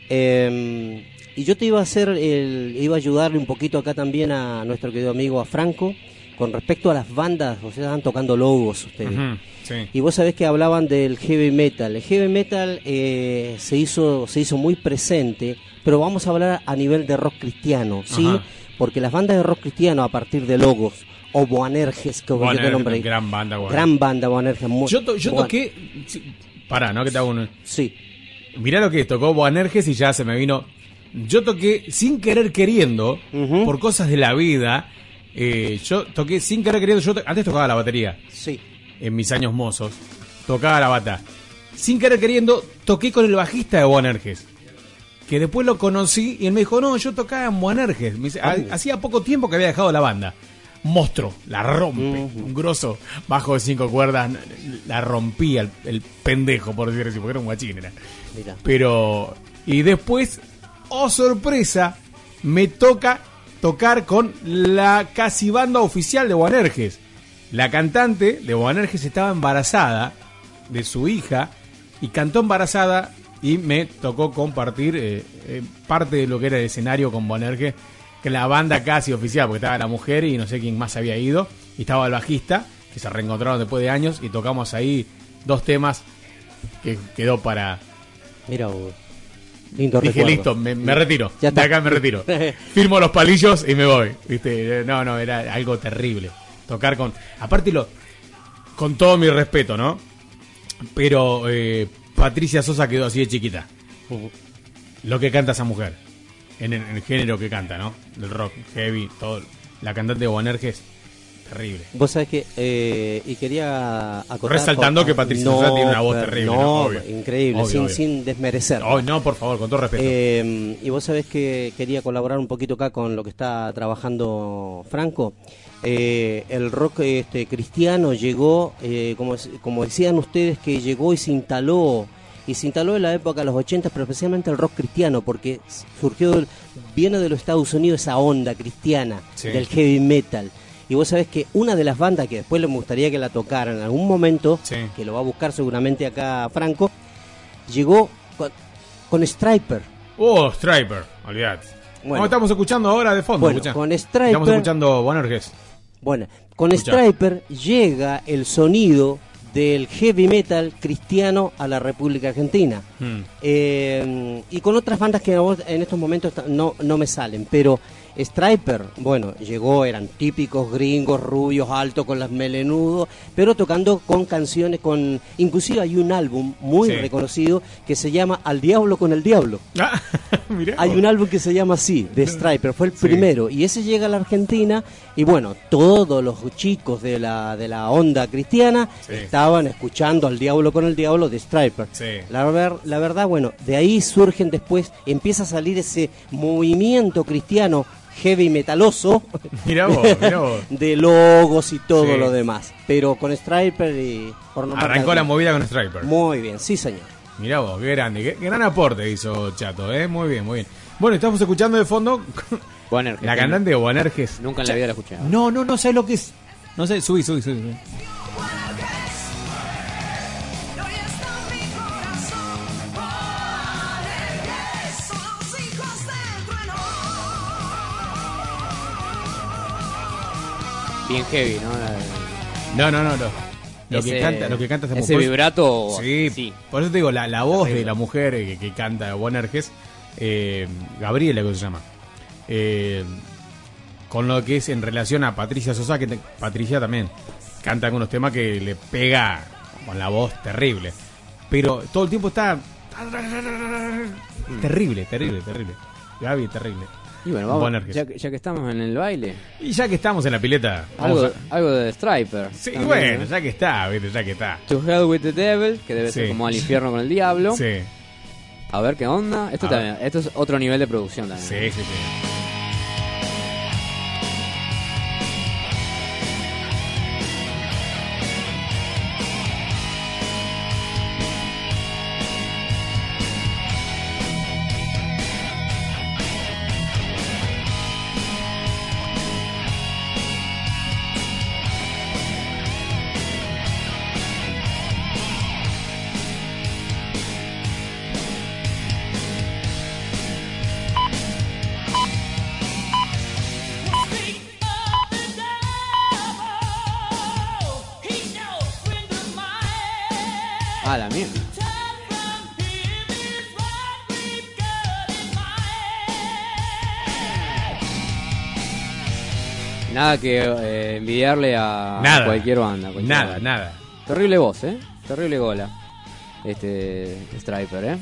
Speaker 18: Eh, y yo te iba a hacer el, iba a ayudarle un poquito acá también a nuestro querido amigo a Franco con respecto a las bandas, o sea, están tocando logos ustedes.
Speaker 2: Sí.
Speaker 18: Y vos sabés que hablaban del heavy metal. El heavy metal eh, se hizo se hizo muy presente, pero vamos a hablar a nivel de rock cristiano, ¿sí?
Speaker 2: Ajá.
Speaker 18: Porque las bandas de rock cristiano a partir de logos o Boanerges, que
Speaker 2: Boanerges,
Speaker 18: nombré.
Speaker 2: gran banda, Boanerges.
Speaker 18: Gran banda Boanerges. muy-
Speaker 2: Yo, to- yo
Speaker 18: Boan-
Speaker 2: toqué. sí, Pará, ¿no? Que te hago un.
Speaker 18: Sí.
Speaker 2: Mirá lo que es, tocó Boanerges y ya se me vino. Yo toqué sin querer queriendo, por cosas de la vida. eh, yo toqué sin querer queriendo. Yo to- antes tocaba la batería.
Speaker 18: Sí.
Speaker 2: En mis años mozos. Tocaba la bata. Sin querer queriendo, toqué con el bajista de Boanerges. Que después lo conocí y él me dijo, no, yo tocaba en. Me dice, "Ha- hacía poco tiempo que había dejado la banda. Monstruo, la rompe. Un grosso bajo de cinco cuerdas, la rompía el, el pendejo, por decir así, porque era un guachín. Era.
Speaker 18: Mira.
Speaker 2: Pero, y después, oh sorpresa, me toca tocar con la casi banda oficial de Boanerges. La cantante de Boanerges estaba embarazada de su hija y cantó embarazada y me tocó compartir eh, eh, parte de lo que era el escenario con Bonerge, que la banda casi oficial, porque estaba la mujer y no sé quién más había ido, y estaba el bajista, que se reencontraron después de años, y tocamos ahí dos temas que quedó para...
Speaker 18: Mira, vos. Lindo
Speaker 2: Dije,
Speaker 18: recuerdo.
Speaker 2: listo, me, me retiro.
Speaker 18: Ya está.
Speaker 2: De acá me retiro. Firmo los palillos y me voy. ¿Viste? No, no, era algo terrible. Tocar con. Aparte, lo, con todo mi respeto, ¿no? Pero eh, Patricia Sosa quedó así de chiquita. Lo que canta esa mujer. En el, en el género que canta, ¿no? Del rock, heavy, todo. La cantante de Bonerge es terrible.
Speaker 18: Vos sabés que, eh, y quería acotar...
Speaker 2: Resaltando que Patricia Sosa tiene una voz terrible,
Speaker 18: No,
Speaker 2: ¿no? Obvio.
Speaker 18: increíble,
Speaker 2: Obvio,
Speaker 18: sin,
Speaker 2: obvio.
Speaker 18: sin desmerecer.
Speaker 2: Oh, no, por favor, con todo respeto.
Speaker 18: Eh, y vos sabés que quería colaborar un poquito acá con lo que está trabajando Franco. Eh, el rock este, cristiano llegó, como, como decían ustedes, que llegó y se instaló. Y se instaló en la época de los 80, pero especialmente el rock cristiano, porque surgió, viene de los Estados Unidos esa onda cristiana
Speaker 2: Sí.
Speaker 18: del heavy metal. Y vos sabés que una de las bandas que después le gustaría que la tocaran en algún momento, que lo va a buscar seguramente acá Franco, llegó con, con Striper.
Speaker 2: Oh, Striper, olvidate.
Speaker 18: Bueno.
Speaker 2: No, estamos escuchando ahora de fondo.
Speaker 18: Bueno,
Speaker 2: escuchá.
Speaker 18: con Striper-
Speaker 2: Estamos escuchando Bonerges.
Speaker 18: Bueno, con
Speaker 2: Escuchá.
Speaker 18: Striper llega el sonido del heavy metal cristiano a la República Argentina.
Speaker 2: Hmm.
Speaker 18: Eh, y con otras bandas que en estos momentos no, no me salen, pero Striper, bueno, llegó, eran típicos gringos, rubios, altos, con las melenudos, pero tocando con canciones, con inclusive hay un álbum muy
Speaker 2: Sí.
Speaker 18: reconocido que se llama Al Diablo con el Diablo. Hay un álbum que se llama así, de Striper, fue el primero, y ese llega a la Argentina, y bueno, todos los chicos de la, de la onda cristiana
Speaker 2: Sí.
Speaker 18: estaban escuchando al Diablo con el Diablo de Striper. La, ver- la verdad, bueno, de ahí surgen después, empieza a salir ese movimiento cristiano heavy metaloso
Speaker 2: Mirá vos, mirá vos.
Speaker 18: de logos y todo
Speaker 2: Sí.
Speaker 18: lo demás. Pero con Striper y... por no
Speaker 2: Arrancó la movida con Striper.
Speaker 18: Muy bien, sí señor.
Speaker 2: Mirá vos, qué grande, qué gran aporte hizo Chato, ¿eh? Muy bien, muy bien. Bueno, estamos escuchando de fondo
Speaker 3: Bonerges.
Speaker 2: la cantante de Bonerges.
Speaker 3: Nunca en la vida la escuché.
Speaker 2: No, no, no sé lo que es. No sé, subí, subí, subí. subí.
Speaker 3: Bien heavy, ¿no?
Speaker 2: No, no, no, no. Lo
Speaker 3: Ese-
Speaker 2: que canta, lo que canta esa
Speaker 3: ese
Speaker 2: mujer-
Speaker 3: vibrato,
Speaker 2: Sí,
Speaker 3: sí.
Speaker 2: Por eso te digo, la, la voz de la mujer que, que canta Bonerges, eh, Gabriela, que se llama. Eh, con lo que es en relación a Patricia Sosa, que te- Patricia también canta algunos temas que le pega con la voz terrible. Pero todo el tiempo está terrible, terrible, terrible. Gaby, terrible.
Speaker 3: Y bueno, vamos, ya, que- ya que estamos en el baile.
Speaker 2: Y ya que estamos en la pileta,
Speaker 3: Algo,
Speaker 2: a-
Speaker 3: algo de Striper.
Speaker 2: Sí,
Speaker 3: también,
Speaker 2: bueno,
Speaker 3: ¿no?
Speaker 2: ya que está, ¿viste? ya que está.
Speaker 3: To Hell with the Devil, que debe ser como al infierno con el diablo.
Speaker 2: Sí.
Speaker 3: A ver qué onda. Esto
Speaker 2: A
Speaker 3: también, esto es otro nivel de producción también.
Speaker 2: Sí, sí, sí.
Speaker 3: Nada que eh, envidiarle a
Speaker 2: Nada.
Speaker 3: cualquier banda. cualquier
Speaker 2: Nada,
Speaker 3: banda.
Speaker 2: nada.
Speaker 3: Terrible voz, ¿eh? Terrible gola. Este Striper, ¿eh?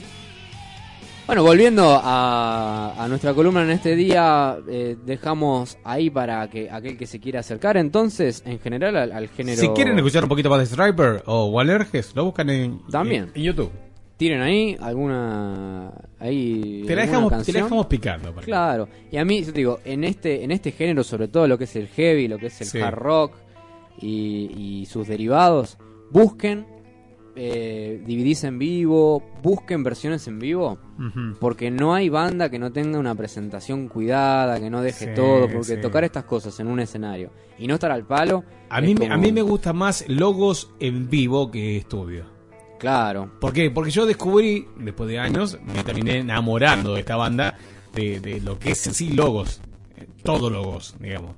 Speaker 3: Bueno, volviendo a, a nuestra columna en este día, eh, dejamos ahí para que aquel que se quiera acercar entonces, en general, al, al género...
Speaker 2: Si quieren escuchar un poquito más de Striper o Walerges, lo buscan en,
Speaker 3: También.
Speaker 2: en, en YouTube.
Speaker 3: Tiren ahí alguna... Ahí
Speaker 2: Te la dejamos, te la dejamos picando. por
Speaker 3: Claro, y a mí, yo te digo, en este, en este género, sobre todo lo que es el heavy, lo que es el
Speaker 2: Sí.
Speaker 3: hard rock y, y sus derivados, busquen eh, DVDs en vivo, busquen versiones en vivo, porque no hay banda que no tenga una presentación cuidada, que no deje
Speaker 2: Sí,
Speaker 3: todo, porque
Speaker 2: sí.
Speaker 3: tocar estas cosas en un escenario y no estar al palo.
Speaker 2: A mí, me-
Speaker 3: como-
Speaker 2: a mí me gusta más logos en vivo que estudio.
Speaker 3: Claro.
Speaker 2: ¿Por qué? Porque yo descubrí, después de años, me terminé enamorando de esta banda, de, de lo que es en sí Logos, eh, todo Logos, digamos.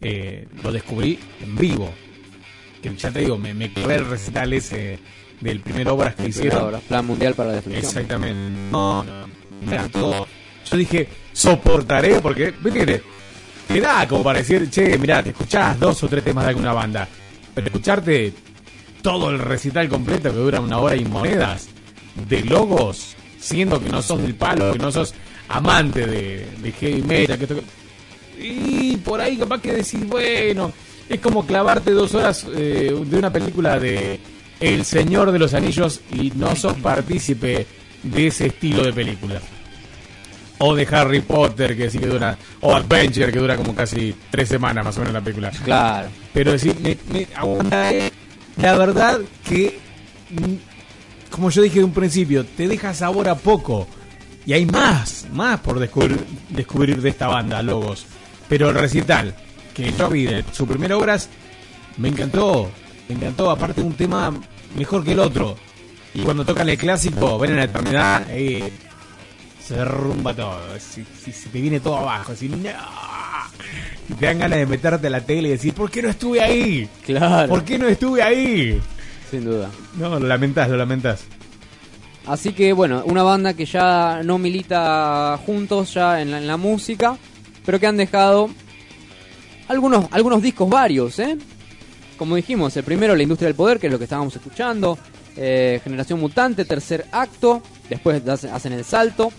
Speaker 2: Eh, lo descubrí en vivo. Que ya te digo, me, me clavé el recital ese del primer obras que hicieron.
Speaker 3: Ahora, Plan Mundial para la Destrucción.
Speaker 2: Exactamente. No, no, me encantó. Yo dije, soportaré, porque, viste que te da como para decir, che, mirá, te escuchás dos o tres temas de alguna banda, pero escucharte todo el recital completo que dura una hora y monedas de logos, siendo que no sos del palo, que no sos amante de, de heavy metal, que esto- y por ahí capaz que decís, bueno, es como clavarte dos horas eh, de una película de El Señor de los Anillos y no sos partícipe de ese estilo de película. O de Harry Potter, que sí que dura, o Adventure, que dura como casi tres semanas más o menos la película.
Speaker 3: Claro.
Speaker 2: Pero decir, me, me aguanta, eh. La verdad que, mm, como yo dije de un principio, te deja sabor a poco. Y hay más, más por descubrir, descubrir de esta banda, Logos. Pero el recital, que yo vi de su primera obras, me encantó. Me encantó, aparte un tema mejor que el otro. Y cuando tocan el clásico, ven en la eternidad, eh, se derrumba todo. Si, si- se te viene todo abajo, así, no. Te dan ganas de meterte a la tele y decir, ¿por qué no estuve ahí?
Speaker 3: Claro.
Speaker 2: ¿Por qué no estuve ahí?
Speaker 3: Sin duda.
Speaker 2: No, lo lamentás, lo lamentás.
Speaker 3: Así que bueno, una banda que ya no milita juntos ya en la, en la música, pero que han dejado algunos, algunos discos varios, ¿eh? Como dijimos, el primero, La Industria del Poder, que es lo que estábamos escuchando, eh, Generación Mutante, tercer acto, después hacen el salto,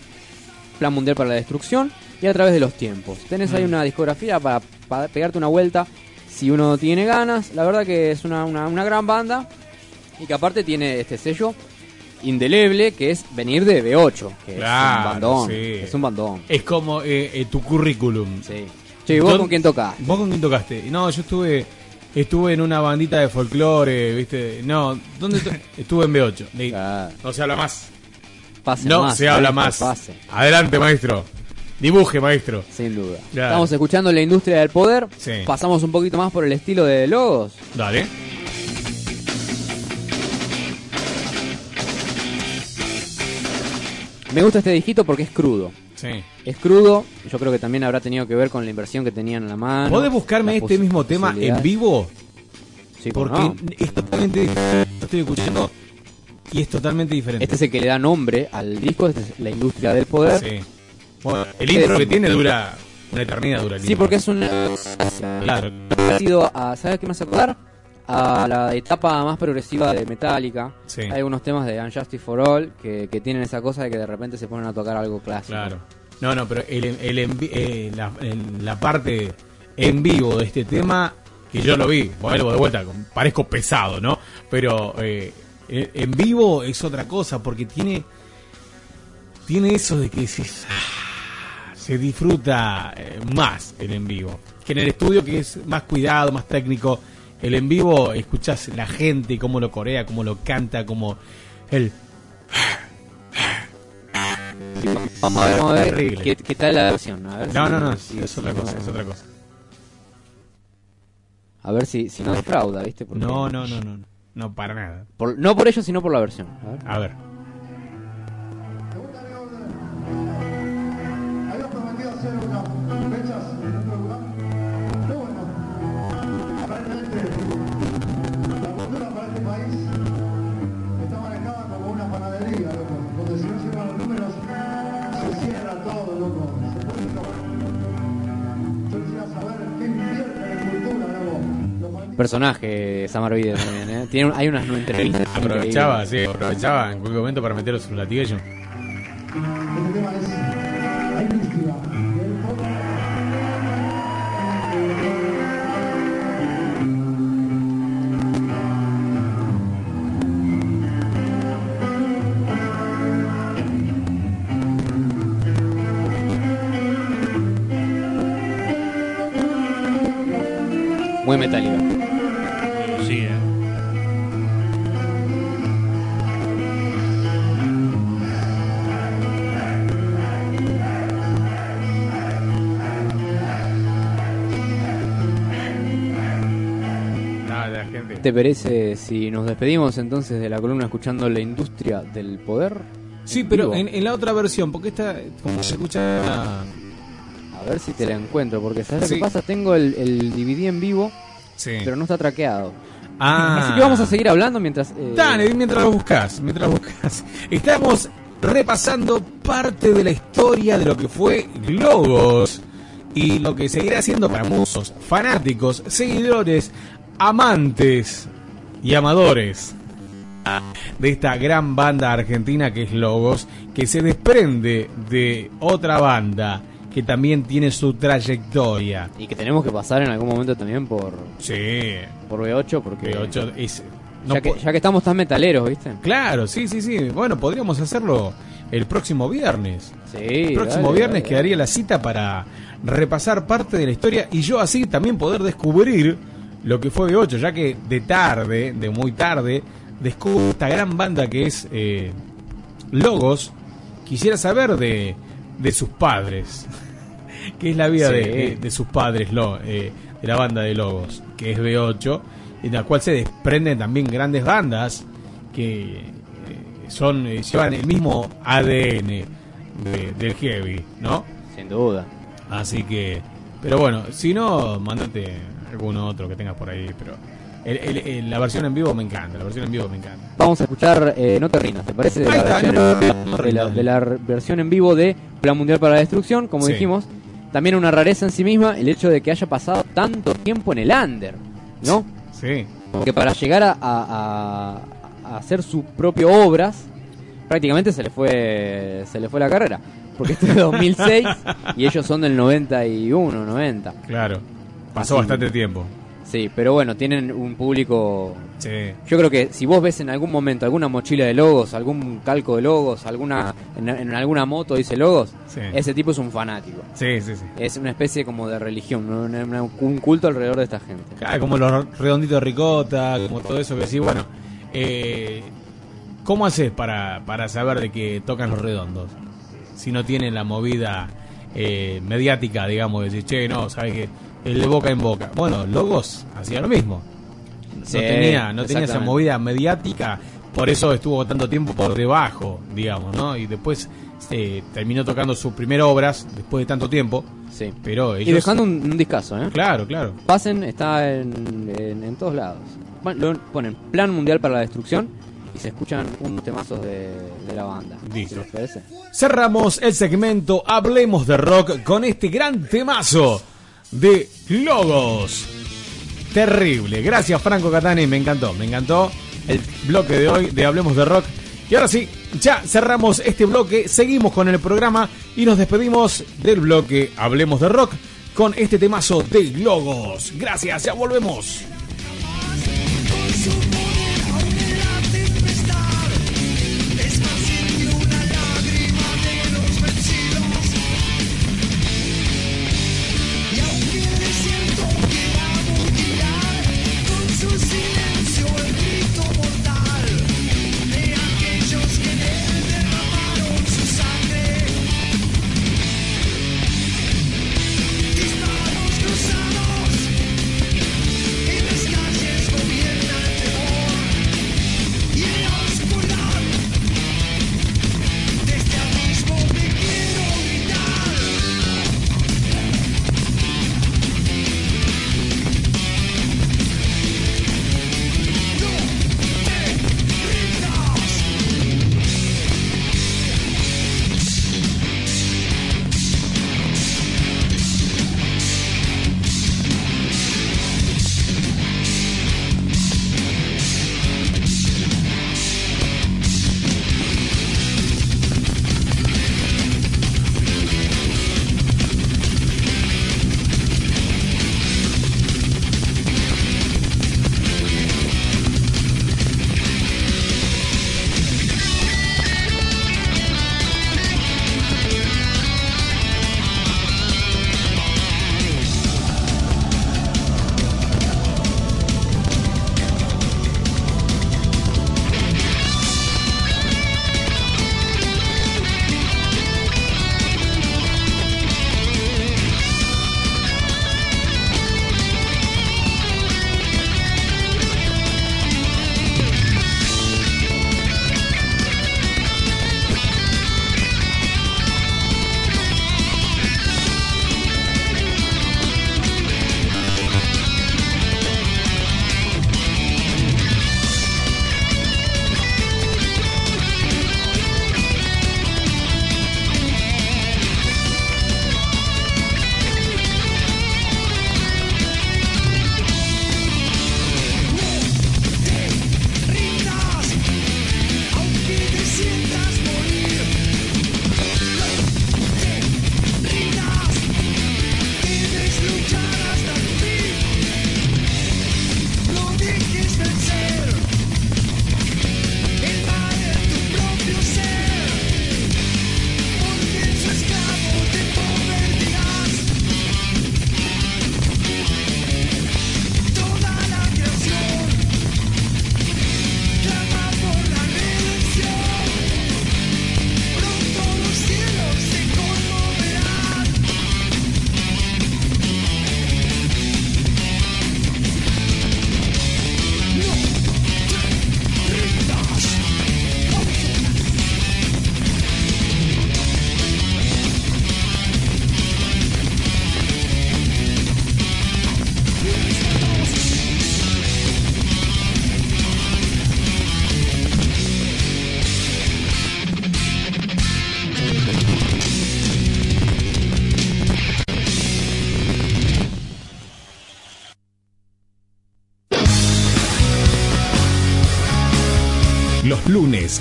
Speaker 3: Plan Mundial para la Destrucción, y a través de los tiempos. Tenés ahí
Speaker 2: Mm.
Speaker 3: una discografía para, para pegarte una vuelta si uno tiene ganas. La verdad que es una, una, una gran banda y que aparte tiene este sello indeleble que es venir de B8, que
Speaker 2: Claro,
Speaker 3: es un bandón.
Speaker 2: sí.
Speaker 3: Es un bandón.
Speaker 2: Es como eh, eh, tu currículum.
Speaker 3: Sí. Che, ¿y vos con quién tocaste?
Speaker 2: ¿Vos con quién tocaste? No, yo estuve estuve en una bandita de folclore, ¿viste? No, ¿dónde estuve en B8? Ni- No se habla más.
Speaker 3: Pase
Speaker 2: no
Speaker 3: más,
Speaker 2: se habla
Speaker 3: maestro,
Speaker 2: más.
Speaker 3: pase.
Speaker 2: Adelante, maestro. Dibuje, maestro.
Speaker 3: Sin duda.
Speaker 2: Claro.
Speaker 3: Estamos escuchando la industria del poder.
Speaker 2: Sí.
Speaker 3: Pasamos un poquito más por el estilo de logos.
Speaker 2: Dale.
Speaker 3: Me gusta este dijito porque es crudo.
Speaker 2: Sí.
Speaker 3: Es crudo, yo creo que también habrá tenido que ver con la inversión que tenían en la mano.
Speaker 2: ¿Podés buscarme este mismo tema en vivo?
Speaker 3: Sí, ¿cómo
Speaker 2: Porque
Speaker 3: no?
Speaker 2: es totalmente diferente. Estoy escuchando y es totalmente diferente.
Speaker 3: Este es el que le da nombre al disco, este es la industria del poder.
Speaker 2: Sí. Bueno, el intro que tiene dura una eternidad dura el
Speaker 3: Sí,
Speaker 2: intro.
Speaker 3: porque es un
Speaker 2: Claro.
Speaker 3: parecido a, ¿sabes qué me hace acordar? A la etapa más progresiva de Metallica.
Speaker 2: Sí.
Speaker 3: Hay algunos temas de Unjustice for All que, que tienen esa cosa de que de repente se ponen a tocar algo clásico.
Speaker 2: Claro. No, no, pero el, el envi- eh, la, el- la parte en vivo de este tema, que yo lo vi, vuelvo de vuelta, parezco pesado, ¿no? Pero eh, en en vivo es otra cosa, porque tiene tiene eso de que decís, "Ah", se disfruta eh, más el en vivo. Que en el estudio, que es más cuidado, más técnico, el en vivo escuchás la gente, cómo lo corea, cómo lo canta, cómo el...
Speaker 3: Vamos a ver, vamos a ver qué, qué tal la versión. A ver
Speaker 2: No,
Speaker 3: si-
Speaker 2: no, no,
Speaker 3: si-
Speaker 2: es
Speaker 3: si
Speaker 2: otra
Speaker 3: no-
Speaker 2: cosa, es otra cosa.
Speaker 3: A ver si, si no defrauda, ¿viste? Porque-
Speaker 2: No, no, no, no, no, para nada.
Speaker 3: Por- no por ello, sino por la versión. A ver.
Speaker 2: A ver.
Speaker 3: Personaje, Samar Vides también, ¿eh? Tiene, un- hay unas entrevistas.
Speaker 2: Aprovechaba, sí, aprovechaba en cualquier momento para meter su latiguillo.
Speaker 3: ¿Te parece si nos despedimos entonces de la columna escuchando la industria del poder?
Speaker 2: Sí, pero en, en la otra versión, porque esta, como se escucha...
Speaker 3: A ver si te la encuentro, porque ¿sabes lo
Speaker 2: Sí.
Speaker 3: que pasa? Tengo el, el DVD en vivo,
Speaker 2: Sí.
Speaker 3: pero no está traqueado.
Speaker 2: Ah.
Speaker 3: Así que vamos a seguir hablando mientras... eh,
Speaker 2: Dale, mientras lo buscas, mientras lo buscas. Estamos repasando parte de la historia de lo que fue Logos y lo que seguirá siendo para muchos fanáticos, seguidores, amantes y amadores de esta gran banda argentina que es Logos, que se desprende de otra banda que también tiene su trayectoria.
Speaker 3: Y que tenemos que pasar en algún momento también por...
Speaker 2: Sí.
Speaker 3: Por B8, porque...
Speaker 2: B8 es...
Speaker 3: ya, que, ya que estamos tan metaleros, ¿viste?
Speaker 2: Claro, sí, sí, sí. Bueno, podríamos hacerlo el próximo viernes.
Speaker 3: Sí.
Speaker 2: El próximo
Speaker 3: dale,
Speaker 2: viernes
Speaker 3: dale.
Speaker 2: quedaría la cita para repasar parte de la historia y yo así también poder descubrir lo que fue B8, ya que de tarde, de muy tarde, descubro esta gran banda que es eh, Logos. Quisiera saber de, de sus padres. que es la vida
Speaker 3: Sí.
Speaker 2: de, de- de sus padres, lo, eh, de la banda de Logos, que es B8, y de la cual se desprenden también grandes bandas que eh, son llevan el mismo ADN de- del heavy, ¿no?
Speaker 3: Sin duda.
Speaker 2: Así que, pero bueno, si no, mandate alguno otro que tengas por ahí, pero el- el- el- la versión en vivo me encanta, la versión en vivo me encanta.
Speaker 3: Vamos a escuchar eh, No te rindas, ¿te parece? De la,
Speaker 2: está,
Speaker 3: versión,
Speaker 2: no,
Speaker 3: en-
Speaker 2: no, no
Speaker 3: de la-
Speaker 2: rindas.
Speaker 3: de la re- versión en vivo de Plan Mundial para la Destrucción, como
Speaker 2: Sí.
Speaker 3: dijimos. También una rareza en sí misma el hecho de que haya pasado tanto tiempo en el under, ¿no?
Speaker 2: Sí.
Speaker 3: Porque para llegar a, a- a hacer sus propias obras, prácticamente se le fue se le fue la carrera. Porque este es de 2006 y ellos son del 91, 90.
Speaker 2: Claro, pasó
Speaker 3: Así-
Speaker 2: bastante tiempo.
Speaker 3: Sí, pero bueno, tienen un público.
Speaker 2: Sí.
Speaker 3: Yo creo que si vos ves en algún momento alguna mochila de logos, algún calco de logos, alguna en, en alguna moto dice logos,
Speaker 2: Sí.
Speaker 3: ese tipo es un fanático.
Speaker 2: Sí, sí, sí.
Speaker 3: Es una especie como de religión, ¿no? Una- una- un culto alrededor de esta gente.
Speaker 2: Ah, como los redonditos de ricota, como todo eso que sí, bueno. Eh, ¿Cómo haces para, para saber de que tocan los redondos? Si no tienen la movida eh, mediática, digamos, de decir, che, no, ¿sabes qué? El de boca en boca. Bueno, Logos hacía lo mismo. No
Speaker 3: Sí,
Speaker 2: tenía, no tenía esa movida mediática, por eso estuvo tanto tiempo por debajo, digamos, ¿no? Y después eh, terminó tocando sus primeras obras después de tanto tiempo.
Speaker 3: Sí.
Speaker 2: Pero ellos.
Speaker 3: Y dejando un, un discazo, ¿eh?
Speaker 2: Claro, claro.
Speaker 3: Pasen, está en, en, en todos lados. Bueno, lo ponen Plan Mundial para la Destrucción y se escuchan unos temazos de, de la banda.
Speaker 2: Listo.
Speaker 3: ¿Sí les parece?
Speaker 2: Cerramos el segmento Hablemos de Rock con este gran temazo de Logos. Terrible. Gracias Franco Catani, me encantó, me encantó el bloque de hoy de Hablemos de Rock. Y ahora sí, ya cerramos este bloque, seguimos con el programa y nos despedimos del bloque Hablemos de Rock con este temazo de Logos. Gracias, ya volvemos.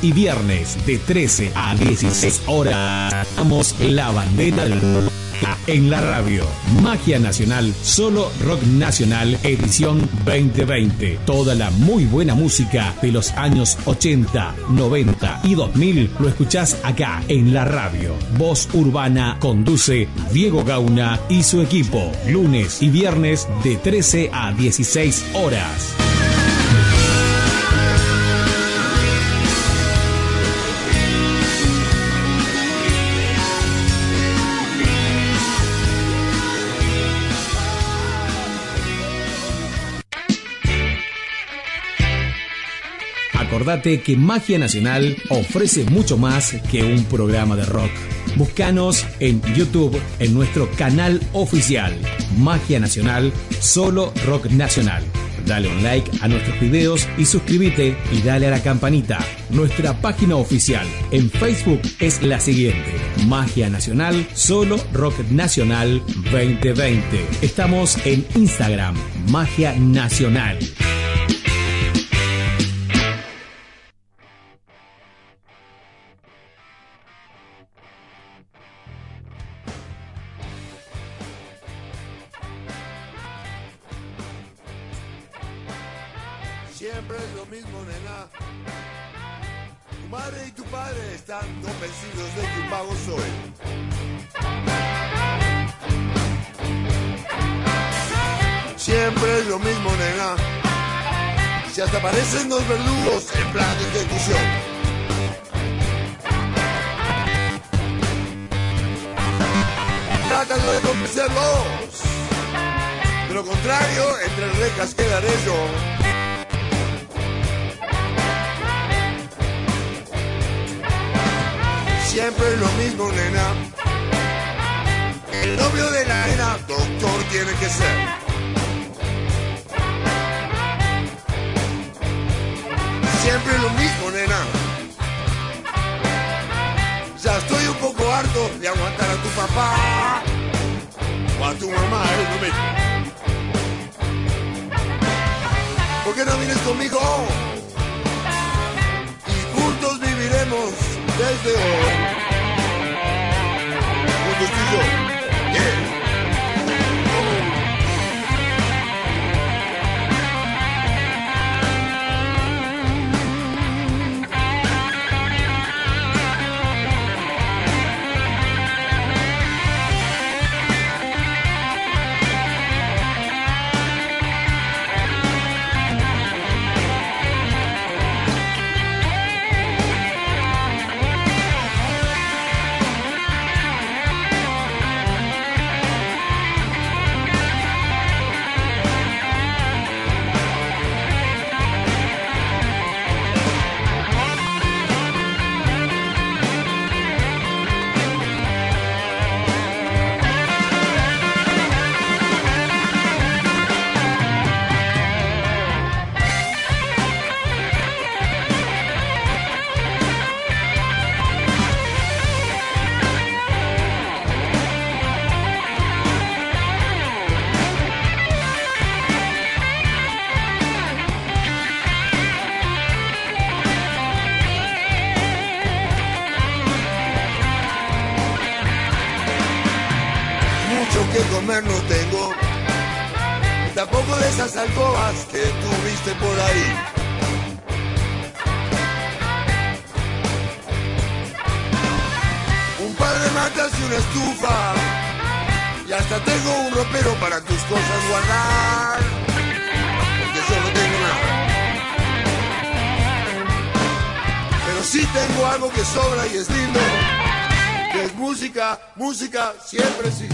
Speaker 5: Y
Speaker 2: viernes de 13 a 16 horas. Damos la bandera del en la radio. Magia Nacional, solo rock nacional, edición 2020. Toda la muy buena música de los años 80, 90 y 2000 lo escuchás acá en la radio. Voz Urbana conduce Diego Gauna y su equipo. Lunes y viernes de 13 a 16 horas. Acordate que Magia Nacional ofrece mucho más que un programa de rock. Búscanos en YouTube en nuestro canal oficial Magia Nacional, solo rock nacional. Dale un like a nuestros videos y suscríbete y dale a la campanita. Nuestra página oficial en Facebook es la siguiente: Magia Nacional, solo rock nacional 2020. Estamos en Instagram, Magia Nacional.
Speaker 5: No tengo. Tampoco de esas alcobas que tuviste por ahí. Un par de matas y una estufa. Y hasta tengo un ropero para tus cosas guardar. Porque yo no tengo nada. Pero sí tengo algo que sobra y es lindo. Que es música, música, siempre sí.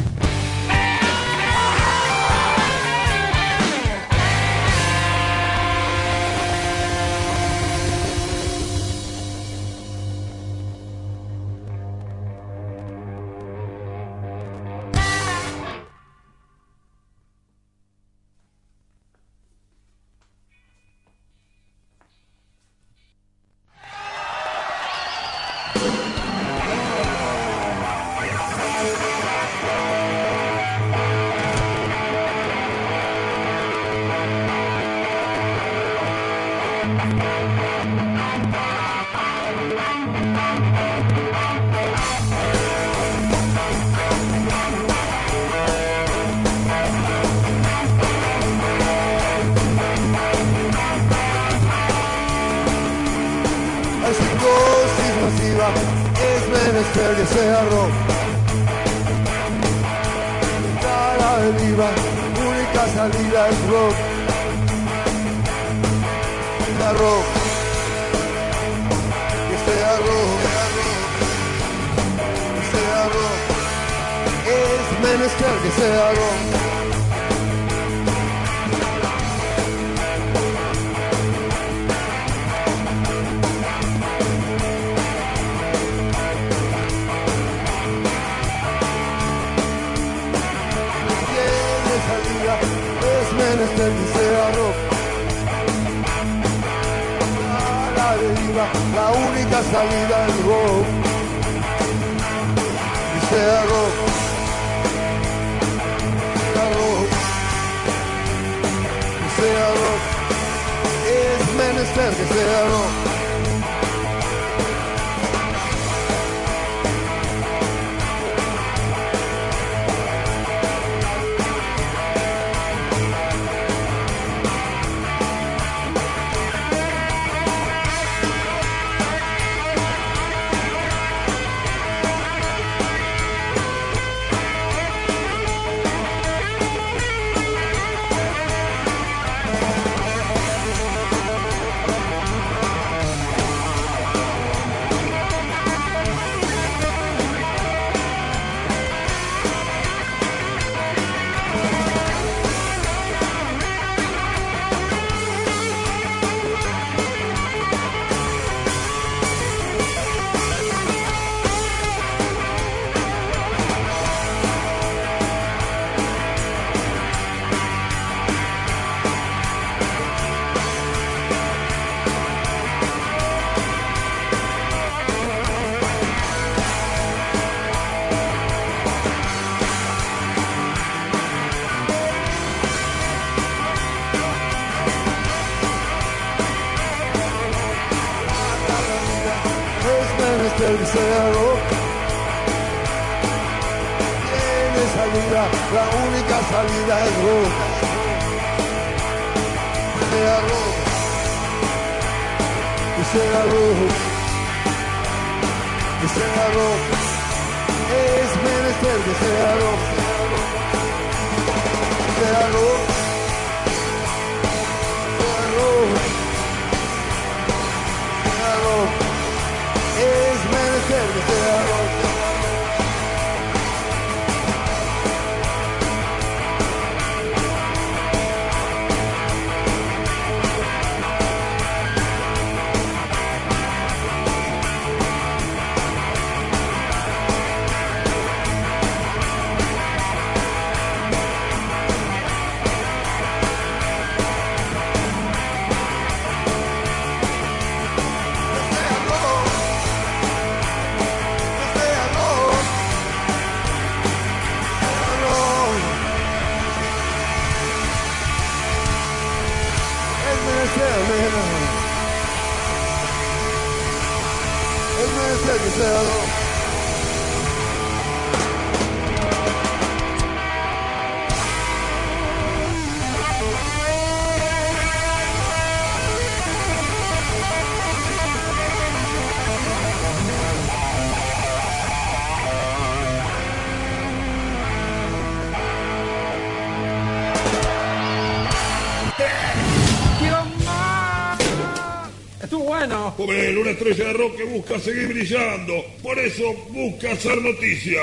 Speaker 6: Joven, una estrella de rock que busca seguir brillando. Por eso busca hacer noticia.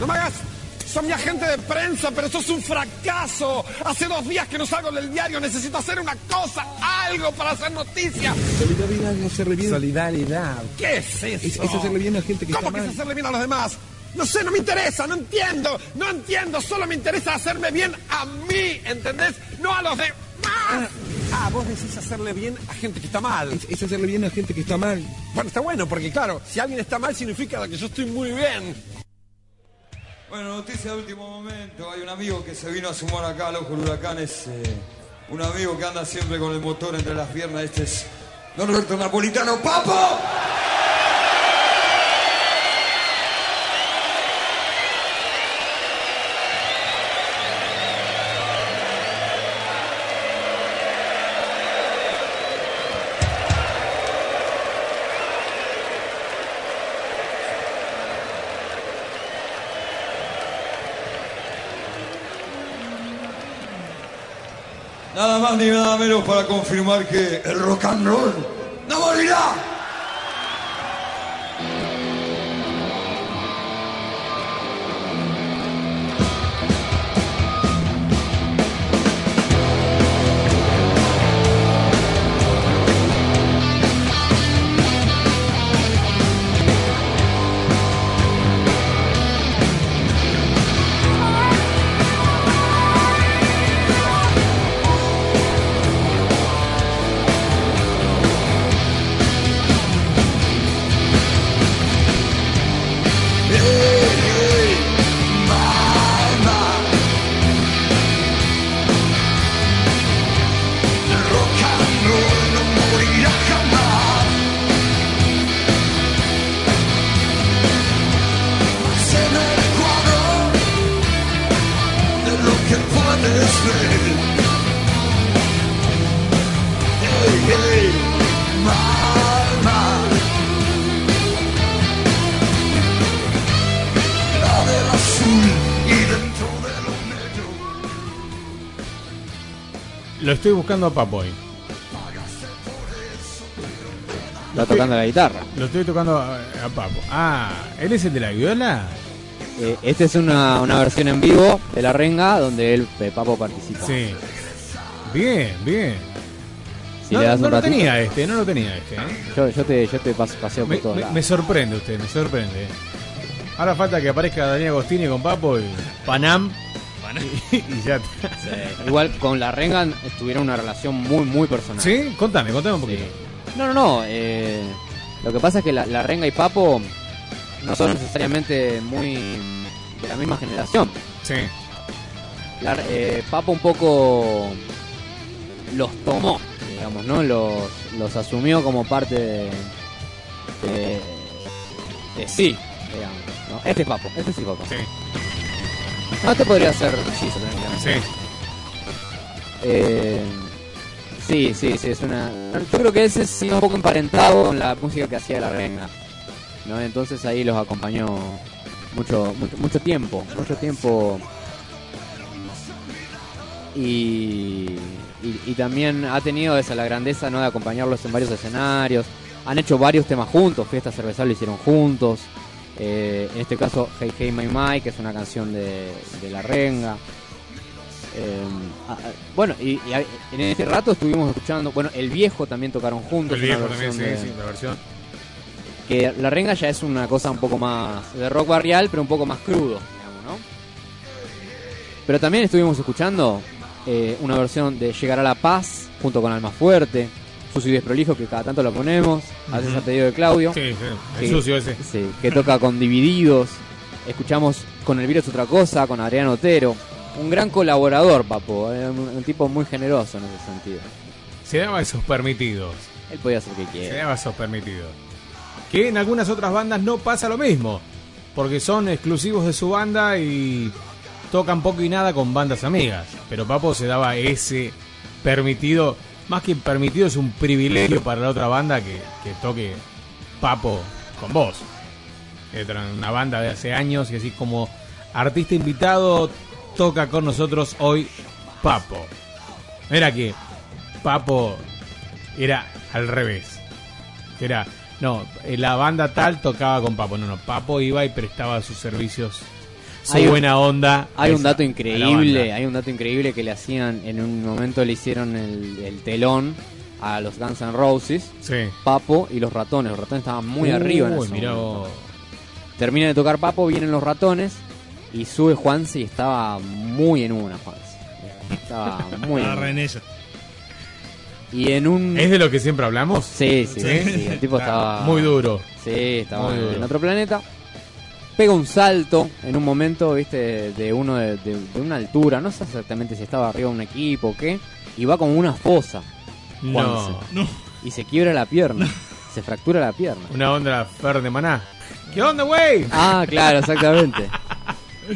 Speaker 7: No me hagas. Son mi agente de prensa, pero sos un fracaso. Hace dos días que no salgo del diario. Necesito hacer una cosa, algo para hacer noticia.
Speaker 19: Solidaridad no hacerle bien. Solidaridad.
Speaker 7: ¿Qué es eso?
Speaker 19: Es, es hacerle bien a gente que
Speaker 7: ¿Cómo
Speaker 19: está
Speaker 7: que
Speaker 19: mal.
Speaker 7: es hacerle bien a los demás? No sé, no me interesa, no entiendo, no entiendo, solo me interesa hacerme bien a mí, ¿entendés? No a los demás. Ah, vos decís hacerle bien a gente que está mal.
Speaker 19: Es, es hacerle bien a gente que está mal.
Speaker 7: Bueno, está bueno, porque claro, si alguien está mal significa que yo estoy muy bien.
Speaker 20: Bueno, noticia de último momento. Hay un amigo que se vino a sumar acá al Ojo del Huracán. Es eh, un amigo que anda siempre con el motor entre las piernas. Este es Don Roberto Napolitano. ¡Papo! Ni nada menos para confirmar que el rock and roll no morirá.
Speaker 2: Estoy buscando a Papo hoy.
Speaker 3: Está tocando la guitarra.
Speaker 2: Lo estoy tocando a, a Papo. Ah, ¿él es el de la viola?
Speaker 3: Eh, esta es una, una versión en vivo de la renga donde el Papo participa.
Speaker 2: Sí. Bien, bien.
Speaker 3: Si
Speaker 2: no
Speaker 3: le das
Speaker 2: no
Speaker 3: un
Speaker 2: lo
Speaker 3: ratito.
Speaker 2: tenía este, no lo tenía este. ¿eh?
Speaker 3: Yo, yo te, yo te paso, paseo por
Speaker 2: Me,
Speaker 3: todos
Speaker 2: me-
Speaker 3: lados.
Speaker 2: me sorprende usted, me sorprende. Ahora falta que aparezca Daniel Agostini con Papo y Panam. Y, y ya está.
Speaker 3: Sí, Igual con la renga tuvieron una relación muy, muy personal.
Speaker 2: ¿Sí? Contame, contame un poquito.
Speaker 3: No, no, no. eh, lo que pasa es que la, la renga y Papo no son necesariamente muy de la misma generación.
Speaker 2: Sí.
Speaker 3: La- eh, Papo un poco los tomó, digamos, ¿no? Los, los asumió como parte de, de, de sí, digamos. ¿no? Este es Papo, este sí es Papo.
Speaker 2: Sí.
Speaker 3: No, este podría.
Speaker 2: Sí.
Speaker 3: Eh, sí, sí, sí, es una... Yo creo que ese sí un poco emparentado con la música que hacía la renga. ¿no? Entonces ahí los acompañó mucho, mucho, mucho tiempo, mucho tiempo. Y, y, y también ha tenido esa la grandeza ¿no? de acompañarlos en varios escenarios. Han hecho varios temas juntos, Fiesta Cervezal lo hicieron juntos. Eh, en este caso, Hey Hey My My, que es una canción de, de La Renga. Eh, ah, ah, bueno, y, y a- en este rato estuvimos escuchando, bueno, El Viejo también tocaron juntos.
Speaker 2: El viejo también, sí,
Speaker 3: de-
Speaker 2: sí, la versión.
Speaker 3: que la renga ya es una cosa un poco más de rock barrial, pero un poco más crudo, digamos, ¿no? Pero también estuvimos escuchando eh, una versión de Llegar a la Paz junto con Alma Fuerte, Sucio y Desprolijo, que cada tanto lo ponemos, a veces
Speaker 2: Ujú.
Speaker 3: a pedido de Claudio.
Speaker 2: Sí, sí, el
Speaker 3: que-
Speaker 2: sucio ese.
Speaker 3: Sí, que toca con Divididos. Escuchamos con El Virus Otra Cosa, con Adrián Otero. Un gran colaborador, Papo, eh, un, un tipo muy generoso en ese sentido.
Speaker 2: Se daba esos permitidos.
Speaker 3: Él podía hacer lo que
Speaker 2: Se
Speaker 3: quiera.
Speaker 2: daba esos permitidos. Que en algunas otras bandas no pasa lo mismo. Porque son exclusivos de su banda y tocan poco y nada con bandas amigas. Pero Papo se daba ese permitido. Más que permitido, es un privilegio para la otra banda que, que toque Papo con vos. Una banda de hace años y así como artista invitado toca con nosotros hoy Papo. Era que Papo era al revés. Era, no, eh, la banda tal tocaba con Papo. No, no, Papo iba y prestaba sus servicios, su
Speaker 3: Hay
Speaker 2: buena onda.
Speaker 3: Hay un dato increíble, hay un dato increíble que le hacían, en un momento le hicieron el, el telón a los Guns N' Roses,
Speaker 2: Sí.
Speaker 3: Papo y los ratones. Los ratones estaban muy arriba en ese
Speaker 2: mirá vos.
Speaker 3: Termina de tocar Papo, vienen los ratones y sube Juanse y estaba muy en una, Juanse. Estaba muy en
Speaker 4: esa.
Speaker 3: Y en un...
Speaker 2: ¿Es de lo que siempre hablamos?
Speaker 3: Sí, sí,
Speaker 2: ¿Sí?
Speaker 3: sí, el tipo estaba...
Speaker 2: muy duro.
Speaker 3: Sí, estaba
Speaker 2: Muy duro.
Speaker 3: en otro planeta. Pega un salto en un momento, viste, de uno de, de- de una altura, no sé exactamente si estaba arriba de un equipo o qué, y va como una fosa. Juanse.
Speaker 2: No.
Speaker 3: Y se quiebra la pierna. Se fractura la pierna.
Speaker 2: Una onda Fer de Maná. ¿Qué onda, güey?
Speaker 3: Ah, claro, exactamente.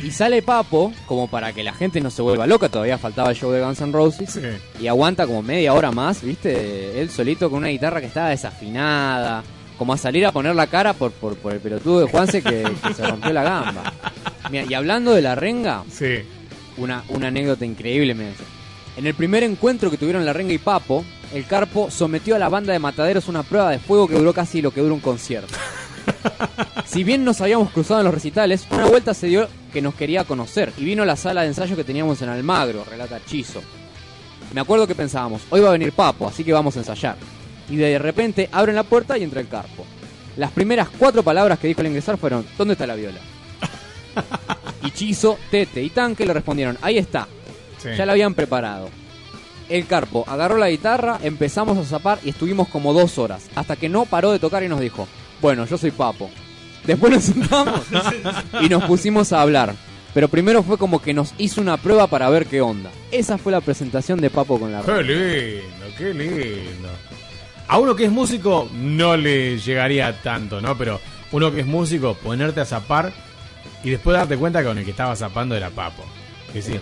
Speaker 3: Y sale Papo, como para que la gente no se vuelva loca, todavía faltaba el show de Guns N' Roses. Y aguanta como media hora más, ¿viste? Él solito con una guitarra que estaba desafinada. Como a salir a poner la cara por, por, por el pelotudo de Juanse que, que se rompió la gamba. Mira, y hablando de la renga,
Speaker 2: Sí.
Speaker 3: una, una anécdota increíble me En el primer encuentro que tuvieron la renga y Papo, el Carpo sometió a la banda de mataderos una prueba de fuego que duró casi lo que dura un concierto. Si bien nos habíamos cruzado en los recitales, una vuelta se dio que nos quería conocer y vino a la sala de ensayo que teníamos en Almagro, relata Chizo. Me acuerdo que pensábamos, hoy va a venir Papo, así que vamos a ensayar. Y de repente abren la puerta y entra el Carpo. Las primeras cuatro palabras que dijo al ingresar fueron, ¿dónde está la viola? Y Chizo, Tete y Tanque le respondieron, ahí está.
Speaker 2: Sí.
Speaker 3: Ya la habían preparado. El Carpo agarró la guitarra, empezamos a zapar y estuvimos como dos horas, hasta que no paró de tocar y nos dijo, bueno, yo soy Papo. Después nos sentamos y nos pusimos a hablar. Pero primero fue como que nos hizo una prueba para ver qué onda. Esa fue la presentación de Papo con la
Speaker 2: Qué
Speaker 3: radio.
Speaker 2: lindo, qué lindo. A uno que es músico no le llegaría tanto, ¿no? Pero uno que es músico, ponerte a zapar y después darte cuenta que con el que estaba zapando era Papo. Que sí.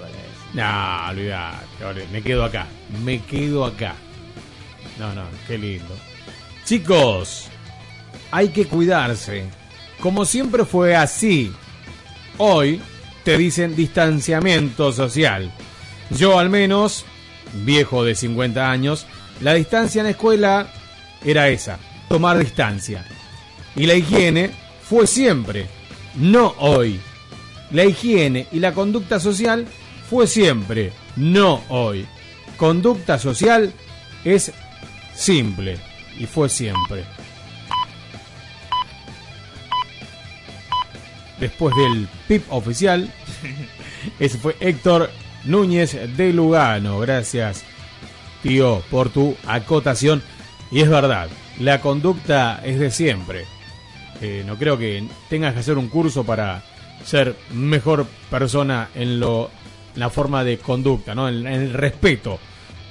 Speaker 2: No, olvidate, me quedo acá, me quedo acá. No, no, qué lindo. Chicos, hay que cuidarse. Como siempre fue así. Hoy te dicen distanciamiento social. Yo al menos, viejo de 50 años, la distancia en la escuela era esa, tomar distancia. Y la higiene fue siempre, no hoy. La higiene y la conducta social fue siempre, no hoy. Conducta social es simple y fue siempre. Después del PIP oficial, ese fue Héctor Núñez de Lugano. Gracias, tío, por tu acotación. Y es verdad, la conducta es de siempre. Eh, no creo que tengas que hacer un curso para ser mejor persona en lo la forma de conducta, ¿no? En, el respeto.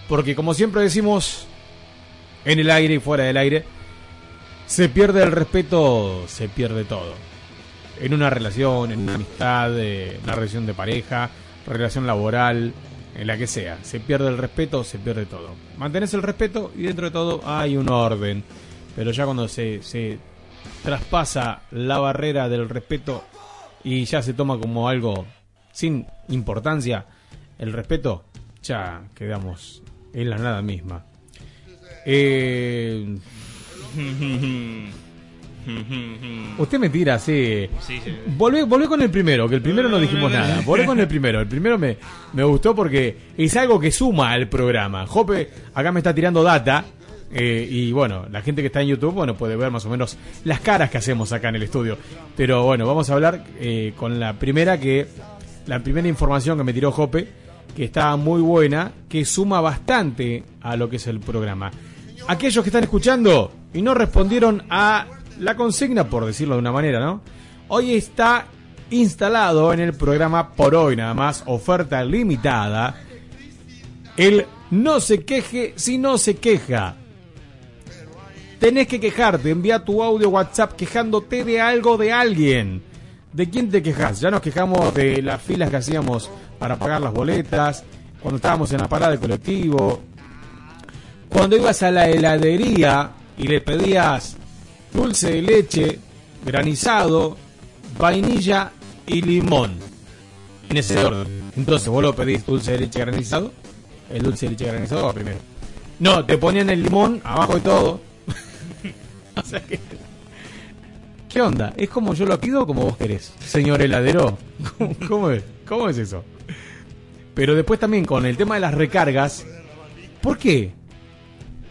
Speaker 2: Porque como siempre decimos en el aire y fuera del aire, se pierde el respeto, se pierde todo. En una relación, en una amistad, eh, una relación de pareja, relación laboral, en la que sea. Se pierde el respeto, se pierde todo. Mantenés el respeto y dentro de todo hay un orden. Pero ya cuando se, se traspasa la barrera del respeto y ya se toma como algo sin importancia, el respeto, ya quedamos en la nada misma. Eh, usted me tira así.
Speaker 4: Sí, sí.
Speaker 2: Volvé, volvé con el primero, que el primero no dijimos nada. Volvé con el primero. El primero me, me gustó porque es algo que suma al programa. Jope acá me está tirando data. eh, y bueno, la gente que está en YouTube, bueno, puede ver más o menos las caras que hacemos acá en el estudio. Pero bueno, vamos a hablar eh, con la primera que. La primera información que me tiró Jope, que está muy buena, que suma bastante a lo que es el programa. Aquellos que están escuchando y no respondieron a la consigna, por decirlo de una manera, ¿no? Hoy está instalado en el programa por hoy nada más, oferta limitada, el no se queje si no se queja. Tenés que quejarte, envía tu audio WhatsApp quejándote de algo de alguien. ¿De quién te quejas? Ya nos quejamos de las filas que hacíamos para pagar las boletas, cuando estábamos en la parada del colectivo, cuando ibas a la heladería y le pedías dulce de leche, granizado, vainilla y limón. En ese orden. Entonces vos lo pedís dulce de leche granizado, el dulce de leche granizado primero. No, te ponían el limón abajo de todo. O sea que- ¿Qué onda? ¿Es como yo lo pido o como vos querés? Señor heladero. ¿Cómo, cómo es? ¿Cómo es eso? Pero después también con el tema de las recargas. ¿Por qué?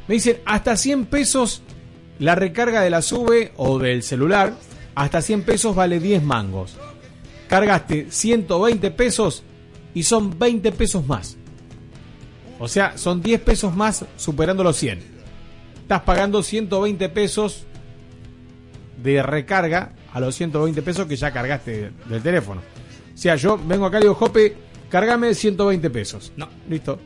Speaker 2: Me dicen hasta 100 pesos la recarga de la sube o del celular. Hasta 100 pesos vale 10 mangos. Cargaste 120 pesos y son 20 pesos más. O sea, son 10 pesos más superando los 100. Estás pagando 120 pesos de recarga a los 120 pesos que ya cargaste del teléfono. O sea, yo vengo acá y digo, Jope, cargame 120 pesos.
Speaker 4: No.
Speaker 2: Listo.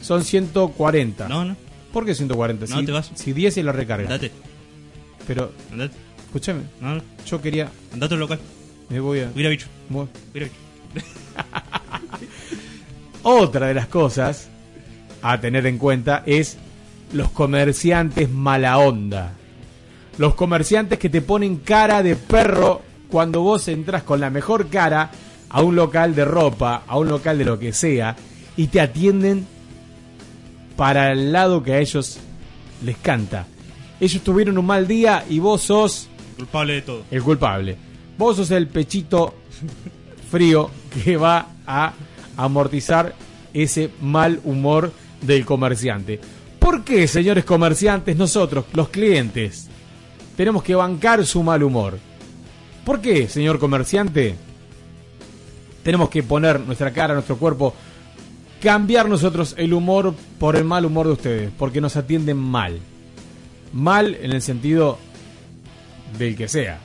Speaker 2: Son 140.
Speaker 4: No, no.
Speaker 2: ¿Por qué 140?
Speaker 4: No,
Speaker 2: si,
Speaker 4: te vas.
Speaker 2: si 10 es la recarga.
Speaker 4: Andate.
Speaker 2: Pero,
Speaker 4: Andate.
Speaker 2: escúchame.
Speaker 4: No, no.
Speaker 2: Yo quería.
Speaker 4: Andate al local.
Speaker 2: Me voy a.
Speaker 4: Mira, bicho.
Speaker 2: Voy.
Speaker 4: Mira, bicho.
Speaker 2: Otra de las cosas a tener en cuenta es los comerciantes mala onda. Los comerciantes que te ponen cara de perro cuando vos entras con la mejor cara a un local de ropa, a un local de lo que sea, y te atienden para el lado que a ellos les canta. Ellos tuvieron un mal día y vos sos
Speaker 4: Culpable de todo.
Speaker 2: el culpable. Vos sos el pechito frío que va a amortizar ese mal humor del comerciante. ¿Por qué, señores comerciantes, nosotros, los clientes, tenemos que bancar su mal humor? ¿Por qué, señor comerciante, tenemos que poner nuestra cara, nuestro cuerpo, cambiar nosotros el humor por el mal humor de ustedes? Porque nos atienden mal. Mal en el sentido del que sea.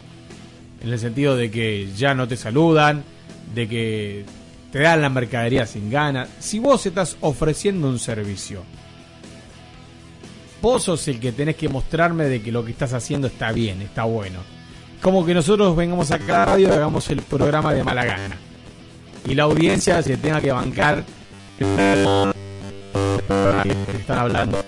Speaker 2: En el sentido de que ya no te saludan, de que te dan la mercadería sin ganas. Si vos estás ofreciendo un servicio, vos sos el que tenés que mostrarme de que lo que estás haciendo está bien, está bueno. Como que nosotros vengamos a la radio y hagamos el programa de mala gana. Y la audiencia se tenga que bancar. Están hablando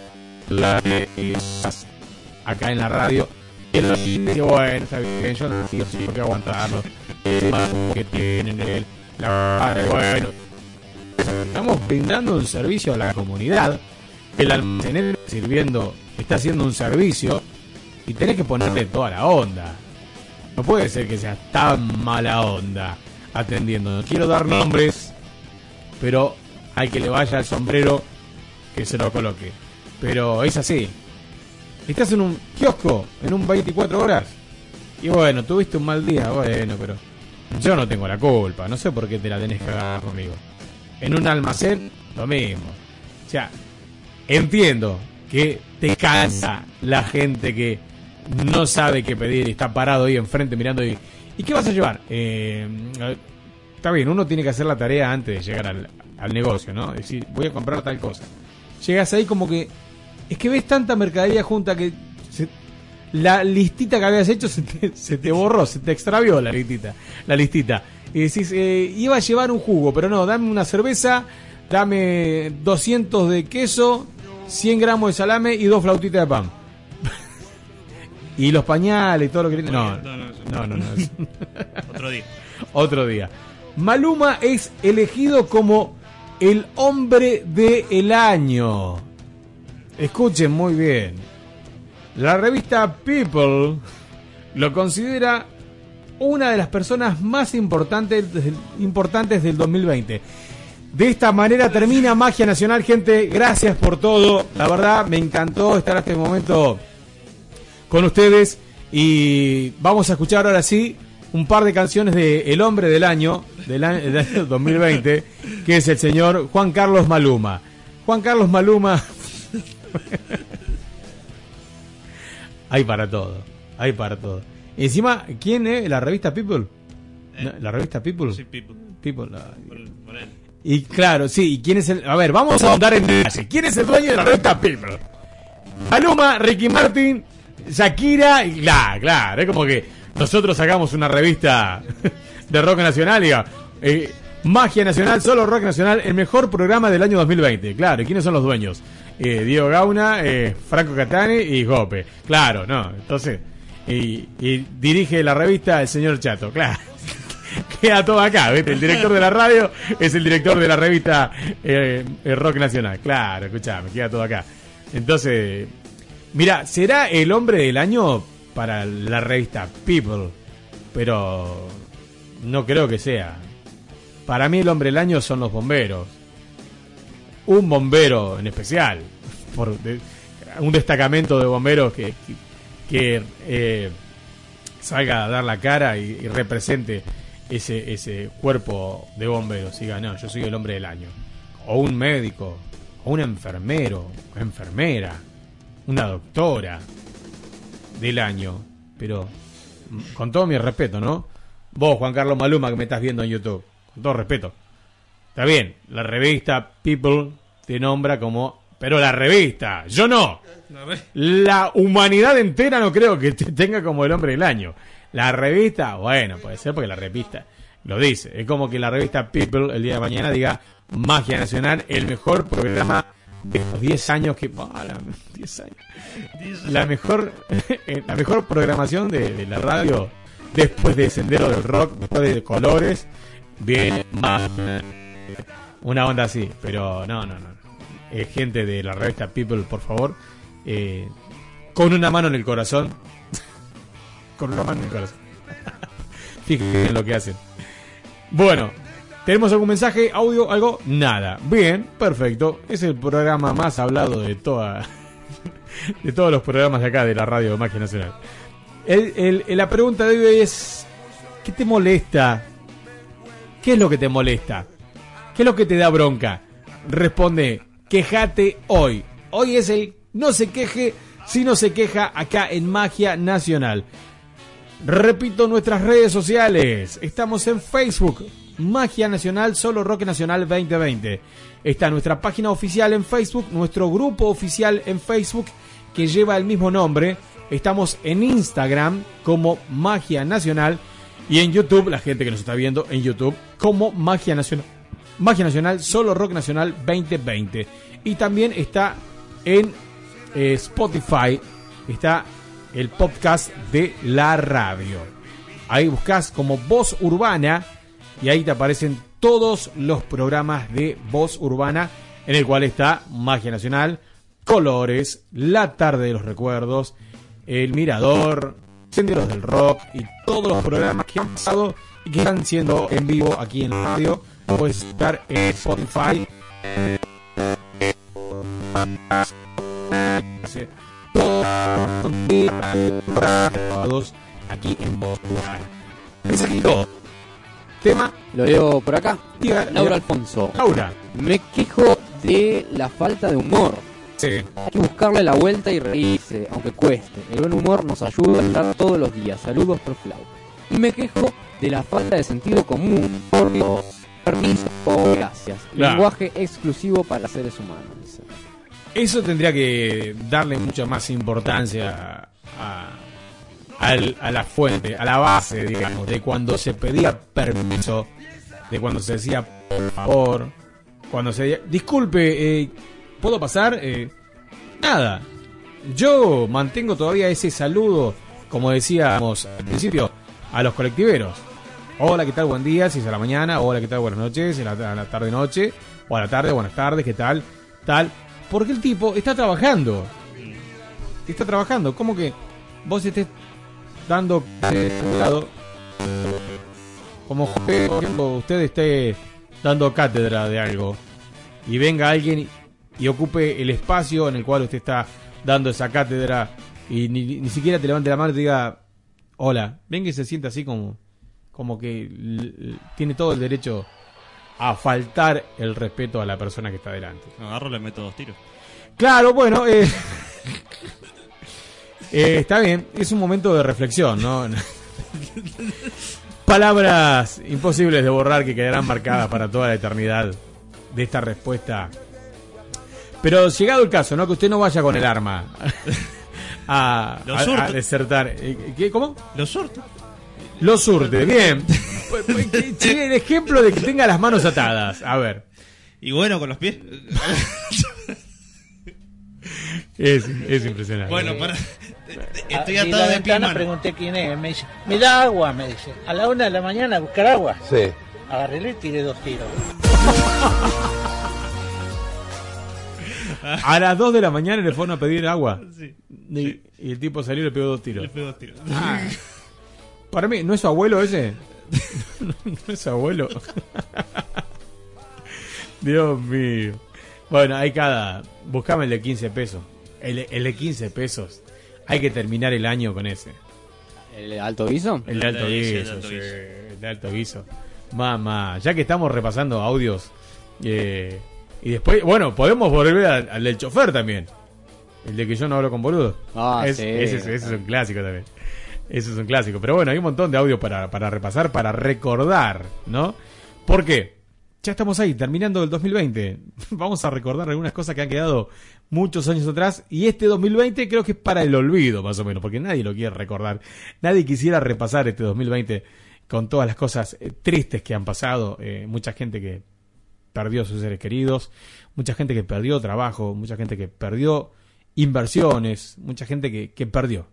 Speaker 2: acá en la radio. Y él dice, bueno, bien, yo no sí, tengo que aguantarlo. El que tienen él. La bueno. Estamos brindando un servicio a la comunidad. El almacenero sirviendo está haciendo un servicio y tenés que ponerle toda la onda. No puede ser que sea tan mala onda atendiendo. No quiero dar nombres, pero hay que le vaya el sombrero que se lo coloque. Pero es así. Estás en un kiosco, en un 24 horas. Y bueno, tuviste un mal día, bueno, pero yo no tengo la culpa. No sé por qué te la tenés que agarrar conmigo. En un almacén, lo mismo. O sea, entiendo que te cansa la gente que no sabe qué pedir y está parado ahí enfrente mirando y... ¿Y qué vas a llevar? Eh, está bien, uno tiene que hacer la tarea antes de llegar al, al negocio, ¿no? Es decir, voy a comprar tal cosa. Llegas ahí como que... Es que ves tanta mercadería junta que... se- la listita que habías hecho se te, se te borró, se te extravió la listita. La listita. Y decís, eh, iba a llevar un jugo, pero no, dame una cerveza, dame 200 de queso, 100 gramos de salame y dos flautitas de pan. y los pañales y todo lo que... No,
Speaker 4: No, no,
Speaker 2: no, no. no.
Speaker 4: Otro día.
Speaker 2: Otro día. Maluma es elegido como el hombre del año. Escuchen muy bien. La revista People lo considera una de las personas más importantes, del- importantes del 2020. De esta manera termina Magia Nacional, gente. Gracias por todo. La verdad, me encantó estar hasta este momento con ustedes. Y vamos a escuchar ahora sí un par de canciones de El Hombre del Año, del año, del año 2020, que es el señor Juan Carlos Maluma. Juan Carlos Maluma. hay para todo, hay para todo. Encima, ¿quién es? ¿La revista People? No, ¿La revista People?
Speaker 4: Sí, People.
Speaker 2: People, la-
Speaker 4: Por, por él.
Speaker 2: y claro, sí, ¿y quién es el...? A ver, vamos a ahondar en detalle. ¿Quién es el dueño de la revista People? Maluma, Ricky Martin, Shakira, y claro, claro, es como que nosotros sacamos una revista de rock nacional y eh, Magia Nacional, solo rock nacional, el mejor programa del año 2020. Claro, ¿y quiénes son los dueños? Eh, Diego Gauna, eh, Franco Catani y Gope. Claro, no, entonces, y, y dirige la revista el señor Chato, claro. Queda todo acá, ¿viste? El director de la radio es el director de la revista eh, eh, Rock Nacional. Claro, escuchame, queda todo acá. Entonces, mira, será el hombre del año para la revista People, pero no creo que sea. Para mí el hombre del año son los bomberos. Un bombero en especial, por de- un destacamento de bomberos que, que, eh, salga a dar la cara y, represente ese, ese cuerpo de bomberos. Diga, no, yo soy el hombre del año. O un médico, o un enfermero, enfermera, una doctora del año. Pero, mm, con todo mi respeto, ¿no? Vos, Juan Carlos Maluma, que me estás viendo en YouTube, con todo respeto. Está bien, la revista People te nombra como... Pero la revista, yo no. La humanidad entera no creo que te tenga como el hombre del año. La revista, bueno, puede ser porque la revista lo dice. Es como que la revista People el día de mañana diga Magia Nacional, el mejor programa de estos 10 años que... la- 10 años. La mejor, la mejor programación de, de la radio después de Sendero del Rock, después de Colores, viene más una onda así. Pero no, no, no. eh, gente de la revista People, por favor, eh, con una mano en el corazón. con una mano en el corazón. Fíjense en lo que hacen. Bueno, ¿tenemos algún mensaje, audio, algo? Nada. Bien, perfecto. Es el programa más hablado de toda de todos los programas de acá de la radio Magia Nacional. El- el- la pregunta de hoy es ¿qué te molesta? ¿Qué es lo que te molesta? ¿Qué es lo que te da bronca? Responde, quejate hoy. Hoy es el no se queje si no se queja acá en Magia Nacional. Repito nuestras redes sociales. Estamos en Facebook, Magia Nacional, solo Rock Nacional 2020. Está nuestra página oficial en Facebook, nuestro grupo oficial en Facebook que lleva el mismo nombre. Estamos en Instagram como Magia Nacional y en YouTube, la gente que nos está viendo en YouTube, como Magia Nacional. Magia Nacional, solo Rock Nacional 2020. Y también está en eh, Spotify, está el podcast de la radio. Ahí buscas como Voz Urbana y ahí te aparecen todos los programas de Voz Urbana, en el cual está Magia Nacional, Colores, La Tarde de los Recuerdos, El Mirador, Senderos del Rock y todos los programas que han pasado y que están siendo en vivo aquí en la radio. Puedes estar en Spotify. Todos aquí en Voz. Mensajito. Tema.
Speaker 3: Lo leo por acá.
Speaker 2: Diga,
Speaker 3: Laura. Alfonso.
Speaker 2: Laura.
Speaker 3: Me quejo de la falta de humor.
Speaker 2: Sí.
Speaker 3: Hay que buscarle la vuelta y reírse, aunque cueste. El buen humor nos ayuda a estar todos los días. Saludos, Flau. Y me quejo de la falta de sentido común. Por Dios. Permiso, gracias.
Speaker 2: Claro.
Speaker 3: Lenguaje exclusivo para seres humanos. dice.
Speaker 2: Eso tendría que darle mucha más importancia a, al- a la fuente, a la base, digamos, de cuando se pedía permiso, de cuando se decía por favor, cuando se decía, disculpe, eh, ¿puedo pasar? Eh, nada. Yo mantengo todavía ese saludo, como decíamos al principio, a los colectiveros. Hola, ¿qué tal? Buen día, si es a la mañana. Hola, ¿qué tal? Buenas noches, en la, a la tarde noche. O a la tarde, buenas tardes, ¿qué tal? Tal. Porque el tipo está trabajando. Está trabajando. ¿Cómo que vos estés dando eh, como usted esté dando cátedra de algo y venga alguien y ocupe el espacio en el cual usted está dando esa cátedra y ni, ni siquiera te levante la mano y te diga hola, venga y se sienta así como como que tiene todo el derecho a faltar el respeto a la persona que está delante.
Speaker 4: Agarro le meto dos tiros.
Speaker 2: Claro, bueno, eh, eh, está bien, es un momento de reflexión, ¿no? Palabras imposibles de borrar que quedarán marcadas para toda la eternidad de esta respuesta. Pero llegado el caso, ¿no? Que usted no vaya con el arma a, desertar. Eh, ¿Qué? ¿Cómo?
Speaker 4: Lo surte.
Speaker 2: Lo surte, bien. Pues, pues, el ejemplo de que tenga las manos atadas. A ver.
Speaker 4: Y bueno, con los pies.
Speaker 2: Es, es impresionante.
Speaker 4: Bueno, para. Estoy
Speaker 21: Ah, y
Speaker 4: atado
Speaker 21: la
Speaker 4: de pie y
Speaker 21: ventana pregunté quién es. Me dice, me da agua, me dice. A la una de la mañana a buscar agua.
Speaker 7: Sí.
Speaker 21: Agarré y tiré dos tiros.
Speaker 2: A las 2 de la mañana le fueron a pedir agua.
Speaker 4: Sí.
Speaker 2: Y, y el tipo salió y le pegó dos tiros.
Speaker 4: Le pegó dos tiros.
Speaker 2: Ah. Para mí, ¿no es su abuelo ese? ¿No es su abuelo? Dios mío. Bueno, hay cada... Buscame el de 15 pesos. El, el de 15 pesos. Hay que terminar el año con ese.
Speaker 3: ¿El de alto guiso?
Speaker 2: El alto
Speaker 4: el de
Speaker 2: guiso,
Speaker 4: alto
Speaker 2: sí, el de alto guiso. Mamá, ya que estamos repasando audios, eh, y después, bueno, podemos volver al, al del chofer también. El de que yo no hablo con boludo.
Speaker 3: Ah,
Speaker 2: Es-
Speaker 3: sí.
Speaker 2: ese, es- ese es un clásico también. Ese es un clásico. Pero bueno, hay un montón de audios para, para repasar, para recordar, ¿no? ¿Por qué? Ya estamos ahí, terminando el 2020. Vamos a recordar algunas cosas que han quedado muchos años atrás. Y este 2020 creo que es para el olvido, más o menos, porque nadie lo quiere recordar. Nadie quisiera repasar este 2020 con todas las cosas eh, tristes que han pasado. Eh, mucha gente que perdió a sus seres queridos, mucha gente que perdió trabajo, mucha gente que perdió inversiones, mucha gente que, que perdió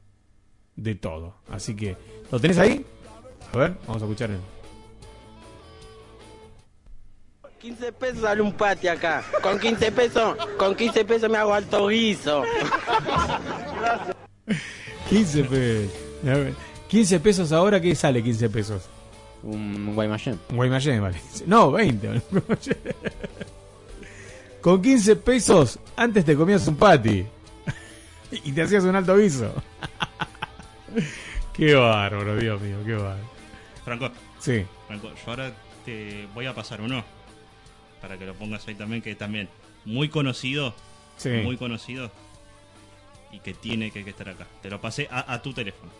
Speaker 2: de todo. Así que, ¿lo tenés ahí? A ver, vamos a escuchar. el-
Speaker 22: 15 pesos sale un pati acá. Con 15 pesos, con 15 pesos me hago alto guiso.
Speaker 2: 15 pesos. A ver, 15 pesos ahora, ¿qué sale 15 pesos?
Speaker 3: Un Guaymallén.
Speaker 2: Un Guaymallén, vale. No, 20. un Guaymallén. Con 15 pesos, antes te comías un patty. Y te hacías un alto guiso. Qué bárbaro, Dios mío, qué bárbaro.
Speaker 4: Franco.
Speaker 2: Sí.
Speaker 4: Franco, yo ahora te voy a pasar uno. Para que lo pongas ahí también, que también muy conocido.
Speaker 2: Sí.
Speaker 4: Muy conocido. Y que tiene que, que estar acá. Te lo pasé a, a tu teléfono.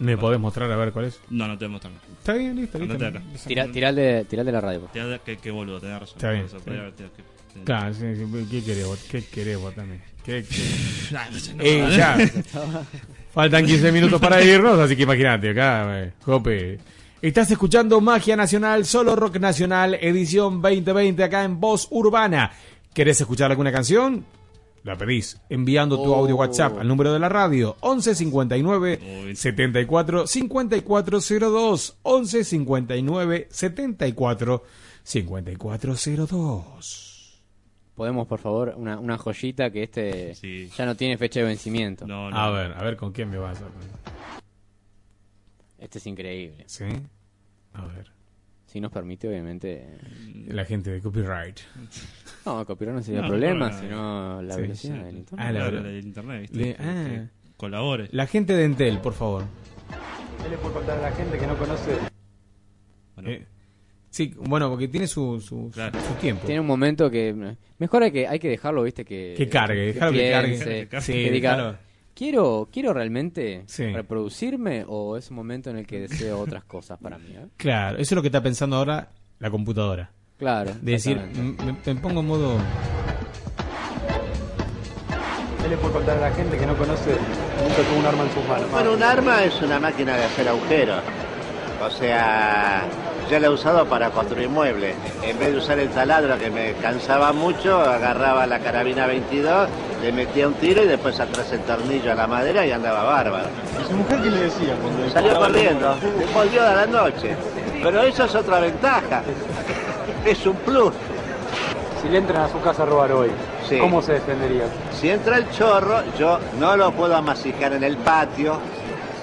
Speaker 2: ¿Me podés mostrar a ver cuál es?
Speaker 4: No, no te voy a mostrar.
Speaker 2: Está bien, listo, listo.
Speaker 4: Acá.
Speaker 3: Tira, tirá de, tirá de la radio.
Speaker 4: Tirá de- Qué, qué boludo, tenés razón.
Speaker 2: Está bien.
Speaker 4: Eso, haber que-
Speaker 2: Claro, sí, sí, ¿qué querés vos? ¿Qué querés vos también? ¿Qué. Eh, ya. Faltan 15 minutos para irnos, así que imagínate, acá, eh, Jope. Estás escuchando Magia Nacional, solo rock nacional, edición 2020, acá en Voz Urbana. ¿Querés escuchar alguna canción? La pedís enviando tu audio WhatsApp al número de la radio 11 59 74 5402 11 59 74 5402
Speaker 3: Podemos, por favor, una, una joyita que este ya no tiene fecha de vencimiento.
Speaker 2: A ver, a ver con quién me vas a
Speaker 3: Este es increíble.
Speaker 2: ¿Sí? A ver.
Speaker 3: Si nos permite, obviamente.
Speaker 2: La gente de copyright.
Speaker 3: No, copyright no sería
Speaker 4: No,
Speaker 3: problema,
Speaker 4: no, no.
Speaker 3: sino la
Speaker 4: Sí,
Speaker 3: velocidad
Speaker 4: sí.
Speaker 3: del internet.
Speaker 2: Ah, la
Speaker 4: Claro,
Speaker 2: verdad.
Speaker 4: del internet, ¿viste?
Speaker 2: Le-
Speaker 4: Que-
Speaker 2: ah.
Speaker 4: que colabore.
Speaker 2: La gente de Entel, por favor.
Speaker 23: ¿Qué le puedo contar a la gente que no conoce?
Speaker 2: Eh, sí, bueno, porque tiene su, su, su tiempo.
Speaker 3: Tiene un momento que. Mejor hay que, hay que dejarlo, viste, que.
Speaker 2: Que cargue, dejarlo que cargue.
Speaker 3: piense,
Speaker 2: Que cargue. Sí,
Speaker 3: que diga,
Speaker 2: claro.
Speaker 3: ¿Quiero, ¿Quiero realmente
Speaker 2: Sí.
Speaker 3: reproducirme o es un momento en el que deseo otras cosas para mí? eh?
Speaker 2: Claro, eso es lo que está pensando ahora la computadora.
Speaker 3: Claro.
Speaker 2: De decir, me pongo en modo...
Speaker 23: ¿Qué le puedo contar a la gente que no conoce nunca tuvo un arma en sus manos?
Speaker 24: Bueno, un arma es una máquina de hacer agujeros. O sea, yo la he usado para construir muebles. En vez de usar el taladro que me cansaba mucho, agarraba la carabina 22, le metía un tiro y después atrás el tornillo a la madera y andaba bárbaro.
Speaker 23: ¿Y su mujer qué le decía cuando
Speaker 24: Salió corriendo, volvió a la noche. Pero eso es otra ventaja. Es un plus.
Speaker 23: Si le entran a su casa a robar hoy,
Speaker 24: Sí.
Speaker 23: ¿cómo se defendería?
Speaker 24: Si entra el chorro, yo no lo puedo amasijar en el patio,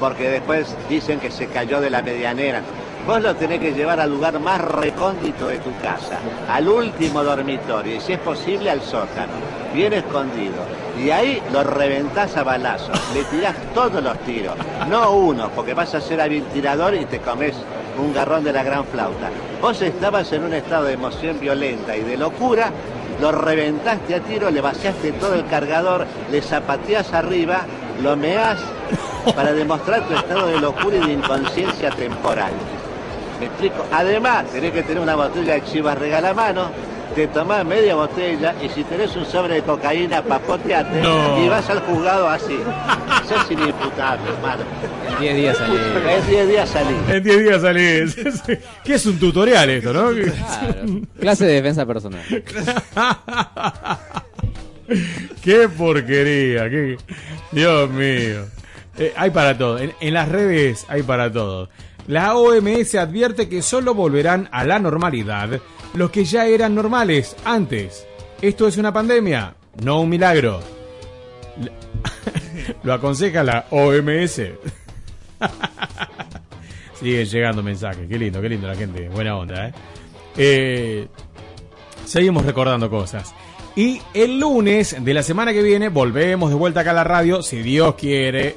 Speaker 24: porque después dicen que se cayó de la medianera. Vos lo tenés que llevar al lugar más recóndito de tu casa, al último dormitorio, y si es posible al sótano, bien escondido. Y ahí lo reventás a balazos, le tirás todos los tiros, no uno, porque vas a ser tirador y te comes un garrón de la gran flauta. Vos estabas en un estado de emoción violenta y de locura, lo reventaste a tiro, le vaciaste todo el cargador, le zapateás arriba, lo meás para demostrar tu estado de locura y de inconsciencia temporal. ¿Me explico? Además, tenés que tener una botella de chivas regala mano, te tomás media botella y si tenés un sobre de cocaína, papoteate
Speaker 2: No.
Speaker 24: y vas al juzgado así. Sos inimputable, hermano.
Speaker 3: En 10 días salí.
Speaker 24: En 10 días salí.
Speaker 2: En 10 días salís. que es un tutorial esto, ¿no?
Speaker 3: Claro. Clase de defensa personal.
Speaker 2: qué porquería, qué... Dios mío. Eh, hay para todo. En, las redes hay para todo. La OMS advierte que solo volverán a la normalidad los que ya eran normales antes. Esto es una pandemia, no un milagro. La- Lo aconseja la OMS. Siguen llegando mensajes. Qué lindo, qué lindo la gente. Buena onda, ¿eh? Eh, seguimos recordando cosas. Y el lunes de la semana que viene volvemos de vuelta acá a la radio, si Dios quiere.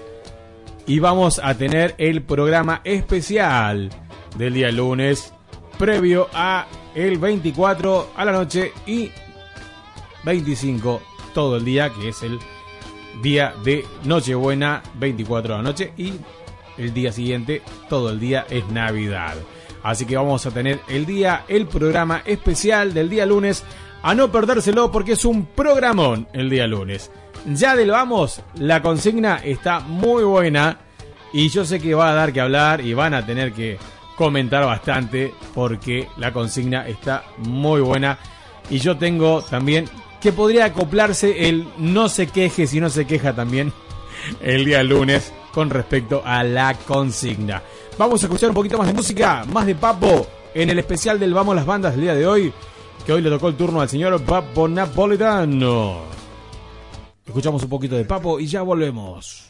Speaker 2: Y vamos a tener el programa especial del día lunes, previo a el 24 a la noche y 25 todo el día, que es el día de Nochebuena, 24 de la noche, y el día siguiente, todo el día es Navidad. Así que vamos a tener el día, el programa especial del día lunes, a no perdérselo porque es un programón el día lunes. Ya del vamos, la consigna está muy buena y yo sé que va a dar que hablar y van a tener que comentar bastante porque la consigna está muy buena y yo tengo también que podría acoplarse el no se queje si no se queja también el día lunes con respecto a la consigna. Vamos a escuchar un poquito más de música, más de papo
Speaker 5: en el especial del Vamos las Bandas del día de hoy, que hoy le tocó el turno al señor Papo Napolitano. Escuchamos un poquito de Papo y ya volvemos.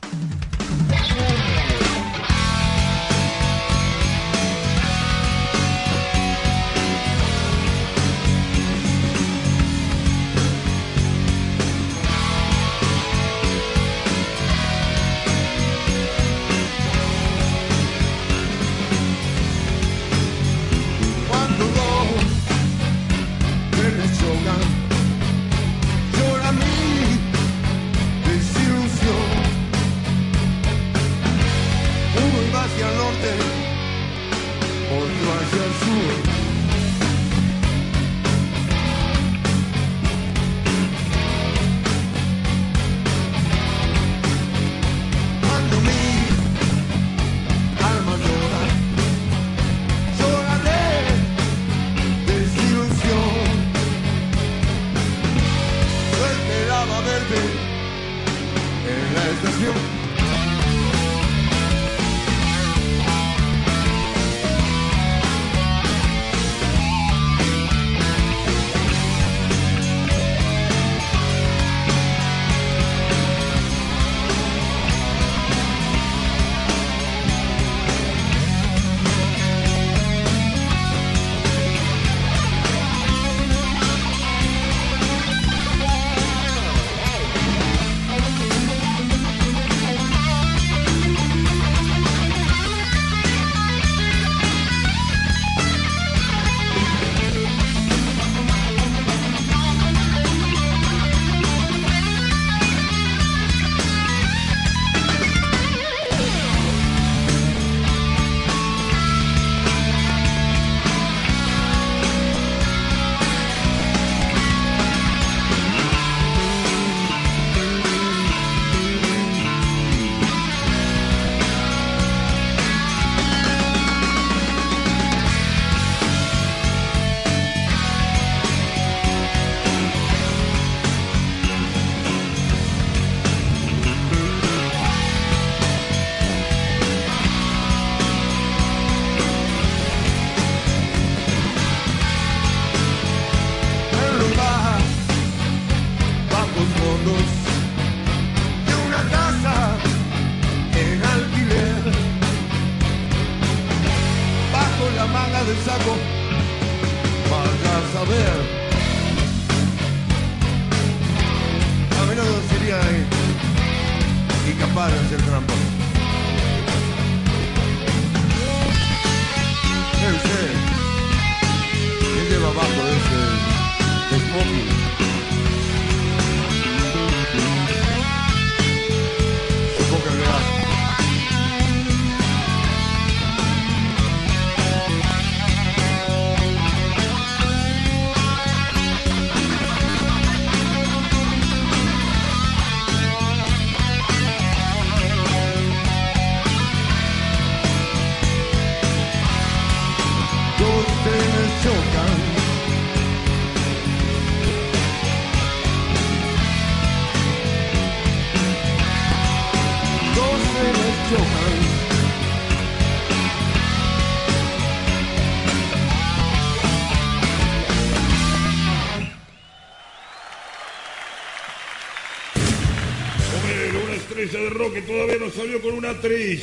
Speaker 6: Salió con una actriz.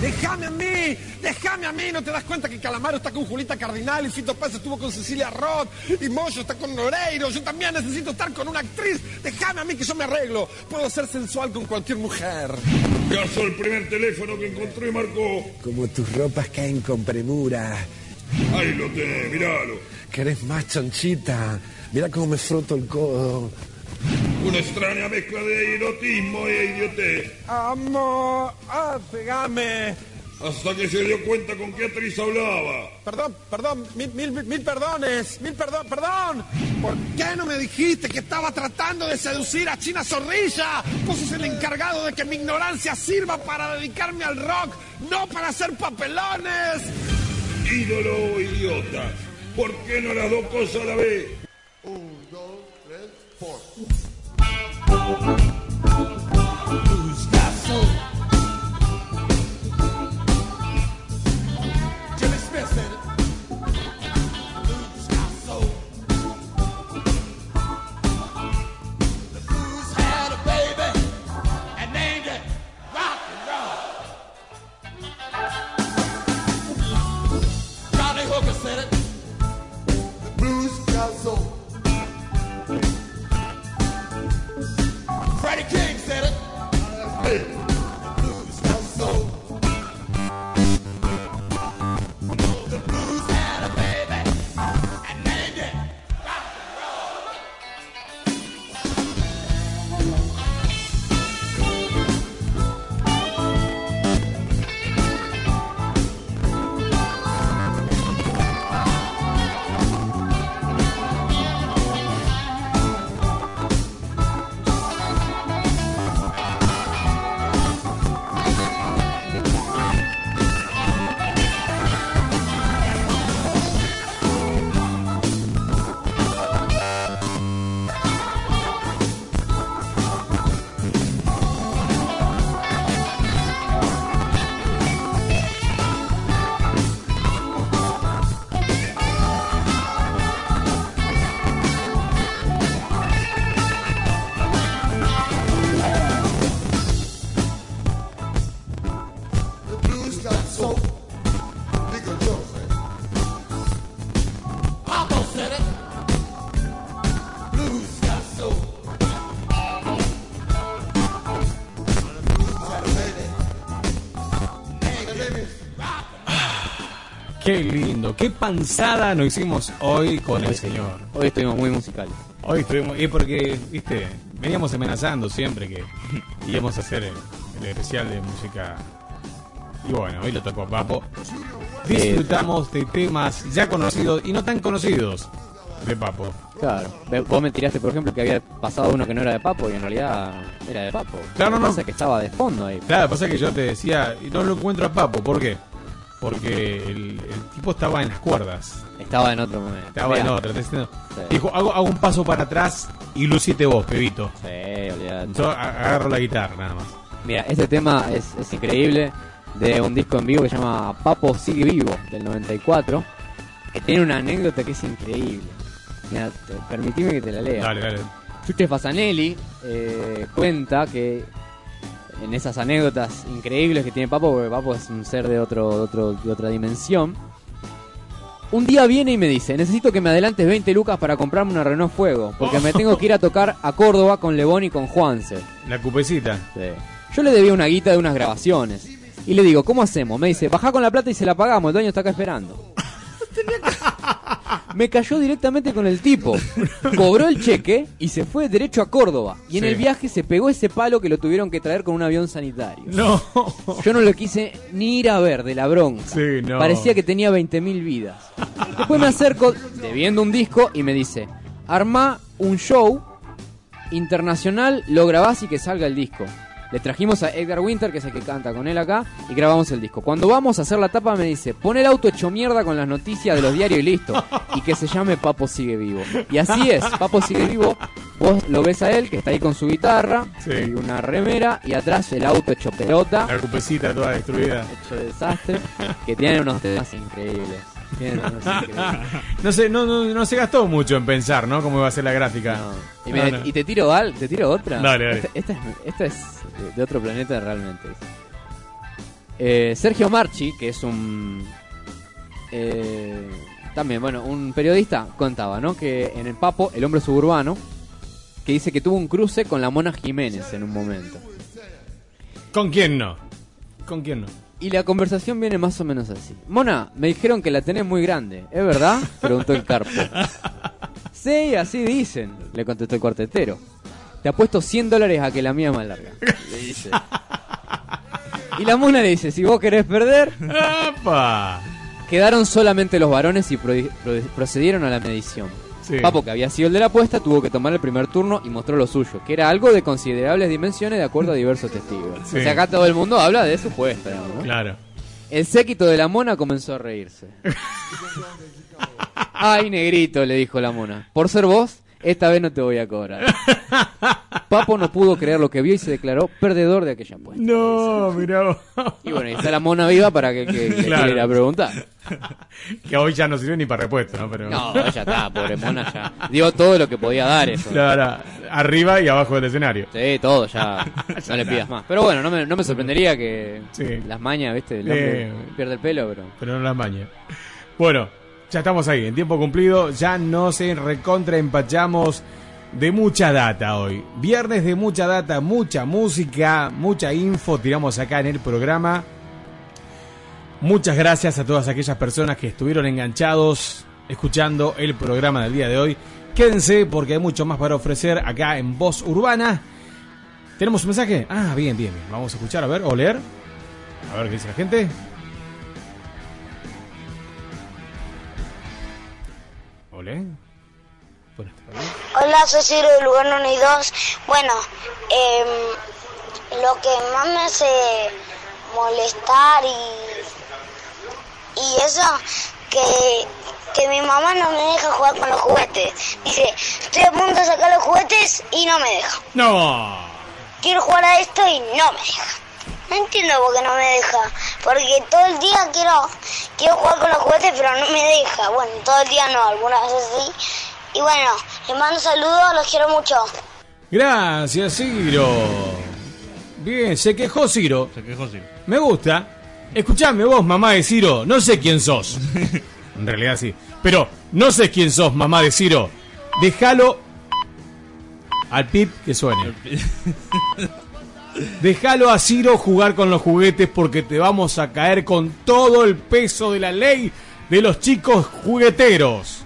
Speaker 7: Déjame a mí, déjame a mí, ¿no te das cuenta que Calamaro está con Julita Cardinal y Fito Paz estuvo con Cecilia Roth y Moyo está con Noreiro? Yo también necesito estar con una actriz. Déjame a mí que yo me arreglo. Puedo ser sensual con cualquier mujer.
Speaker 6: Caso el primer teléfono que encontró y marcó.
Speaker 25: Como tus ropas caen con premura.
Speaker 6: Ahí lo tenés, miralo.
Speaker 25: ¿Querés más chanchita? Mira cómo me froto el codo.
Speaker 6: Una extraña mezcla de erotismo e idiotez.
Speaker 7: Amor, ah, pegame.
Speaker 6: Hasta que se dio cuenta con qué actriz hablaba.
Speaker 7: Perdón, perdón, mil, mil, mil perdones, mil perdón, perdón. ¿Por qué no me dijiste que estaba tratando de seducir a China Zorrilla? Vos sos el encargado de que mi ignorancia sirva para dedicarme al rock, no para hacer papelones.
Speaker 6: Ídolo o idiota. ¿Por qué no las dos cosas a la vez?
Speaker 26: Tres, four.
Speaker 2: Qué lindo, qué panzada nos hicimos hoy con el señor.
Speaker 3: Hoy estuvimos muy musicales.
Speaker 2: Hoy estuvimos, y porque, viste, veníamos amenazando siempre que íbamos a hacer el, el especial de música. Y bueno, hoy lo tocó Papo. Disfrutamos de temas ya conocidos y no tan conocidos de Papo.
Speaker 3: Claro. Vos me tiraste, por ejemplo, que había pasado uno que no era de Papo y en realidad era de Papo.
Speaker 2: Claro,
Speaker 3: Lo que
Speaker 2: no.
Speaker 3: pasa es que estaba de fondo ahí.
Speaker 2: Claro, pasa que yo te decía, y no lo encuentro a Papo, ¿por qué? Porque el, el tipo estaba en las cuerdas.
Speaker 3: Estaba en otro momento.
Speaker 2: Estaba en diciendo-
Speaker 3: Sí.
Speaker 2: Dijo, hago, hago un paso para atrás y lucite vos, pebito.
Speaker 3: Sí, olvidate.
Speaker 2: Yo agarro la guitarra nada más.
Speaker 3: Mira, este tema es, es increíble de un disco en vivo que se llama Papo Sigue Vivo del 94 que tiene una anécdota que es increíble. Mira, permitime que te la lea.
Speaker 2: Dale, dale.
Speaker 3: Giuseppe Fasanelli eh, cuenta que en esas anécdotas increíbles que tiene Papo, porque Papo es un ser de, otro, de, otro, de otra dimensión, un día viene y me dice, necesito que me adelantes 20 lucas para comprarme una Renault Fuego, porque me tengo que ir a tocar a Córdoba con Lebón y con Juanse.
Speaker 2: La cupecita.
Speaker 3: Yo le debía una guita de unas grabaciones. Y le digo, ¿cómo hacemos? Me dice, bajá con la plata y se la pagamos, el dueño está acá esperando. Me cayó directamente con el tipo. Cobró el cheque y se fue derecho a Córdoba. Y en
Speaker 2: Sí.
Speaker 3: el viaje se pegó ese palo que lo tuvieron que traer con un avión sanitario.
Speaker 2: No.
Speaker 3: Yo no lo quise ni ir a ver de la bronca.
Speaker 2: Sí, no.
Speaker 3: Parecía que tenía 20.000 vidas. Después me acerco, debiendo un disco, y me dice, arma un show internacional, lo grabás y que salga el disco. Le trajimos a Edgar Winter, que es el que canta con él acá, y grabamos el disco. Cuando vamos a hacer la tapa me dice, pon el auto hecho mierda con las noticias de los diarios y listo. Y que se llame Papo Sigue Vivo. Y así es, Papo Sigue Vivo, vos lo ves a él, que está ahí con su guitarra,
Speaker 2: Sí.
Speaker 3: y una remera, y atrás el auto hecho pelota,
Speaker 2: La cupecita toda destruida.
Speaker 3: hecho desastre, que tiene unos temas increíbles.
Speaker 2: No sé, no, no, no se gastó mucho en pensar, ¿no? Cómo iba a ser la gráfica.
Speaker 3: Y, me- te tiro al, te tiro otra.
Speaker 2: Dale, dale.
Speaker 3: Esta, esta es, esta es de- de otro planeta realmente. Eh, Sergio Marchi, que es un eh, también, bueno, un periodista contaba, ¿no? Que en el Papo, el hombre suburbano, que dice que tuvo un cruce con la Mona Jiménez en un momento.
Speaker 2: ¿Con quién no? ¿Con quién no?
Speaker 3: Y la conversación viene más o menos así. Mona, me dijeron que la tenés muy grande, ¿es verdad? Preguntó el carpo. Sí, así dicen, le contestó el cuartetero. Te apuesto 100 dólares a que la mía es más larga. Le dice. Y la mona le dice, si vos querés perder...
Speaker 2: ¡Apa!
Speaker 3: Quedaron solamente los varones y pro- pro- procedieron a la medición.
Speaker 2: Sí.
Speaker 3: Papo, que había sido el de la apuesta, tuvo que tomar el primer turno y mostró lo suyo, que era algo de considerables dimensiones de acuerdo a diversos testigos.
Speaker 2: Sí.
Speaker 3: O sea, acá todo el mundo habla de su puesta, ¿no?
Speaker 2: Claro.
Speaker 3: El séquito de la mona comenzó a reírse. Ay, negrito, le dijo la mona. Por ser vos, esta vez no te voy a cobrar. Papo no pudo creer lo que vio y se declaró perdedor de aquella apuesta.
Speaker 2: No, mirá vos.
Speaker 3: Y bueno, y está la mona viva para que, que, que
Speaker 2: Claro.
Speaker 3: quiera preguntar.
Speaker 2: Que hoy ya no sirve ni para repuesto, ¿no? Pero...
Speaker 3: No, ya está, pobre mona ya. Dio todo lo que podía dar eso.
Speaker 2: Claro, arriba y abajo del escenario.
Speaker 3: Sí, todo, ya. No le pidas más. Pero bueno, no me, no me sorprendería que
Speaker 2: Sí.
Speaker 3: las mañas, ¿viste? El hombre
Speaker 2: Eh.
Speaker 3: pierde el pelo, pero.
Speaker 2: Pero no las mañas. Bueno, ya estamos ahí, en tiempo cumplido. Ya no se recontra empachamos de mucha data hoy. Viernes de mucha data, mucha música, mucha info tiramos acá en el programa. Muchas gracias a todas aquellas personas que estuvieron enganchados escuchando el programa del día de hoy. Quédense porque hay mucho más para ofrecer acá en Voz Urbana. ¿Tenemos un mensaje? Ah, bien, bien, bien. Vamos a escuchar, a ver, o leer. A ver qué dice la gente. ¿Ole? Buenas tardes.
Speaker 27: Hola, soy Ciro de Lugano 1 y 2. Bueno, em, lo que más me hace molestar y, y eso, que, que mi mamá no me deja jugar con los juguetes. Dice, estoy a punto de sacar los juguetes y no me deja.
Speaker 2: No.
Speaker 27: Quiero jugar a esto y no me deja. No entiendo por qué no me deja. Porque todo el día quiero, quiero jugar con los juguetes, pero no me deja. Bueno, todo el día no, algunas veces sí. Y bueno, les mando saludos, los quiero mucho.
Speaker 2: Gracias, Ciro. Bien, se quejó Ciro.
Speaker 4: Se quejó Ciro.
Speaker 2: Me gusta. Escuchame vos, mamá de Ciro. No sé quién sos. en realidad sí. Pero no sé quién sos, mamá de Ciro. Déjalo al pip que suene. Déjalo a Ciro jugar con los juguetes porque te vamos a caer con todo el peso de la ley de los chicos jugueteros.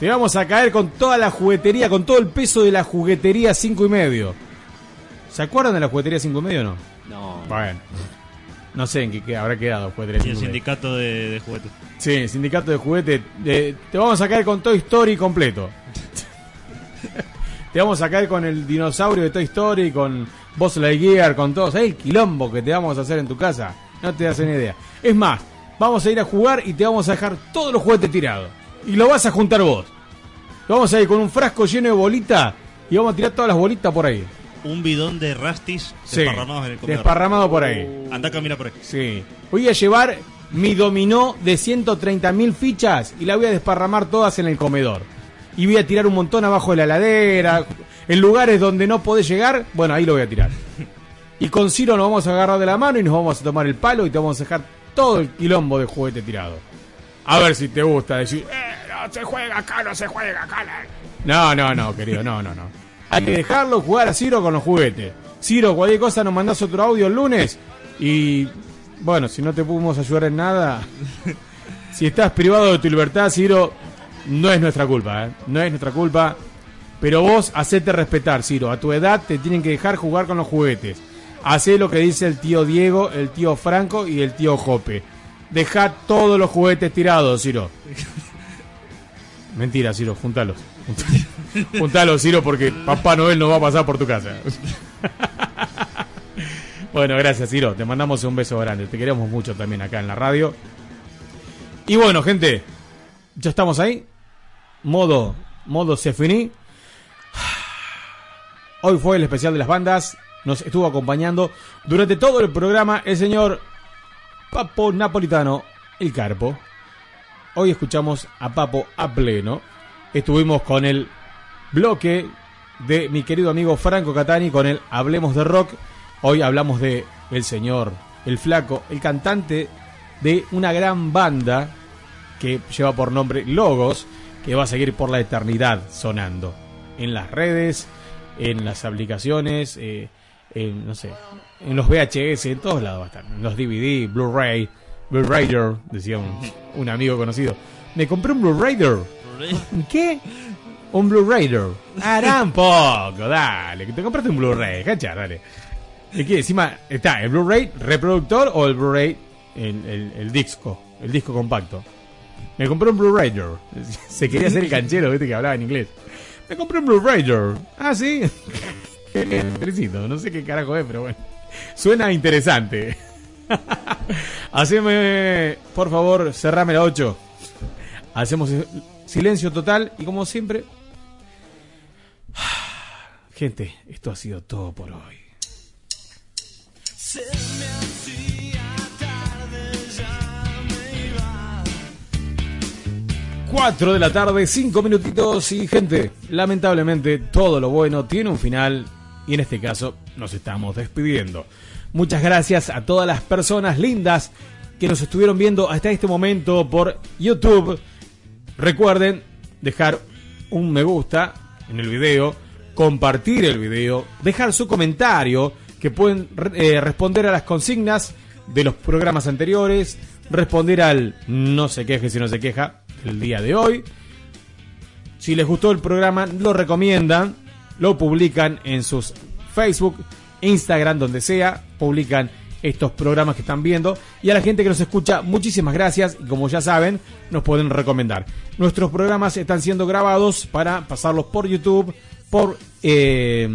Speaker 2: Te vamos a caer con toda la juguetería, con todo el peso de la juguetería 5 y medio. ¿Se acuerdan de la juguetería 5 y medio o no?
Speaker 3: No.
Speaker 2: Bueno. No sé en qué, qué habrá quedado juguetería
Speaker 4: Y el
Speaker 2: 5 y medio.
Speaker 4: sindicato de, de juguetes.
Speaker 2: Sí, sindicato de juguetes. eh, te vamos a caer con Toy Story completo. te vamos a caer con el dinosaurio de Toy Story, con Buzz Lightyear, con todos. ¿Sabes el quilombo que te vamos a hacer en tu casa? No te das ni idea. Es más, vamos a ir a jugar y te vamos a dejar todos los juguetes tirados. Y lo vas a juntar vos. Vamos a ir con un frasco lleno de bolita y vamos a tirar todas las bolitas por ahí.
Speaker 4: Un bidón de rastis
Speaker 2: Sí,
Speaker 4: desparramados en el comedor.
Speaker 2: desparramado por ahí.
Speaker 4: Anda a caminar por ahí.
Speaker 2: Sí. Voy a llevar mi dominó de 130.000 fichas y la voy a desparramar todas en el comedor. Y voy a tirar un montón abajo de la ladera. En lugares donde no podés llegar, bueno, ahí lo voy a tirar. Y con Ciro nos vamos a agarrar de la mano y nos vamos a tomar el palo y te vamos a dejar todo el quilombo de juguete tirado. A ver si te gusta decir, "Eh, no se juega acá, no se juega acá. No, no, no, querido, no, no, no. Hay que dejarlo jugar a Ciro con los juguetes. Ciro, cualquier cosa nos mandás otro audio el lunes y bueno, si no te pudimos ayudar en nada, si estás privado de tu libertad, Ciro, no es nuestra culpa, ¿eh? no es nuestra culpa. Pero vos hacete respetar, Ciro. A tu edad te tienen que dejar jugar con los juguetes. Hacé lo que dice el tío Diego, el tío Franco y el tío Jope. Deja todos los juguetes tirados, Ciro. Mentira, Ciro, juntalos. Juntalos, Ciro, porque Papá Noel no va a pasar por tu casa. Bueno, gracias, Ciro. Te mandamos un beso grande. Te queremos mucho también acá en la radio. Y bueno, gente, ya estamos ahí. Modo, modo se finí. Hoy fue el especial de las bandas. Nos estuvo acompañando durante todo el programa el señor Papo Napolitano, el Carpo. Hoy escuchamos a Papo a pleno. Estuvimos con el bloque de mi querido amigo Franco Catani con el Hablemos de Rock. Hoy hablamos de el señor, el flaco, el cantante de una gran banda que lleva por nombre Logos, que va a seguir por la eternidad sonando en las redes, en las aplicaciones, eh, en, no sé, en los VHS, en todos lados va a estar, en los DVD, Blu-ray, Blu-rayer, decía un, un amigo conocido. Me compré un Blu-rayer. ¿Qué? Un Blu-rayer. Hará un poco, dale, que te compraste un Blu-ray, cachar, dale. Es que encima está el Blu-ray reproductor o el Blu-ray, el, el- el disco, el disco compacto. Me compré un Blu-rayer. Se quería hacer el canchero, viste que hablaba en inglés. Me compré un Blu-rayer. Ah, sí. Felicito. No sé qué carajo es, pero bueno. Suena interesante. Haceme, por favor, cerrame la 8. Hacemos silencio total y como siempre... Gente, esto ha sido todo por hoy. 4 de la tarde, 5 minutitos y gente, lamentablemente todo lo bueno tiene un final y en este caso nos estamos despidiendo. Muchas gracias a todas las personas lindas que nos estuvieron viendo hasta este momento por YouTube. Recuerden dejar un me gusta en el video, compartir el video, dejar su comentario, que pueden eh, responder a las consignas de los programas anteriores, responder al no se queje si no se queja el día de hoy. Si les gustó el programa, lo recomiendan, lo publican en sus Facebook, Instagram, donde sea, publican estos programas que están viendo. Y a la gente que nos escucha, muchísimas gracias. Y como ya saben, nos pueden recomendar. Nuestros programas están siendo grabados para pasarlos por YouTube, por eh,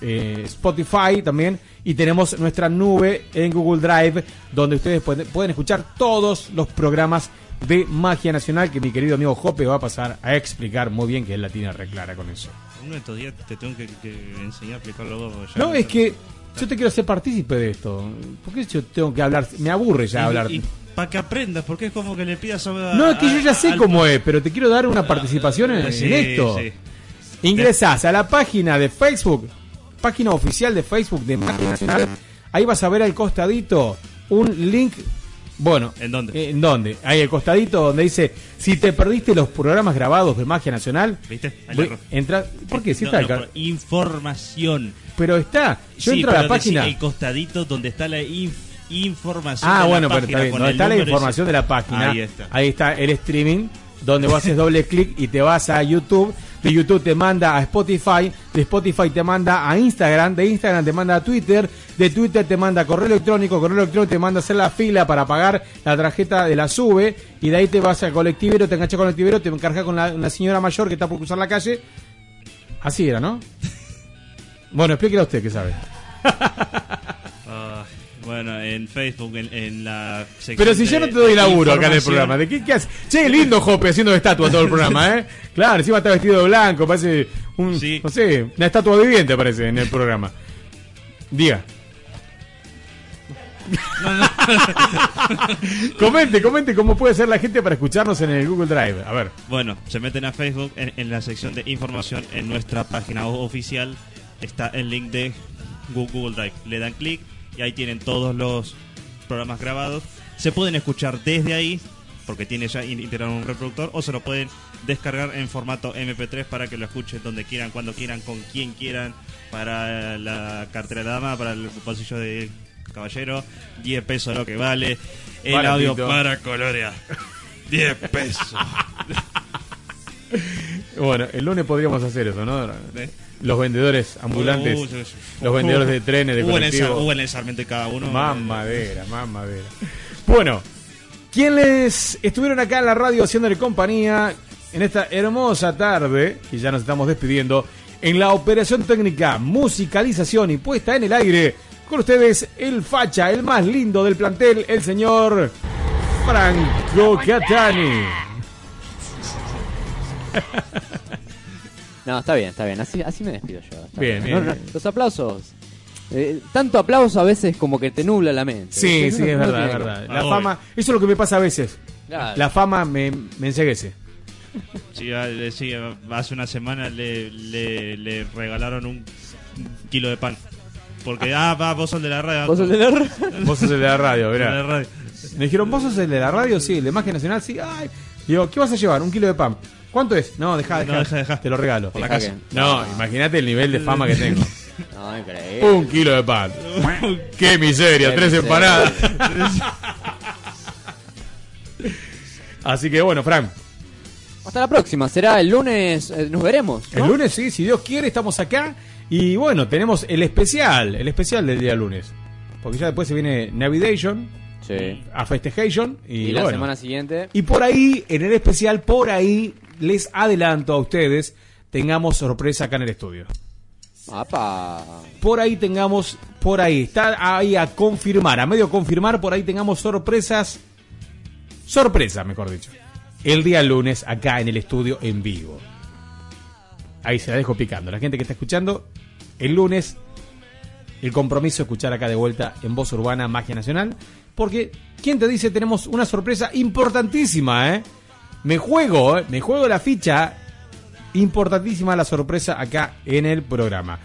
Speaker 2: eh, Spotify también. Y tenemos nuestra nube en Google Drive, donde ustedes pueden escuchar todos los programas de Magia Nacional que mi querido amigo Jope va a pasar a explicar muy bien que él la tiene reclara con eso.
Speaker 4: Uno de estos días te tengo que, que enseñar a explicarlo vos. ya.
Speaker 2: No, es que yo te quiero hacer partícipe de esto. ¿Por qué yo tengo que hablar? Me aburre ya
Speaker 4: Y-
Speaker 2: hablar.
Speaker 4: para que aprendas, porque es como que le pidas a.
Speaker 2: No, es que yo ya sé
Speaker 4: al-
Speaker 2: cómo es, pero te quiero dar una participación en,
Speaker 4: Sí,
Speaker 2: en esto.
Speaker 4: sí.
Speaker 2: Ingresás a la página de Facebook, página oficial de Facebook de Magia Nacional. Ahí vas a ver al costadito un link. Bueno,
Speaker 4: ¿en dónde?
Speaker 2: ¿En dónde? Ahí al costadito donde dice: Si te perdiste los programas grabados de Magia Nacional,
Speaker 4: ¿Viste?
Speaker 2: Voy- entra. ¿Por qué? Si
Speaker 4: No,
Speaker 2: está
Speaker 4: no,
Speaker 2: acá.
Speaker 4: información.
Speaker 2: Pero está. Yo
Speaker 4: Sí,
Speaker 2: entro a la
Speaker 4: decí
Speaker 2: página.
Speaker 4: El costadito donde está la inf- información.
Speaker 2: Ah,
Speaker 4: de la
Speaker 2: bueno, pero
Speaker 4: página
Speaker 2: está bien. Donde
Speaker 4: el
Speaker 2: está la información de la página.
Speaker 4: Ahí está.
Speaker 2: Ahí está el streaming, donde vos haces doble clic y te vas a YouTube. De YouTube te manda a Spotify. De Spotify te manda a Instagram. De Instagram te manda a Twitter. De Twitter te manda a correo electrónico. Correo electrónico te manda a hacer la fila para pagar la tarjeta de la SUBE. Y de ahí te vas al colectivero, te enganchas con el colectivero, te encargas con la, una señora mayor que está por cruzar la calle. Así era, ¿no? Bueno, explíquelo usted que sabe.
Speaker 4: Bueno, en Facebook, en, en la sección.
Speaker 2: Pero si yo no
Speaker 4: de-
Speaker 2: te doy
Speaker 4: de
Speaker 2: laburo acá en el programa, ¿de qué, qué haces? Che, lindo Jope haciendo de estatua todo el programa, ¿eh? Claro, encima está vestido de blanco, parece un, no sé, una estatua viviente parece en el programa. Diga. comente, comente cómo puede ser la gente para escucharnos en el Google Drive. A ver.
Speaker 4: Bueno, se meten a Facebook en, en la sección de información en nuestra página oficial está el link de Google Drive. Le dan clic y ahí tienen todos los programas grabados. Se pueden escuchar desde ahí porque tiene ya in- integrado un reproductor o se lo pueden descargar en formato MP3 para que lo escuchen donde quieran, cuando quieran, con quien quieran, para la cartera de dama, para el bolsillo de caballero, 10 pesos lo que vale. El
Speaker 2: Baratito.
Speaker 4: audio para colorear. 10 pesos.
Speaker 2: Bueno, el lunes podríamos hacer eso, ¿no? Los vendedores ambulantes,
Speaker 4: Uh,
Speaker 2: los vendedores de trenes, de colectivos.
Speaker 4: Hubo en el Sarmiento de cada uno.
Speaker 2: Más madera, más madera. Bueno, quienes estuvieron acá en la radio haciéndole compañía en esta hermosa tarde, y ya nos estamos despidiendo, en la operación técnica, musicalización y puesta en el aire, con ustedes el facha, el más lindo del plantel, el señor Franco Catani.
Speaker 3: No, está bien, está bien. Así, así me despido yo. está
Speaker 2: Bien,
Speaker 3: bien. No, no,
Speaker 2: bien.
Speaker 3: los aplausos. eh, tanto aplauso a veces como que te nubla la mente.
Speaker 2: Sí, sí,
Speaker 3: No-
Speaker 2: es
Speaker 3: no
Speaker 2: verdad, es
Speaker 3: que-
Speaker 2: verdad. La fama, eso es lo que me pasa a veces.
Speaker 3: Claro.
Speaker 2: La fama me, me enseguece.
Speaker 4: Sí, a- le- sí, hace una semana le, le, le regalaron un kilo de pan. Porque, ah, va, vos sos de la radio.
Speaker 3: Vos sos de la radio.
Speaker 2: Vos sos el de la radio,
Speaker 4: De la
Speaker 2: mirá.
Speaker 4: radio.
Speaker 2: Me dijeron, ¿vos sos el de la radio? Sí, el de Magia Nacional, sí. Ay. Digo, ¿qué vas a llevar? Un kilo de pan. ¿Cuánto es? No, dejá, dejá.
Speaker 4: No, dejá, dejá.
Speaker 2: Te lo regalo.
Speaker 4: Por la casa.
Speaker 2: que- No, imagínate el nivel de fama que tengo.
Speaker 3: No, increíble.
Speaker 2: Un kilo de pan. ¡Qué miseria!
Speaker 3: Qué
Speaker 2: tres
Speaker 3: miseria.
Speaker 2: empanadas. Así que bueno, Frank.
Speaker 3: Hasta la próxima. Será el lunes. eh, nos veremos. ¿no?
Speaker 2: El lunes, sí, si Dios quiere, estamos acá. Y bueno, tenemos el especial, el especial del día lunes. Porque ya después se viene Navigation,
Speaker 3: Sí.
Speaker 2: a Festejation. Y,
Speaker 3: Y la
Speaker 2: bueno.
Speaker 3: semana siguiente.
Speaker 2: Y por ahí, en el especial, por ahí, les adelanto a ustedes, tengamos sorpresa acá en el estudio.
Speaker 3: Apa.
Speaker 2: Por ahí tengamos, por ahí, está ahí a confirmar, a medio confirmar, por ahí tengamos sorpresas, sorpresa, mejor dicho, el día lunes acá en el estudio en vivo. Ahí se la dejo picando. La gente que está escuchando, el lunes, el compromiso de escuchar acá de vuelta en Voz Urbana Magia Nacional. Porque, ¿quién te dice? Tenemos una sorpresa importantísima, ¿eh? Me juego, ¿eh? me juego la ficha. Importantísima la sorpresa acá en el programa.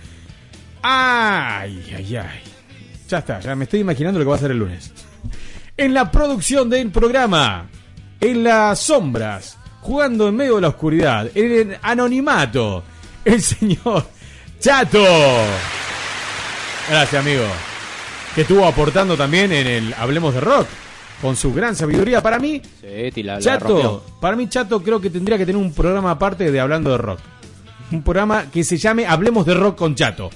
Speaker 2: Ay, ay, ay. Ya está, ya me estoy imaginando lo que va a ser el lunes. En la producción del programa, en las sombras, jugando en medio de la oscuridad, en el anonimato, el señor Chato. Gracias, amigo. Que estuvo aportando también en el Hablemos de Rock. Con su gran sabiduría. Para mí,
Speaker 3: Sí, la,
Speaker 2: Chato, para mí Chato creo que tendría que tener un programa aparte de Hablando de Rock. Un programa que se llame Hablemos de Rock con Chato.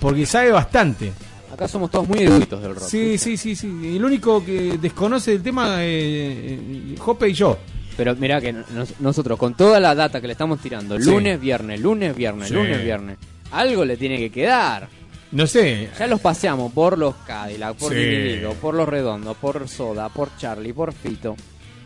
Speaker 2: Porque sabe bastante.
Speaker 3: Acá somos todos muy eruditos del rock.
Speaker 2: Sí, sí, sí, sí. El único que desconoce el tema eh, Jope y yo.
Speaker 3: Pero mirá que nos- nosotros, con toda la data que le estamos tirando,
Speaker 2: Sí.
Speaker 3: lunes, viernes, lunes, viernes,
Speaker 2: Sí.
Speaker 3: lunes, viernes, algo le tiene que quedar.
Speaker 2: No sé.
Speaker 3: Ya los paseamos por los Cadillac, por
Speaker 2: Sí.
Speaker 3: Vinilido, por los Redondos, por Soda, por Charlie, por Fito.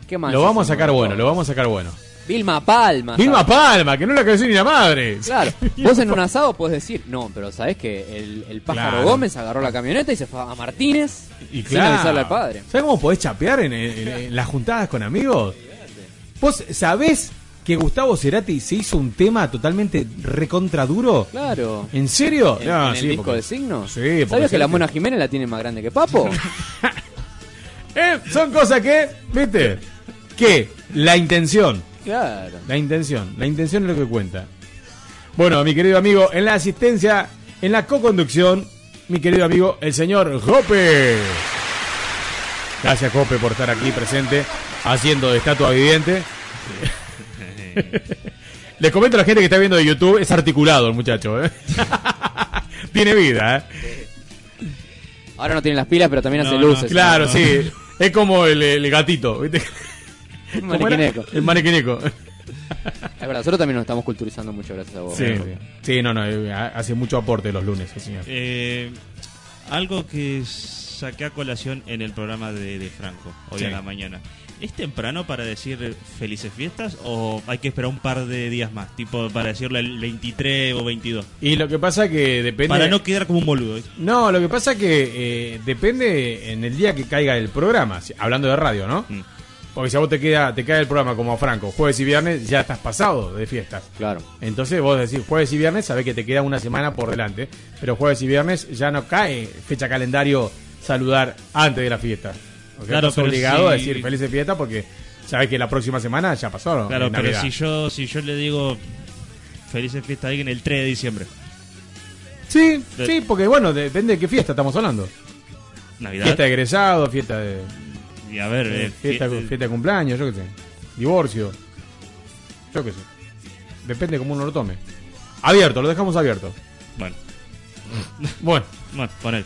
Speaker 3: ¿Qué más?
Speaker 2: Lo vamos a sacar bueno, lo vamos a sacar bueno.
Speaker 3: Vilma Palma.
Speaker 2: Vilma
Speaker 3: ¿sabes?
Speaker 2: Palma, que no la conocí ni la madre.
Speaker 3: Claro, vos en un asado podés decir, no, pero sabés que el, el pájaro
Speaker 2: Claro.
Speaker 3: Gómez agarró la camioneta y se fue a Martínez
Speaker 2: Y
Speaker 3: sin
Speaker 2: claro.
Speaker 3: avisarle al padre.
Speaker 2: ¿Sabes cómo podés chapear en, en- en las juntadas con amigos? ¿Vos sabés que Gustavo Cerati se hizo un tema totalmente recontra duro?
Speaker 3: Claro.
Speaker 2: ¿En serio?
Speaker 3: ¿En,
Speaker 2: No,
Speaker 3: en el disco
Speaker 2: porque-
Speaker 3: de signos?
Speaker 2: Sí,
Speaker 3: ¿Sabías que la Mona Jiménez la tiene más grande que Papo?
Speaker 2: Eh, son cosas que, ¿viste? Que la intención,
Speaker 3: claro.
Speaker 2: la intención, la intención es lo que cuenta. Bueno, mi querido amigo, en la asistencia, en la co-conducción, mi querido amigo, el señor Jope. Gracias, Jope, por estar aquí presente, haciendo de estatua viviente. Les comento a la gente que está viendo de YouTube, es articulado el muchacho, ¿eh? Tiene vida, ¿eh?
Speaker 3: Ahora no tiene las pilas, pero también hace
Speaker 2: No, no,
Speaker 3: luces.
Speaker 2: claro,
Speaker 3: ¿no?
Speaker 2: sí. Es como el, el gatito, ¿viste? ¿Cómo era?
Speaker 3: Manequineco.
Speaker 2: El manequineco.
Speaker 3: Es verdad, nosotros también nos estamos culturizando mucho gracias a vos.
Speaker 2: Sí, sí, no, no, eh, hace mucho aporte los lunes, el señor.
Speaker 4: Eh, algo que saqué a colación en el programa de, de Franco hoy
Speaker 2: Sí.
Speaker 4: a la mañana. ¿Es temprano para decir felices fiestas o hay que esperar un par de días más? Tipo para decirle el 23 o 22.
Speaker 2: Y lo que pasa que depende...
Speaker 4: Para no quedar como un boludo. ¿eh?
Speaker 2: No, lo que pasa que eh, depende en el día que caiga el programa, si- hablando de radio, ¿no?
Speaker 4: Mm.
Speaker 2: Porque si a vos te queda, te cae el programa como a Franco, jueves y viernes, ya estás pasado de fiestas.
Speaker 3: Claro.
Speaker 2: Entonces vos decís jueves y viernes, sabés que te queda una semana por delante. Pero jueves y viernes ya no cae fecha calendario saludar antes de la fiesta. Porque
Speaker 4: Claro,
Speaker 2: estás obligado a decir felices fiestas porque sabés que la próxima semana ya pasó. ¿no?
Speaker 4: Claro, pero si yo, si yo le digo felices fiestas a alguien el 3 de diciembre.
Speaker 2: Sí,
Speaker 4: De-
Speaker 2: sí, porque bueno, depende de qué fiesta estamos hablando.
Speaker 4: Navidad.
Speaker 2: Fiesta de egresado, fiesta de.
Speaker 4: Y a ver,
Speaker 2: eh,
Speaker 4: eh,
Speaker 2: fiesta,
Speaker 4: fie-
Speaker 2: fiesta de cumpleaños, yo qué sé. Divorcio. Yo qué sé. Depende cómo uno lo tome. Abierto, lo dejamos abierto.
Speaker 4: Bueno.
Speaker 2: Bueno.
Speaker 4: Bueno, ponele.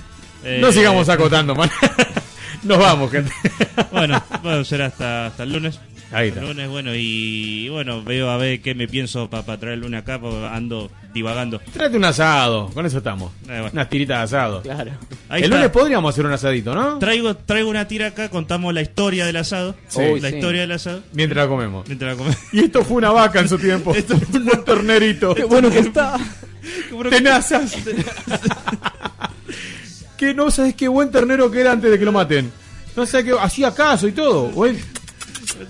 Speaker 2: No
Speaker 4: Eh,
Speaker 2: sigamos acotando, man. Nos vamos, gente.
Speaker 4: Bueno, bueno, será hasta, hasta el lunes.
Speaker 2: Ahí está.
Speaker 4: el lunes, bueno, y bueno, veo a ver qué me pienso para traer el lunes acá, porque ando divagando.
Speaker 2: Tráete un asado, con eso estamos.
Speaker 4: Eh, bueno.
Speaker 2: Unas tiritas de asado.
Speaker 3: Claro.
Speaker 4: Ahí
Speaker 2: el
Speaker 4: está.
Speaker 2: lunes podríamos hacer un asadito, ¿no?
Speaker 4: Traigo, traigo una tira acá, contamos la historia del asado.
Speaker 2: Sí.
Speaker 4: la
Speaker 2: Uy, sí.
Speaker 4: historia del asado.
Speaker 2: Mientras la comemos.
Speaker 4: Mientras la comemos.
Speaker 2: Y esto fue una vaca en su tiempo. esto fue un ternerito.
Speaker 3: Qué bueno que está.
Speaker 2: Tenazas. que no sabes qué buen ternero que era antes de que lo maten. No sé qué hacía caso y todo. Buen-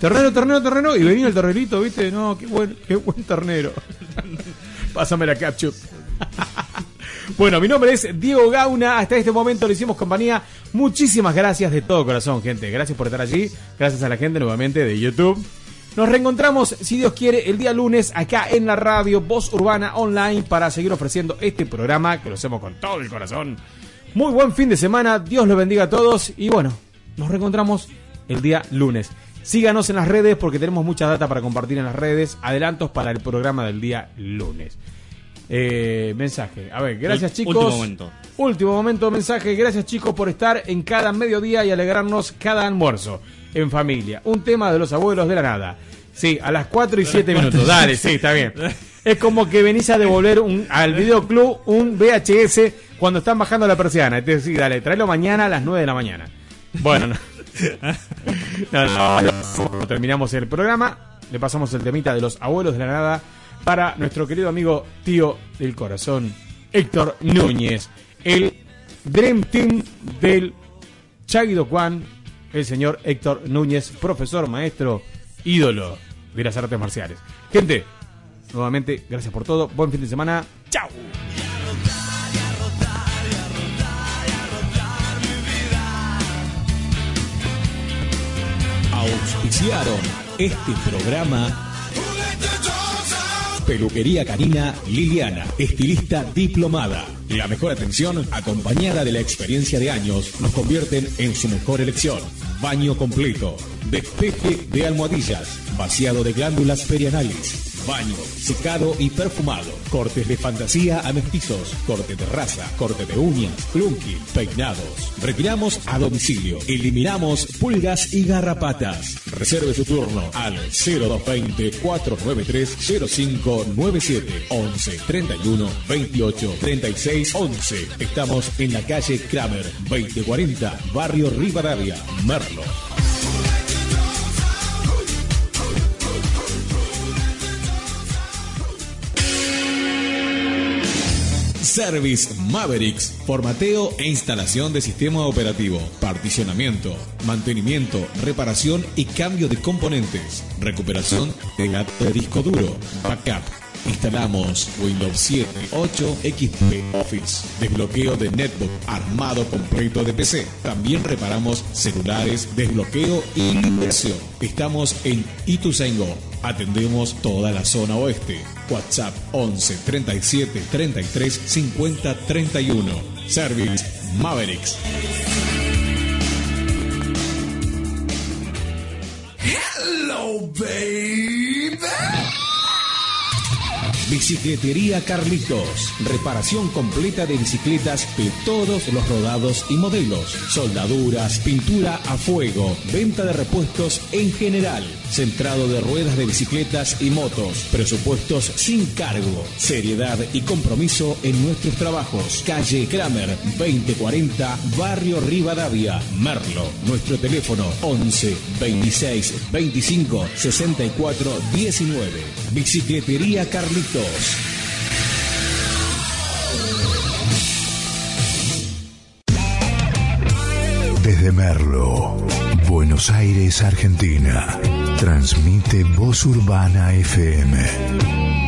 Speaker 2: Ternero, ternero, ternero. Y venía el ternerito, ¿viste? No, qué buen, qué buen ternero. Pásame la ketchup. Bueno, mi nombre es Diego Gauna. Hasta este momento le hicimos compañía. Muchísimas gracias de todo corazón, gente. Gracias por estar allí. Gracias a la gente nuevamente de YouTube. Nos reencontramos, si Dios quiere, el día lunes acá en la radio Voz Urbana Online para seguir ofreciendo este programa que lo hacemos con todo el corazón. Muy buen fin de semana. Dios los bendiga a todos. Y bueno, nos reencontramos el día lunes. Síganos en las redes porque tenemos mucha data para compartir en las redes. Adelantos para el programa del día lunes. Eh, mensaje. A ver, gracias chicos.
Speaker 4: último momento.
Speaker 2: Último momento, mensaje. Gracias chicos por estar en cada mediodía y alegrarnos cada almuerzo en familia. Un tema de los abuelos de la nada. Sí, a las 4 y 7
Speaker 4: cuatro
Speaker 2: minutos. Dale, sí, está bien. Es como que venís a devolver un, al videoclub un VHS cuando están bajando la persiana. Es decir, dale, tráelo mañana a las 9 de la mañana. Bueno, no. No, no, no. Terminamos el programa. Le pasamos el temita de los abuelos de la nada para nuestro querido amigo tío del corazón, Héctor Núñez. El Dream Team del Chaguido Juan, el señor Héctor Núñez, profesor, maestro, ídolo de las artes marciales. Gente, nuevamente, gracias por todo. Buen fin de semana. ¡Chao!
Speaker 1: Auspiciaron este programa
Speaker 2: Peluquería Canina Liliana, estilista diplomada. La mejor atención, acompañada de la experiencia de años, nos convierten en su mejor elección. Baño completo, despeje de almohadillas, vaciado de glándulas perianales, baño, secado y perfumado, cortes de fantasía a mestizos, corte de raza, corte de uñas, plunky, peinados. Retiramos a domicilio, eliminamos pulgas y garrapatas. Reserve su turno al 0220 493 0597 11 31 28 36 11. Estamos en la calle Kramer 2040, barrio Rivadavia, Merlo. Service Mavericks, formateo e instalación de sistema operativo, particionamiento, mantenimiento, reparación y cambio de componentes, recuperación de disco duro, backup. Instalamos Windows 7, 8, XP Office, desbloqueo de netbook, armado completo de PC. También reparamos celulares, desbloqueo y limpiación. Estamos en Ituzaingó. Atendemos toda la zona oeste. WhatsApp 11 37 33 50 31. Service Mavericks.
Speaker 7: Hello, baby.
Speaker 2: Bicicletería Carlitos. Reparación completa de bicicletas de todos los rodados y modelos. Soldaduras, pintura a fuego, venta de repuestos en general. Centrado de ruedas de bicicletas y motos. Presupuestos sin cargo. Seriedad y compromiso en nuestros trabajos. Calle Kramer 2040, Barrio Rivadavia, Merlo. Nuestro teléfono 11 26 25 64 19. Bicicletería Carlitos.
Speaker 28: Desde Merlo, Buenos Aires, Argentina, transmite Voz Urbana FM